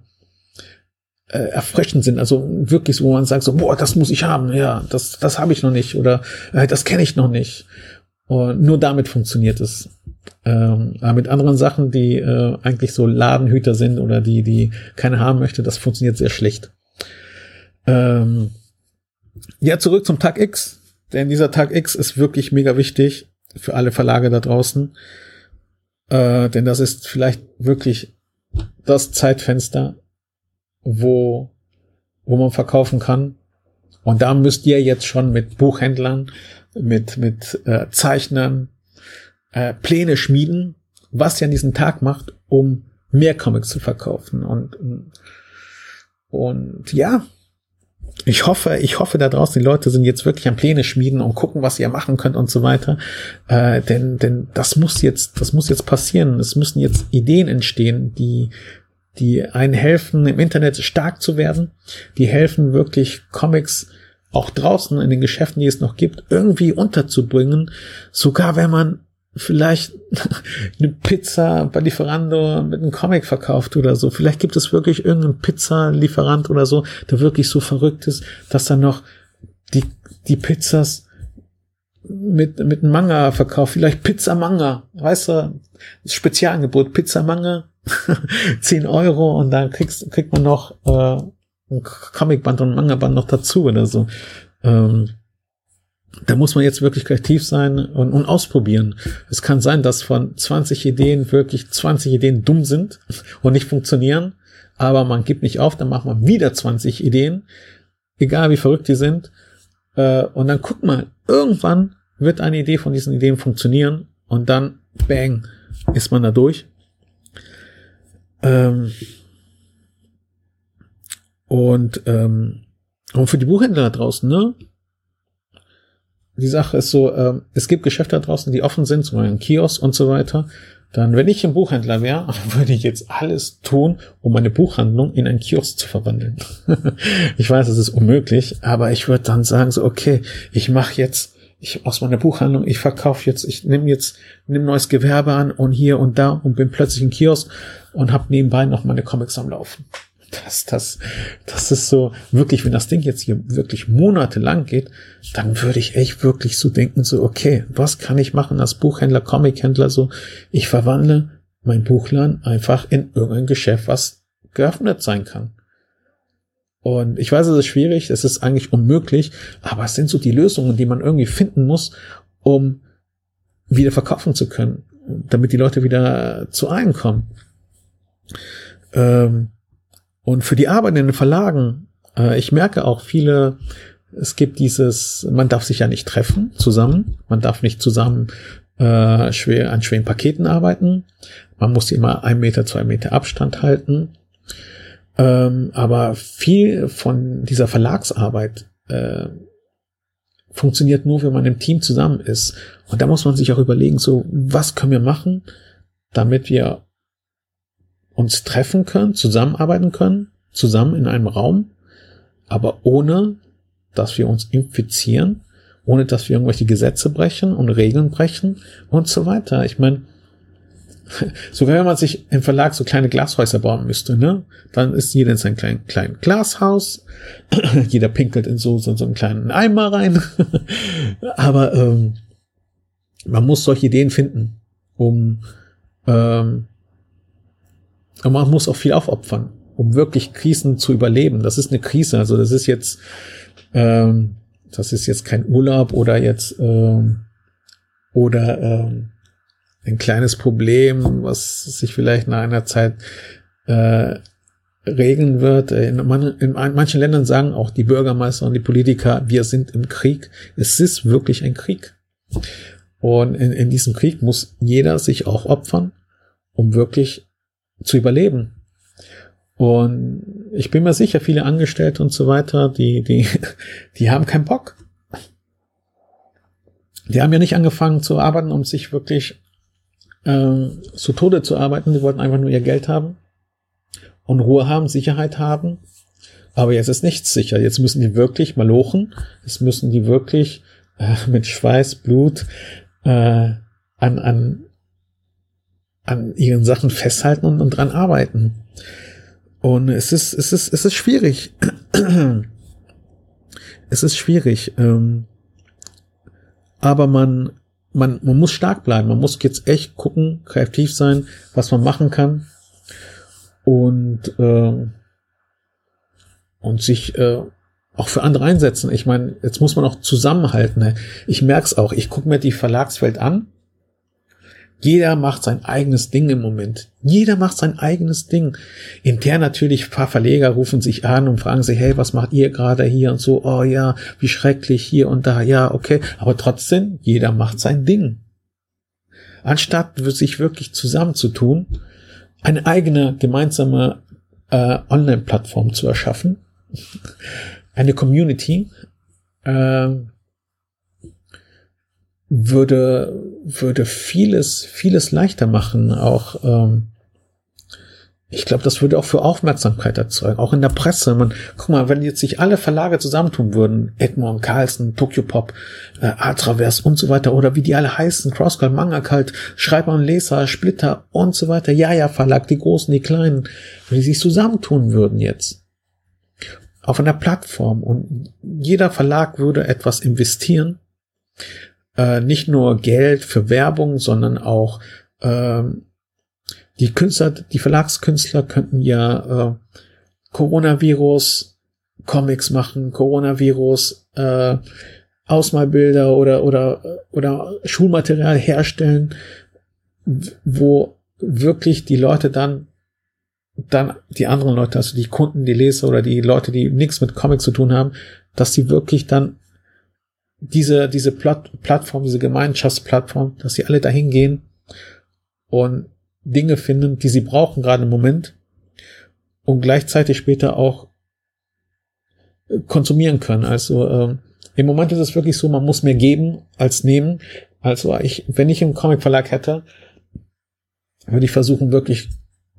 äh, äh, erfrischend sind. Also wirklich, wo man sagt so, boah, das muss ich haben, ja, das, das habe ich noch nicht oder äh, das kenne ich noch nicht. Und nur damit funktioniert es. Ähm, aber mit anderen Sachen, die äh, eigentlich so Ladenhüter sind oder die, die keiner haben möchte, das funktioniert sehr schlecht. Ähm, ja, zurück zum Tag X. Denn dieser Tag X ist wirklich mega wichtig für alle Verlage da draußen. Äh, denn das ist vielleicht wirklich das Zeitfenster, wo, wo man verkaufen kann. Und da müsst ihr jetzt schon mit Buchhändlern, mit, mit äh, Zeichnern, äh, Pläne schmieden, was ihr an diesem Tag macht, um mehr Comics zu verkaufen. Und, und ja, ich hoffe, ich hoffe da draußen, die Leute sind jetzt wirklich am Pläne schmieden und gucken, was ihr machen könnt und so weiter. Äh, denn, denn das muss jetzt, das muss jetzt passieren. Es müssen jetzt Ideen entstehen, die, die einen helfen, im Internet stark zu werden, die helfen wirklich Comics auch draußen in den Geschäften, die es noch gibt, irgendwie unterzubringen, sogar wenn man vielleicht eine Pizza bei Lieferando mit einem Comic verkauft oder so. Vielleicht gibt es wirklich irgendeinen Pizzalieferant oder so, der wirklich so verrückt ist, dass dann noch die, die Pizzas mit, mit einem Manga verkauft. Vielleicht Pizza Manga. Weißt du, Spezialangebot. Pizza Manga. 10 Euro und dann kriegst, kriegt man noch äh, ein Comicband und ein Manga-Band noch dazu oder so. Ähm, da muss man jetzt wirklich kreativ sein und, und ausprobieren. Es kann sein, dass von 20 Ideen wirklich 20 Ideen dumm sind und nicht funktionieren, aber man gibt nicht auf, dann macht man wieder 20 Ideen, egal wie verrückt die sind. Äh, und dann guck mal, irgendwann wird eine Idee von diesen Ideen funktionieren und dann, bang, ist man da durch. Ähm, und, ähm, und für die Buchhändler da draußen, ne? Die Sache ist so, äh, es gibt Geschäfte da draußen, die offen sind, zum Beispiel ein Kiosk und so weiter. Dann, wenn ich ein Buchhändler wäre, würde ich jetzt alles tun, um meine Buchhandlung in einen Kiosk zu verwandeln. ich weiß, es ist unmöglich, aber ich würde dann sagen so, okay, ich mache jetzt ich aus meiner Buchhandlung, ich verkaufe jetzt, ich nehme jetzt nimm neues Gewerbe an und hier und da und bin plötzlich ein Kiosk und habe nebenbei noch meine Comics am Laufen. Das, das, das ist so wirklich, wenn das Ding jetzt hier wirklich monatelang geht, dann würde ich echt wirklich so denken, so, okay, was kann ich machen als Buchhändler, Comichändler, so, ich verwandle mein Buchladen einfach in irgendein Geschäft, was geöffnet sein kann. Und ich weiß, es ist schwierig, es ist eigentlich unmöglich, aber es sind so die Lösungen, die man irgendwie finden muss, um wieder verkaufen zu können, damit die Leute wieder zu einem kommen. Ähm, und für die Arbeit in den Verlagen, äh, ich merke auch viele, es gibt dieses, man darf sich ja nicht treffen zusammen, man darf nicht zusammen äh, schwer an schweren Paketen arbeiten. Man muss immer ein Meter, zwei Meter Abstand halten. Ähm, aber viel von dieser Verlagsarbeit äh, funktioniert nur, wenn man im Team zusammen ist. Und da muss man sich auch überlegen, so, was können wir machen, damit wir uns treffen können, zusammenarbeiten können, zusammen in einem Raum, aber ohne, dass wir uns infizieren, ohne dass wir irgendwelche Gesetze brechen und Regeln brechen und so weiter. Ich meine, sogar wenn man sich im Verlag so kleine Glashäuser bauen müsste, ne, dann ist jeder in sein kleinen, kleinen Glashaus, jeder pinkelt in so, so, so einen kleinen Eimer rein, aber ähm, man muss solche Ideen finden, um ähm, und man muss auch viel aufopfern, um wirklich Krisen zu überleben. Das ist eine Krise. Also das ist jetzt, ähm, das ist jetzt kein Urlaub oder jetzt ähm, oder ähm, ein kleines Problem, was sich vielleicht nach einer Zeit äh, regeln wird. In, man, in manchen Ländern sagen auch die Bürgermeister und die Politiker, wir sind im Krieg. Es ist wirklich ein Krieg. Und in, in diesem Krieg muss jeder sich auch opfern, um wirklich zu überleben. Und ich bin mir sicher, viele Angestellte und so weiter, die, die, die haben keinen Bock. Die haben ja nicht angefangen zu arbeiten, um sich wirklich äh, zu Tode zu arbeiten. Die wollten einfach nur ihr Geld haben und Ruhe haben, Sicherheit haben. Aber jetzt ist nichts sicher. Jetzt müssen die wirklich malochen. Jetzt müssen die wirklich äh, mit Schweiß, Blut äh, an, an an ihren Sachen festhalten und, und dran arbeiten. Und es ist, es ist, es ist schwierig. es ist schwierig. Ähm, aber man, man, man muss stark bleiben. Man muss jetzt echt gucken, kreativ sein, was man machen kann. Und, äh, und sich äh, auch für andere einsetzen. Ich meine, jetzt muss man auch zusammenhalten. Ich merke es auch. Ich gucke mir die Verlagswelt an jeder macht sein eigenes Ding im Moment. Jeder macht sein eigenes Ding. Intern natürlich paar Verleger rufen sich an und fragen sich, hey, was macht ihr gerade hier und so? Oh ja, wie schrecklich hier und da. Ja, okay. Aber trotzdem, jeder macht sein Ding. Anstatt sich wirklich zusammenzutun, eine eigene gemeinsame äh, Online-Plattform zu erschaffen, eine Community, äh, würde, würde vieles, vieles leichter machen. Auch, ähm, ich glaube, das würde auch für Aufmerksamkeit erzeugen, auch in der Presse. Man, guck mal, wenn jetzt sich alle Verlage zusammentun würden, Edmond, Carlsen, Tokyo Pop, äh, Atravers und so weiter, oder wie die alle heißen, Crosscall, Manga Kalt, Schreiber und Leser, Splitter und so weiter, Ja, ja, Verlag, die Großen, die Kleinen, wenn die sich zusammentun würden jetzt, auf einer Plattform und jeder Verlag würde etwas investieren, äh, nicht nur Geld für Werbung, sondern auch ähm, die Künstler, die Verlagskünstler könnten ja äh, Coronavirus Comics machen, Coronavirus äh, Ausmalbilder oder oder oder Schulmaterial herstellen, wo wirklich die Leute dann dann die anderen Leute, also die Kunden, die Leser oder die Leute, die nichts mit Comics zu tun haben, dass sie wirklich dann diese, diese Platt Plattform, diese Gemeinschaftsplattform, dass sie alle dahin gehen und Dinge finden, die sie brauchen gerade im Moment und gleichzeitig später auch äh, konsumieren können. Also ähm, im Moment ist es wirklich so, man muss mehr geben als nehmen. Also ich, wenn ich einen Comic-Verlag hätte, würde ich versuchen, wirklich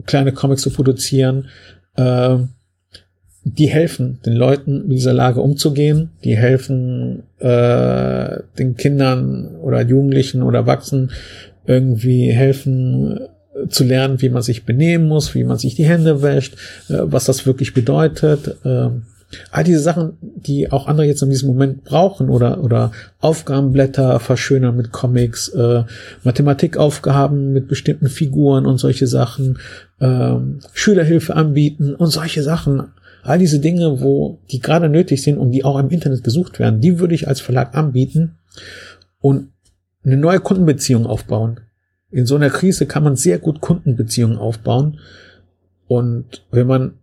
kleine Comics zu produzieren, äh, die helfen den Leuten mit dieser Lage umzugehen, die helfen äh, den Kindern oder Jugendlichen oder Erwachsenen irgendwie helfen äh, zu lernen, wie man sich benehmen muss, wie man sich die Hände wäscht, äh, was das wirklich bedeutet. Äh, all diese Sachen, die auch andere jetzt in diesem Moment brauchen oder oder Aufgabenblätter verschönern mit Comics, äh, Mathematikaufgaben mit bestimmten Figuren und solche Sachen, äh, Schülerhilfe anbieten und solche Sachen All diese Dinge, wo die gerade nötig sind und die auch im Internet gesucht werden, die würde ich als Verlag anbieten und eine neue Kundenbeziehung aufbauen. In so einer Krise kann man sehr gut Kundenbeziehungen aufbauen. Und wenn man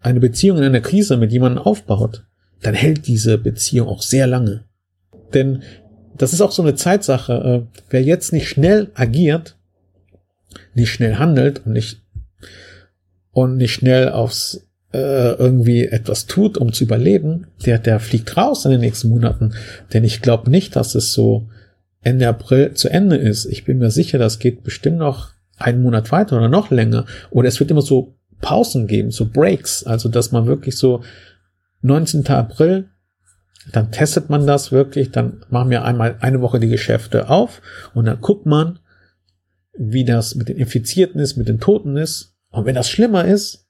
eine Beziehung in einer Krise mit jemandem aufbaut, dann hält diese Beziehung auch sehr lange. Denn das ist auch so eine Zeitsache. Äh, wer jetzt nicht schnell agiert, nicht schnell handelt und nicht und nicht schnell aufs äh, irgendwie etwas tut, um zu überleben, der der fliegt raus in den nächsten Monaten. Denn ich glaube nicht, dass es so Ende April zu Ende ist. Ich bin mir sicher, das geht bestimmt noch einen Monat weiter oder noch länger. Oder es wird immer so Pausen geben, so Breaks. Also dass man wirklich so 19. April dann testet man das wirklich, dann machen wir einmal eine Woche die Geschäfte auf und dann guckt man, wie das mit den Infizierten ist, mit den Toten ist. Und wenn das schlimmer ist,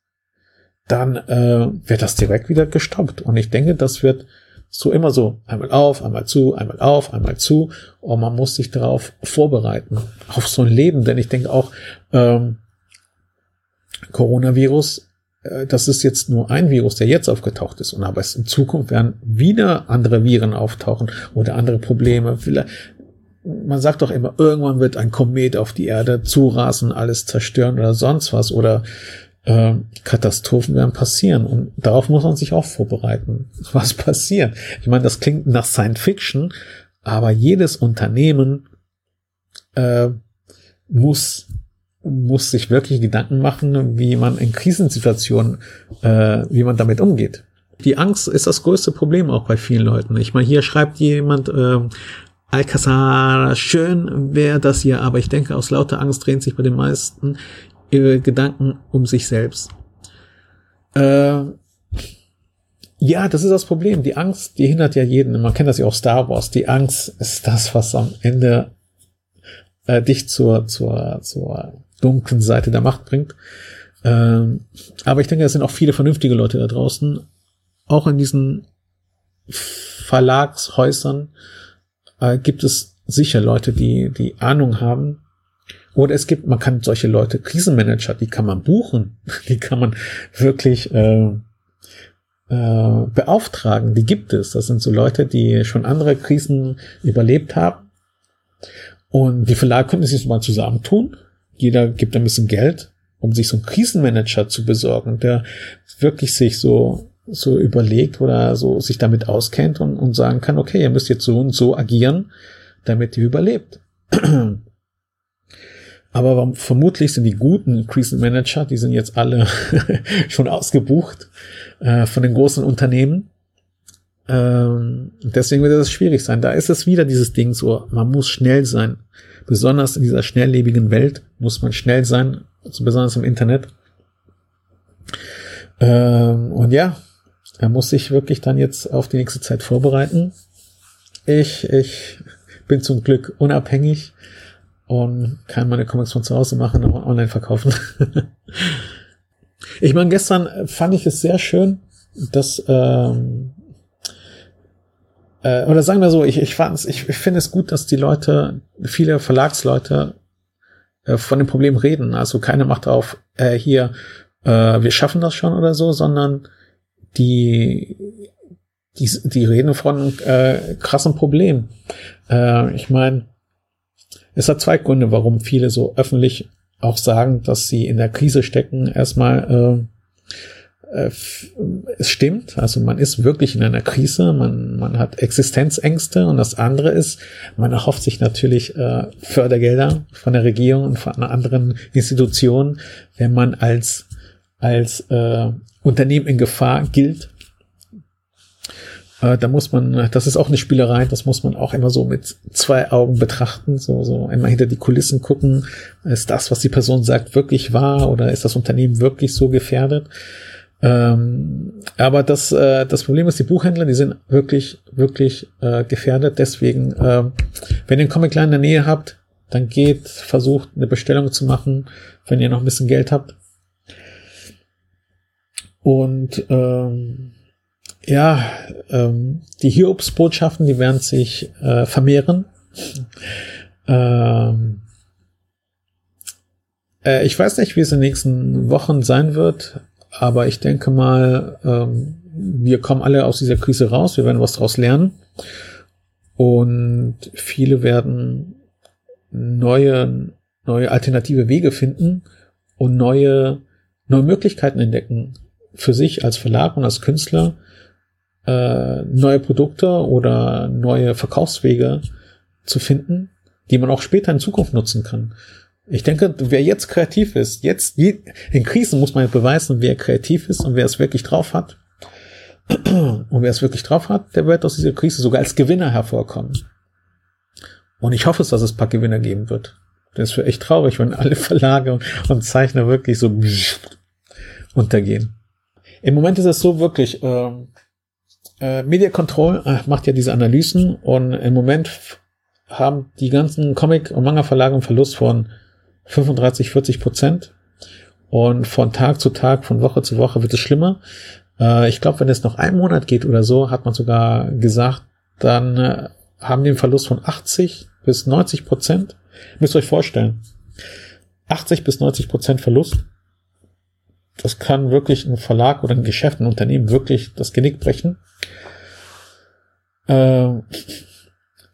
dann äh, wird das direkt wieder gestoppt. Und ich denke, das wird so immer so einmal auf, einmal zu, einmal auf, einmal zu. Und man muss sich darauf vorbereiten, auf so ein Leben. Denn ich denke auch, ähm, Coronavirus äh, das ist jetzt nur ein Virus, der jetzt aufgetaucht ist. Und aber es in Zukunft werden wieder andere Viren auftauchen oder andere Probleme. Vielleicht, man sagt doch immer, irgendwann wird ein Komet auf die Erde zurasen, alles zerstören oder sonst was oder äh, Katastrophen werden passieren und darauf muss man sich auch vorbereiten, was passiert. Ich meine, das klingt nach Science Fiction, aber jedes Unternehmen äh, muss muss sich wirklich Gedanken machen, wie man in Krisensituationen, äh, wie man damit umgeht. Die Angst ist das größte Problem auch bei vielen Leuten. Ich meine, hier schreibt jemand, äh, Alcazar, schön wäre das hier, aber ich denke, aus lauter Angst drehen sich bei den meisten ihre Gedanken um sich selbst. Äh, ja, das ist das Problem. Die Angst, die hindert ja jeden. Man kennt das ja auch Star Wars. Die Angst ist das, was am Ende äh, dich zur, zur, zur dunklen Seite der Macht bringt. Ähm, aber ich denke, es sind auch viele vernünftige Leute da draußen, auch in diesen Verlagshäusern äh, gibt es sicher Leute, die die Ahnung haben. Oder es gibt, man kann solche Leute, Krisenmanager, die kann man buchen, die kann man wirklich äh, äh, beauftragen. Die gibt es. Das sind so Leute, die schon andere Krisen überlebt haben. Und die Verlage könnten sich mal zusammentun jeder gibt ein bisschen Geld, um sich so einen Krisenmanager zu besorgen, der wirklich sich so so überlegt oder so sich damit auskennt und, und sagen kann, okay, ihr müsst jetzt so und so agieren, damit ihr überlebt. Aber vermutlich sind die guten Krisenmanager, die sind jetzt alle schon ausgebucht äh, von den großen Unternehmen. Ähm, deswegen wird es schwierig sein. Da ist es wieder dieses Ding so, man muss schnell sein. Besonders in dieser schnelllebigen Welt muss man schnell sein, also besonders im Internet. Ähm, und ja, er muss sich wirklich dann jetzt auf die nächste Zeit vorbereiten. Ich, ich bin zum Glück unabhängig und kann meine Comics von zu Hause machen und online verkaufen. ich meine, gestern fand ich es sehr schön, dass ähm, äh, oder sagen wir so, ich, ich, fand's, ich, ich finde es gut, dass die Leute, viele Verlagsleute äh, von dem Problem reden. Also keiner macht auf, äh, hier, äh, wir schaffen das schon oder so, sondern die, die, die reden von äh, krassen Problemen. Äh, ich meine, es hat zwei Gründe, warum viele so öffentlich auch sagen, dass sie in der Krise stecken. Erstmal äh, äh, es stimmt, also man ist wirklich in einer Krise, man, man hat Existenzängste und das andere ist, man erhofft sich natürlich äh, Fördergelder von der Regierung und von anderen Institutionen, wenn man als, als äh, Unternehmen in Gefahr gilt. Äh, da muss man, das ist auch eine Spielerei, das muss man auch immer so mit zwei Augen betrachten, so, so einmal hinter die Kulissen gucken, ist das, was die Person sagt, wirklich wahr oder ist das Unternehmen wirklich so gefährdet? Ähm, aber das, äh, das Problem ist, die Buchhändler, die sind wirklich, wirklich äh, gefährdet. Deswegen, äh, wenn ihr einen Comic in der Nähe habt, dann geht, versucht eine Bestellung zu machen, wenn ihr noch ein bisschen Geld habt. Und ähm, ja, ähm, die Hiobs-Botschaften, die werden sich äh, vermehren. ähm, äh, ich weiß nicht, wie es in den nächsten Wochen sein wird. Aber ich denke mal, ähm, wir kommen alle aus dieser Krise raus, wir werden was daraus lernen. Und viele werden neue, neue alternative Wege finden und neue, neue Möglichkeiten entdecken. Für sich als Verlag und als Künstler äh, neue Produkte oder neue Verkaufswege zu finden, die man auch später in Zukunft nutzen kann. Ich denke, wer jetzt kreativ ist, jetzt in Krisen muss man beweisen, wer kreativ ist und wer es wirklich drauf hat. Und wer es wirklich drauf hat, der wird aus dieser Krise sogar als Gewinner hervorkommen. Und ich hoffe es, dass es ein paar Gewinner geben wird. Das wäre echt traurig, wenn alle Verlage und Zeichner wirklich so untergehen. Im Moment ist es so wirklich, äh, äh, Media Control äh, macht ja diese Analysen und im Moment haben die ganzen Comic- und Manga-Verlage einen Verlust von 35, 40 Prozent. Und von Tag zu Tag, von Woche zu Woche wird es schlimmer. Äh, ich glaube, wenn es noch einen Monat geht oder so, hat man sogar gesagt, dann äh, haben die einen Verlust von 80 bis 90 Prozent. Müsst ihr euch vorstellen. 80 bis 90 Prozent Verlust. Das kann wirklich ein Verlag oder ein Geschäft, ein Unternehmen wirklich das Genick brechen. Äh,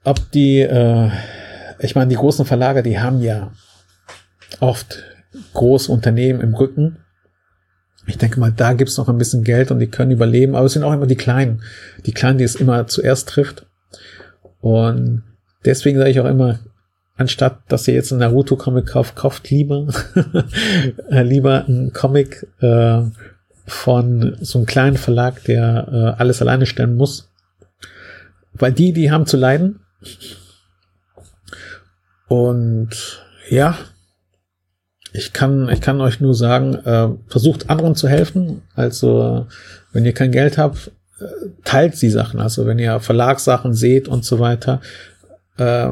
ob die, äh, ich meine, die großen Verlage, die haben ja oft große Unternehmen im Rücken. Ich denke mal, da gibt's noch ein bisschen Geld und die können überleben, aber es sind auch immer die Kleinen. Die Kleinen, die es immer zuerst trifft. Und deswegen sage ich auch immer, anstatt dass ihr jetzt einen Naruto-Comic kauft, kauft lieber, äh, lieber einen Comic äh, von so einem kleinen Verlag, der äh, alles alleine stellen muss. Weil die, die haben zu leiden. Und ja, ich kann, ich kann euch nur sagen, äh, versucht anderen zu helfen. Also, wenn ihr kein Geld habt, äh, teilt die Sachen. Also, wenn ihr Verlagssachen seht und so weiter, äh,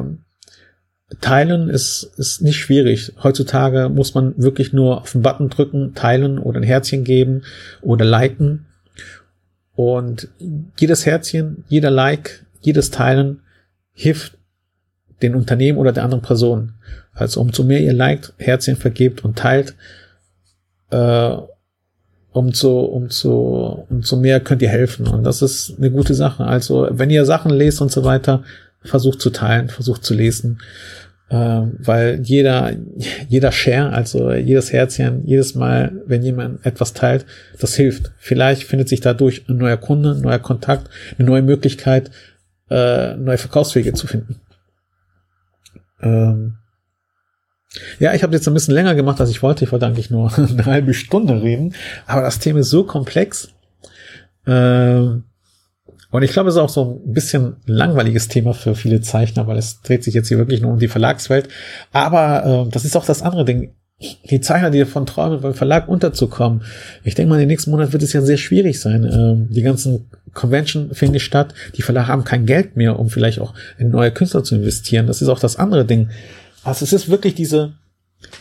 teilen ist, ist nicht schwierig. Heutzutage muss man wirklich nur auf den Button drücken, teilen oder ein Herzchen geben oder liken. Und jedes Herzchen, jeder Like, jedes Teilen hilft den Unternehmen oder der anderen Person. Also umso mehr ihr liked, Herzchen vergebt und teilt, äh, umso, umso, umso mehr könnt ihr helfen. Und das ist eine gute Sache. Also wenn ihr Sachen lest und so weiter, versucht zu teilen, versucht zu lesen. Äh, weil jeder, jeder Share, also jedes Herzchen, jedes Mal, wenn jemand etwas teilt, das hilft. Vielleicht findet sich dadurch ein neuer Kunde, ein neuer Kontakt, eine neue Möglichkeit, äh, neue Verkaufswege zu finden. Ähm, ja, ich habe jetzt ein bisschen länger gemacht, als ich wollte. Ich wollte eigentlich nur eine halbe Stunde reden. Aber das Thema ist so komplex. Ähm, und ich glaube, es ist auch so ein bisschen langweiliges Thema für viele Zeichner, weil es dreht sich jetzt hier wirklich nur um die Verlagswelt. Aber äh, das ist auch das andere Ding. Die Zeichner, die davon träumen, beim Verlag unterzukommen. Ich denke mal, in den nächsten Monaten wird es ja sehr schwierig sein. Ähm, die ganzen Convention finden statt. Die Verlage haben kein Geld mehr, um vielleicht auch in neue Künstler zu investieren. Das ist auch das andere Ding. Also es ist wirklich diese,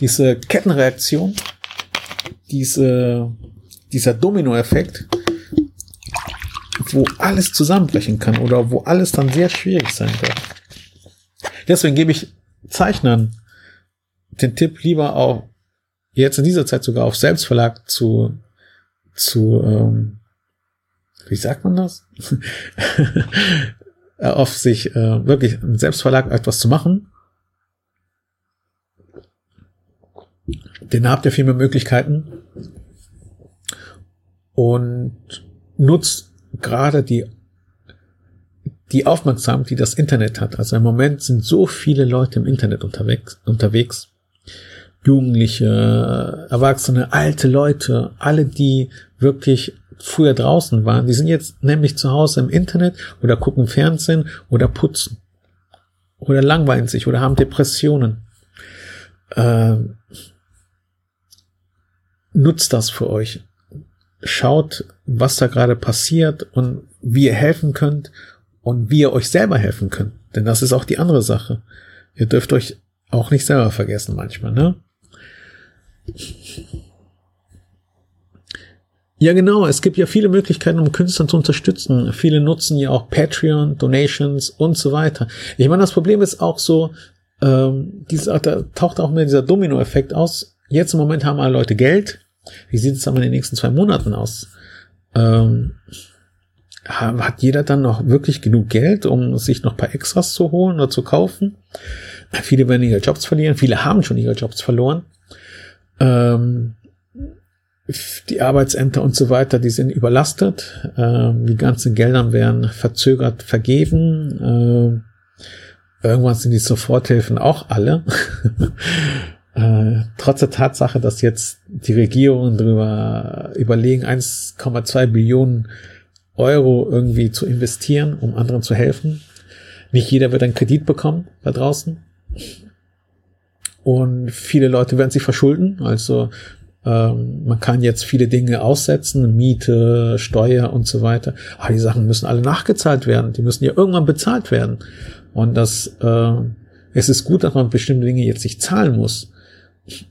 diese Kettenreaktion, diese, dieser Dominoeffekt, wo alles zusammenbrechen kann oder wo alles dann sehr schwierig sein wird. Deswegen gebe ich Zeichnern den Tipp lieber auch jetzt in dieser Zeit sogar auf Selbstverlag zu, zu ähm, wie sagt man das? auf sich äh, wirklich im Selbstverlag etwas zu machen Den habt ihr viel mehr Möglichkeiten und nutzt gerade die die Aufmerksamkeit, die das Internet hat. Also im Moment sind so viele Leute im Internet unterwegs, unterwegs. Jugendliche, Erwachsene, alte Leute, alle, die wirklich früher draußen waren, die sind jetzt nämlich zu Hause im Internet oder gucken Fernsehen oder putzen oder langweilen sich oder haben Depressionen. Ähm, nutzt das für euch. Schaut, was da gerade passiert und wie ihr helfen könnt und wie ihr euch selber helfen könnt. Denn das ist auch die andere Sache. Ihr dürft euch auch nicht selber vergessen manchmal, ne? Ja, genau. Es gibt ja viele Möglichkeiten, um Künstler zu unterstützen. Viele nutzen ja auch Patreon, Donations und so weiter. Ich meine, das Problem ist auch so, ähm, dieser, da taucht auch mehr dieser Domino-Effekt aus. Jetzt im Moment haben alle Leute Geld. Wie sieht es aber in den nächsten zwei Monaten aus? Ähm, hat jeder dann noch wirklich genug Geld, um sich noch paar Extras zu holen oder zu kaufen? Viele werden ihre Jobs verlieren, viele haben schon ihre Jobs verloren. Ähm, die Arbeitsämter und so weiter, die sind überlastet. Ähm, die ganzen Gelder werden verzögert vergeben. Ähm, irgendwann sind die Soforthilfen auch alle. äh, trotz der Tatsache, dass jetzt die Regierungen darüber überlegen, 1,2 Billionen Euro irgendwie zu investieren, um anderen zu helfen. Nicht jeder wird einen Kredit bekommen da draußen. Und viele Leute werden sich verschulden. Also ähm, man kann jetzt viele Dinge aussetzen, Miete, Steuer und so weiter. Aber die Sachen müssen alle nachgezahlt werden. Die müssen ja irgendwann bezahlt werden. Und das, äh, es ist gut, dass man bestimmte Dinge jetzt nicht zahlen muss.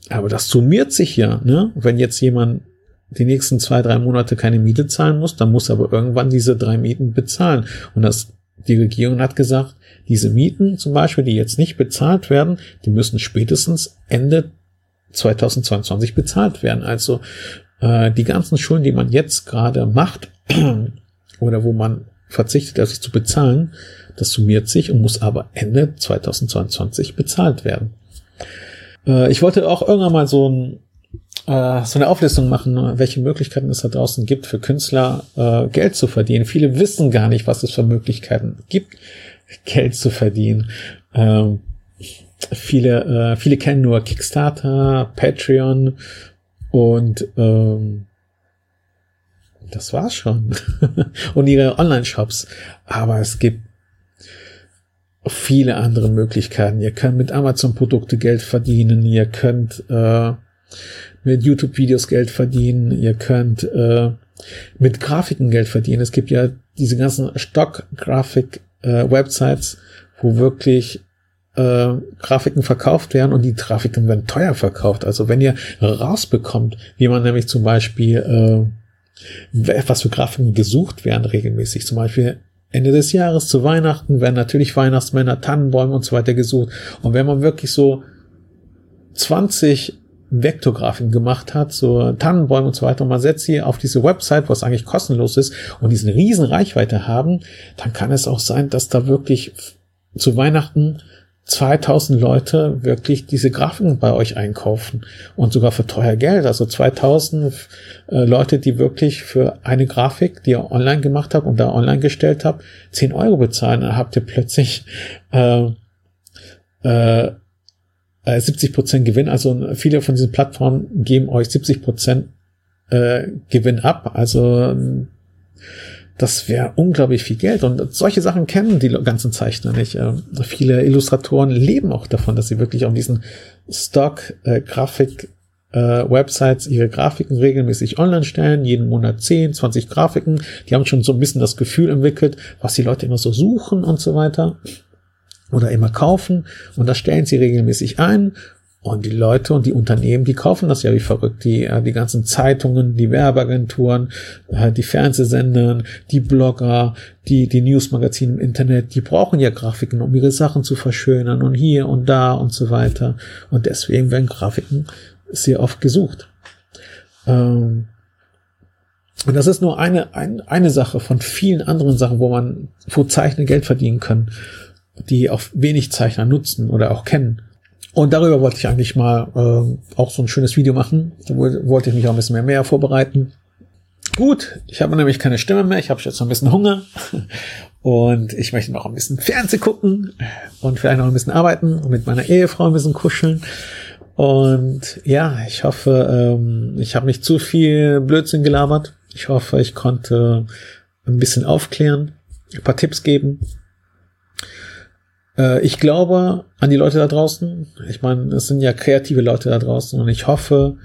Aber das summiert sich ja, ne? Wenn jetzt jemand die nächsten zwei, drei Monate keine Miete zahlen muss, dann muss aber irgendwann diese drei Mieten bezahlen. Und das, die Regierung hat gesagt, diese Mieten zum Beispiel, die jetzt nicht bezahlt werden, die müssen spätestens Ende 2022 bezahlt werden. Also äh, die ganzen Schulden, die man jetzt gerade macht oder wo man verzichtet, sich zu bezahlen, das summiert sich und muss aber Ende 2022 bezahlt werden. Äh, ich wollte auch irgendwann mal so, ein, äh, so eine Auflistung machen, welche Möglichkeiten es da draußen gibt für Künstler, äh, Geld zu verdienen. Viele wissen gar nicht, was es für Möglichkeiten gibt, Geld zu verdienen. Ähm, viele, äh, viele kennen nur Kickstarter, Patreon und ähm, das war's schon. und ihre Online-Shops. Aber es gibt viele andere Möglichkeiten. Ihr könnt mit Amazon-Produkte Geld verdienen, ihr könnt äh, mit YouTube-Videos Geld verdienen, ihr könnt äh, mit Grafiken Geld verdienen. Es gibt ja diese ganzen Stock-Grafik-Websites, äh, wo wirklich äh, Grafiken verkauft werden und die Grafiken werden teuer verkauft. Also wenn ihr rausbekommt, wie man nämlich zum Beispiel äh, was für Grafiken gesucht werden regelmäßig, zum Beispiel Ende des Jahres zu Weihnachten werden natürlich Weihnachtsmänner, Tannenbäume und so weiter gesucht. Und wenn man wirklich so 20 Vektorgrafiken gemacht hat, so Tannenbäume und so weiter, und man setzt sie auf diese Website, was eigentlich kostenlos ist, und diesen riesen Reichweite haben, dann kann es auch sein, dass da wirklich zu Weihnachten 2000 Leute wirklich diese Grafiken bei euch einkaufen und sogar für teuer Geld. Also 2000 äh, Leute, die wirklich für eine Grafik, die ihr online gemacht habt und da online gestellt habt, 10 Euro bezahlen. Dann habt ihr plötzlich äh, äh, 70 Prozent Gewinn. Also viele von diesen Plattformen geben euch 70 Prozent äh, Gewinn ab. Also das wäre unglaublich viel Geld. Und solche Sachen kennen die ganzen Zeichner nicht. Ähm, viele Illustratoren leben auch davon, dass sie wirklich auf diesen Stock-Grafik äh, Websites ihre Grafiken regelmäßig online stellen, jeden Monat 10, 20 Grafiken. Die haben schon so ein bisschen das Gefühl entwickelt, was die Leute immer so suchen und so weiter oder immer kaufen und das stellen sie regelmäßig ein und die Leute und die Unternehmen, die kaufen das ja wie verrückt. Die, äh, die ganzen Zeitungen, die Werbeagenturen, äh, die Fernsehsender, die Blogger, die, die Newsmagazine im Internet, die brauchen ja Grafiken, um ihre Sachen zu verschönern und hier und da und so weiter. Und deswegen werden Grafiken sehr oft gesucht. Ähm, und das ist nur eine, ein, eine Sache von vielen anderen Sachen, wo man, wo Zeichner Geld verdienen können, die auch wenig Zeichner nutzen oder auch kennen. Und darüber wollte ich eigentlich mal äh, auch so ein schönes Video machen. Da wollte ich mich auch ein bisschen mehr, mehr vorbereiten. Gut, ich habe nämlich keine Stimme mehr. Ich habe jetzt noch ein bisschen Hunger. Und ich möchte noch ein bisschen Fernsehen gucken und vielleicht noch ein bisschen arbeiten und mit meiner Ehefrau ein bisschen kuscheln. Und ja, ich hoffe, ähm, ich habe nicht zu viel Blödsinn gelabert. Ich hoffe, ich konnte ein bisschen aufklären, ein paar Tipps geben. Äh, ich glaube an die Leute da draußen. Ich meine, es sind ja kreative Leute da draußen und ich hoffe,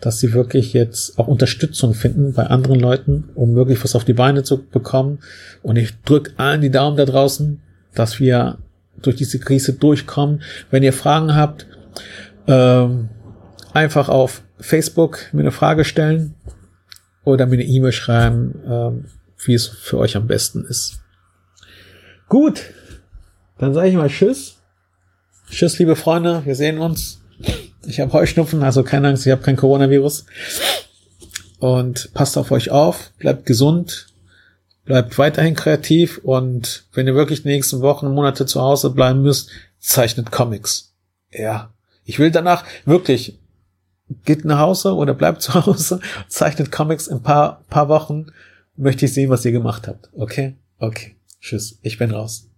dass sie wirklich jetzt auch Unterstützung finden bei anderen Leuten, um wirklich was auf die Beine zu bekommen. Und ich drücke allen die Daumen da draußen, dass wir durch diese Krise durchkommen. Wenn ihr Fragen habt, ähm, einfach auf Facebook mir eine Frage stellen oder mir eine E-Mail schreiben, ähm, wie es für euch am besten ist. Gut, dann sage ich mal Tschüss. Tschüss, liebe Freunde, wir sehen uns. Ich habe Heuschnupfen, also keine Angst, ich habe kein Coronavirus. Und passt auf euch auf, bleibt gesund, bleibt weiterhin kreativ und wenn ihr wirklich die nächsten Wochen, Monate zu Hause bleiben müsst, zeichnet Comics. Ja. Ich will danach wirklich, geht nach Hause oder bleibt zu Hause, zeichnet Comics in paar, paar Wochen, möchte ich sehen, was ihr gemacht habt. Okay? Okay. Tschüss. Ich bin raus.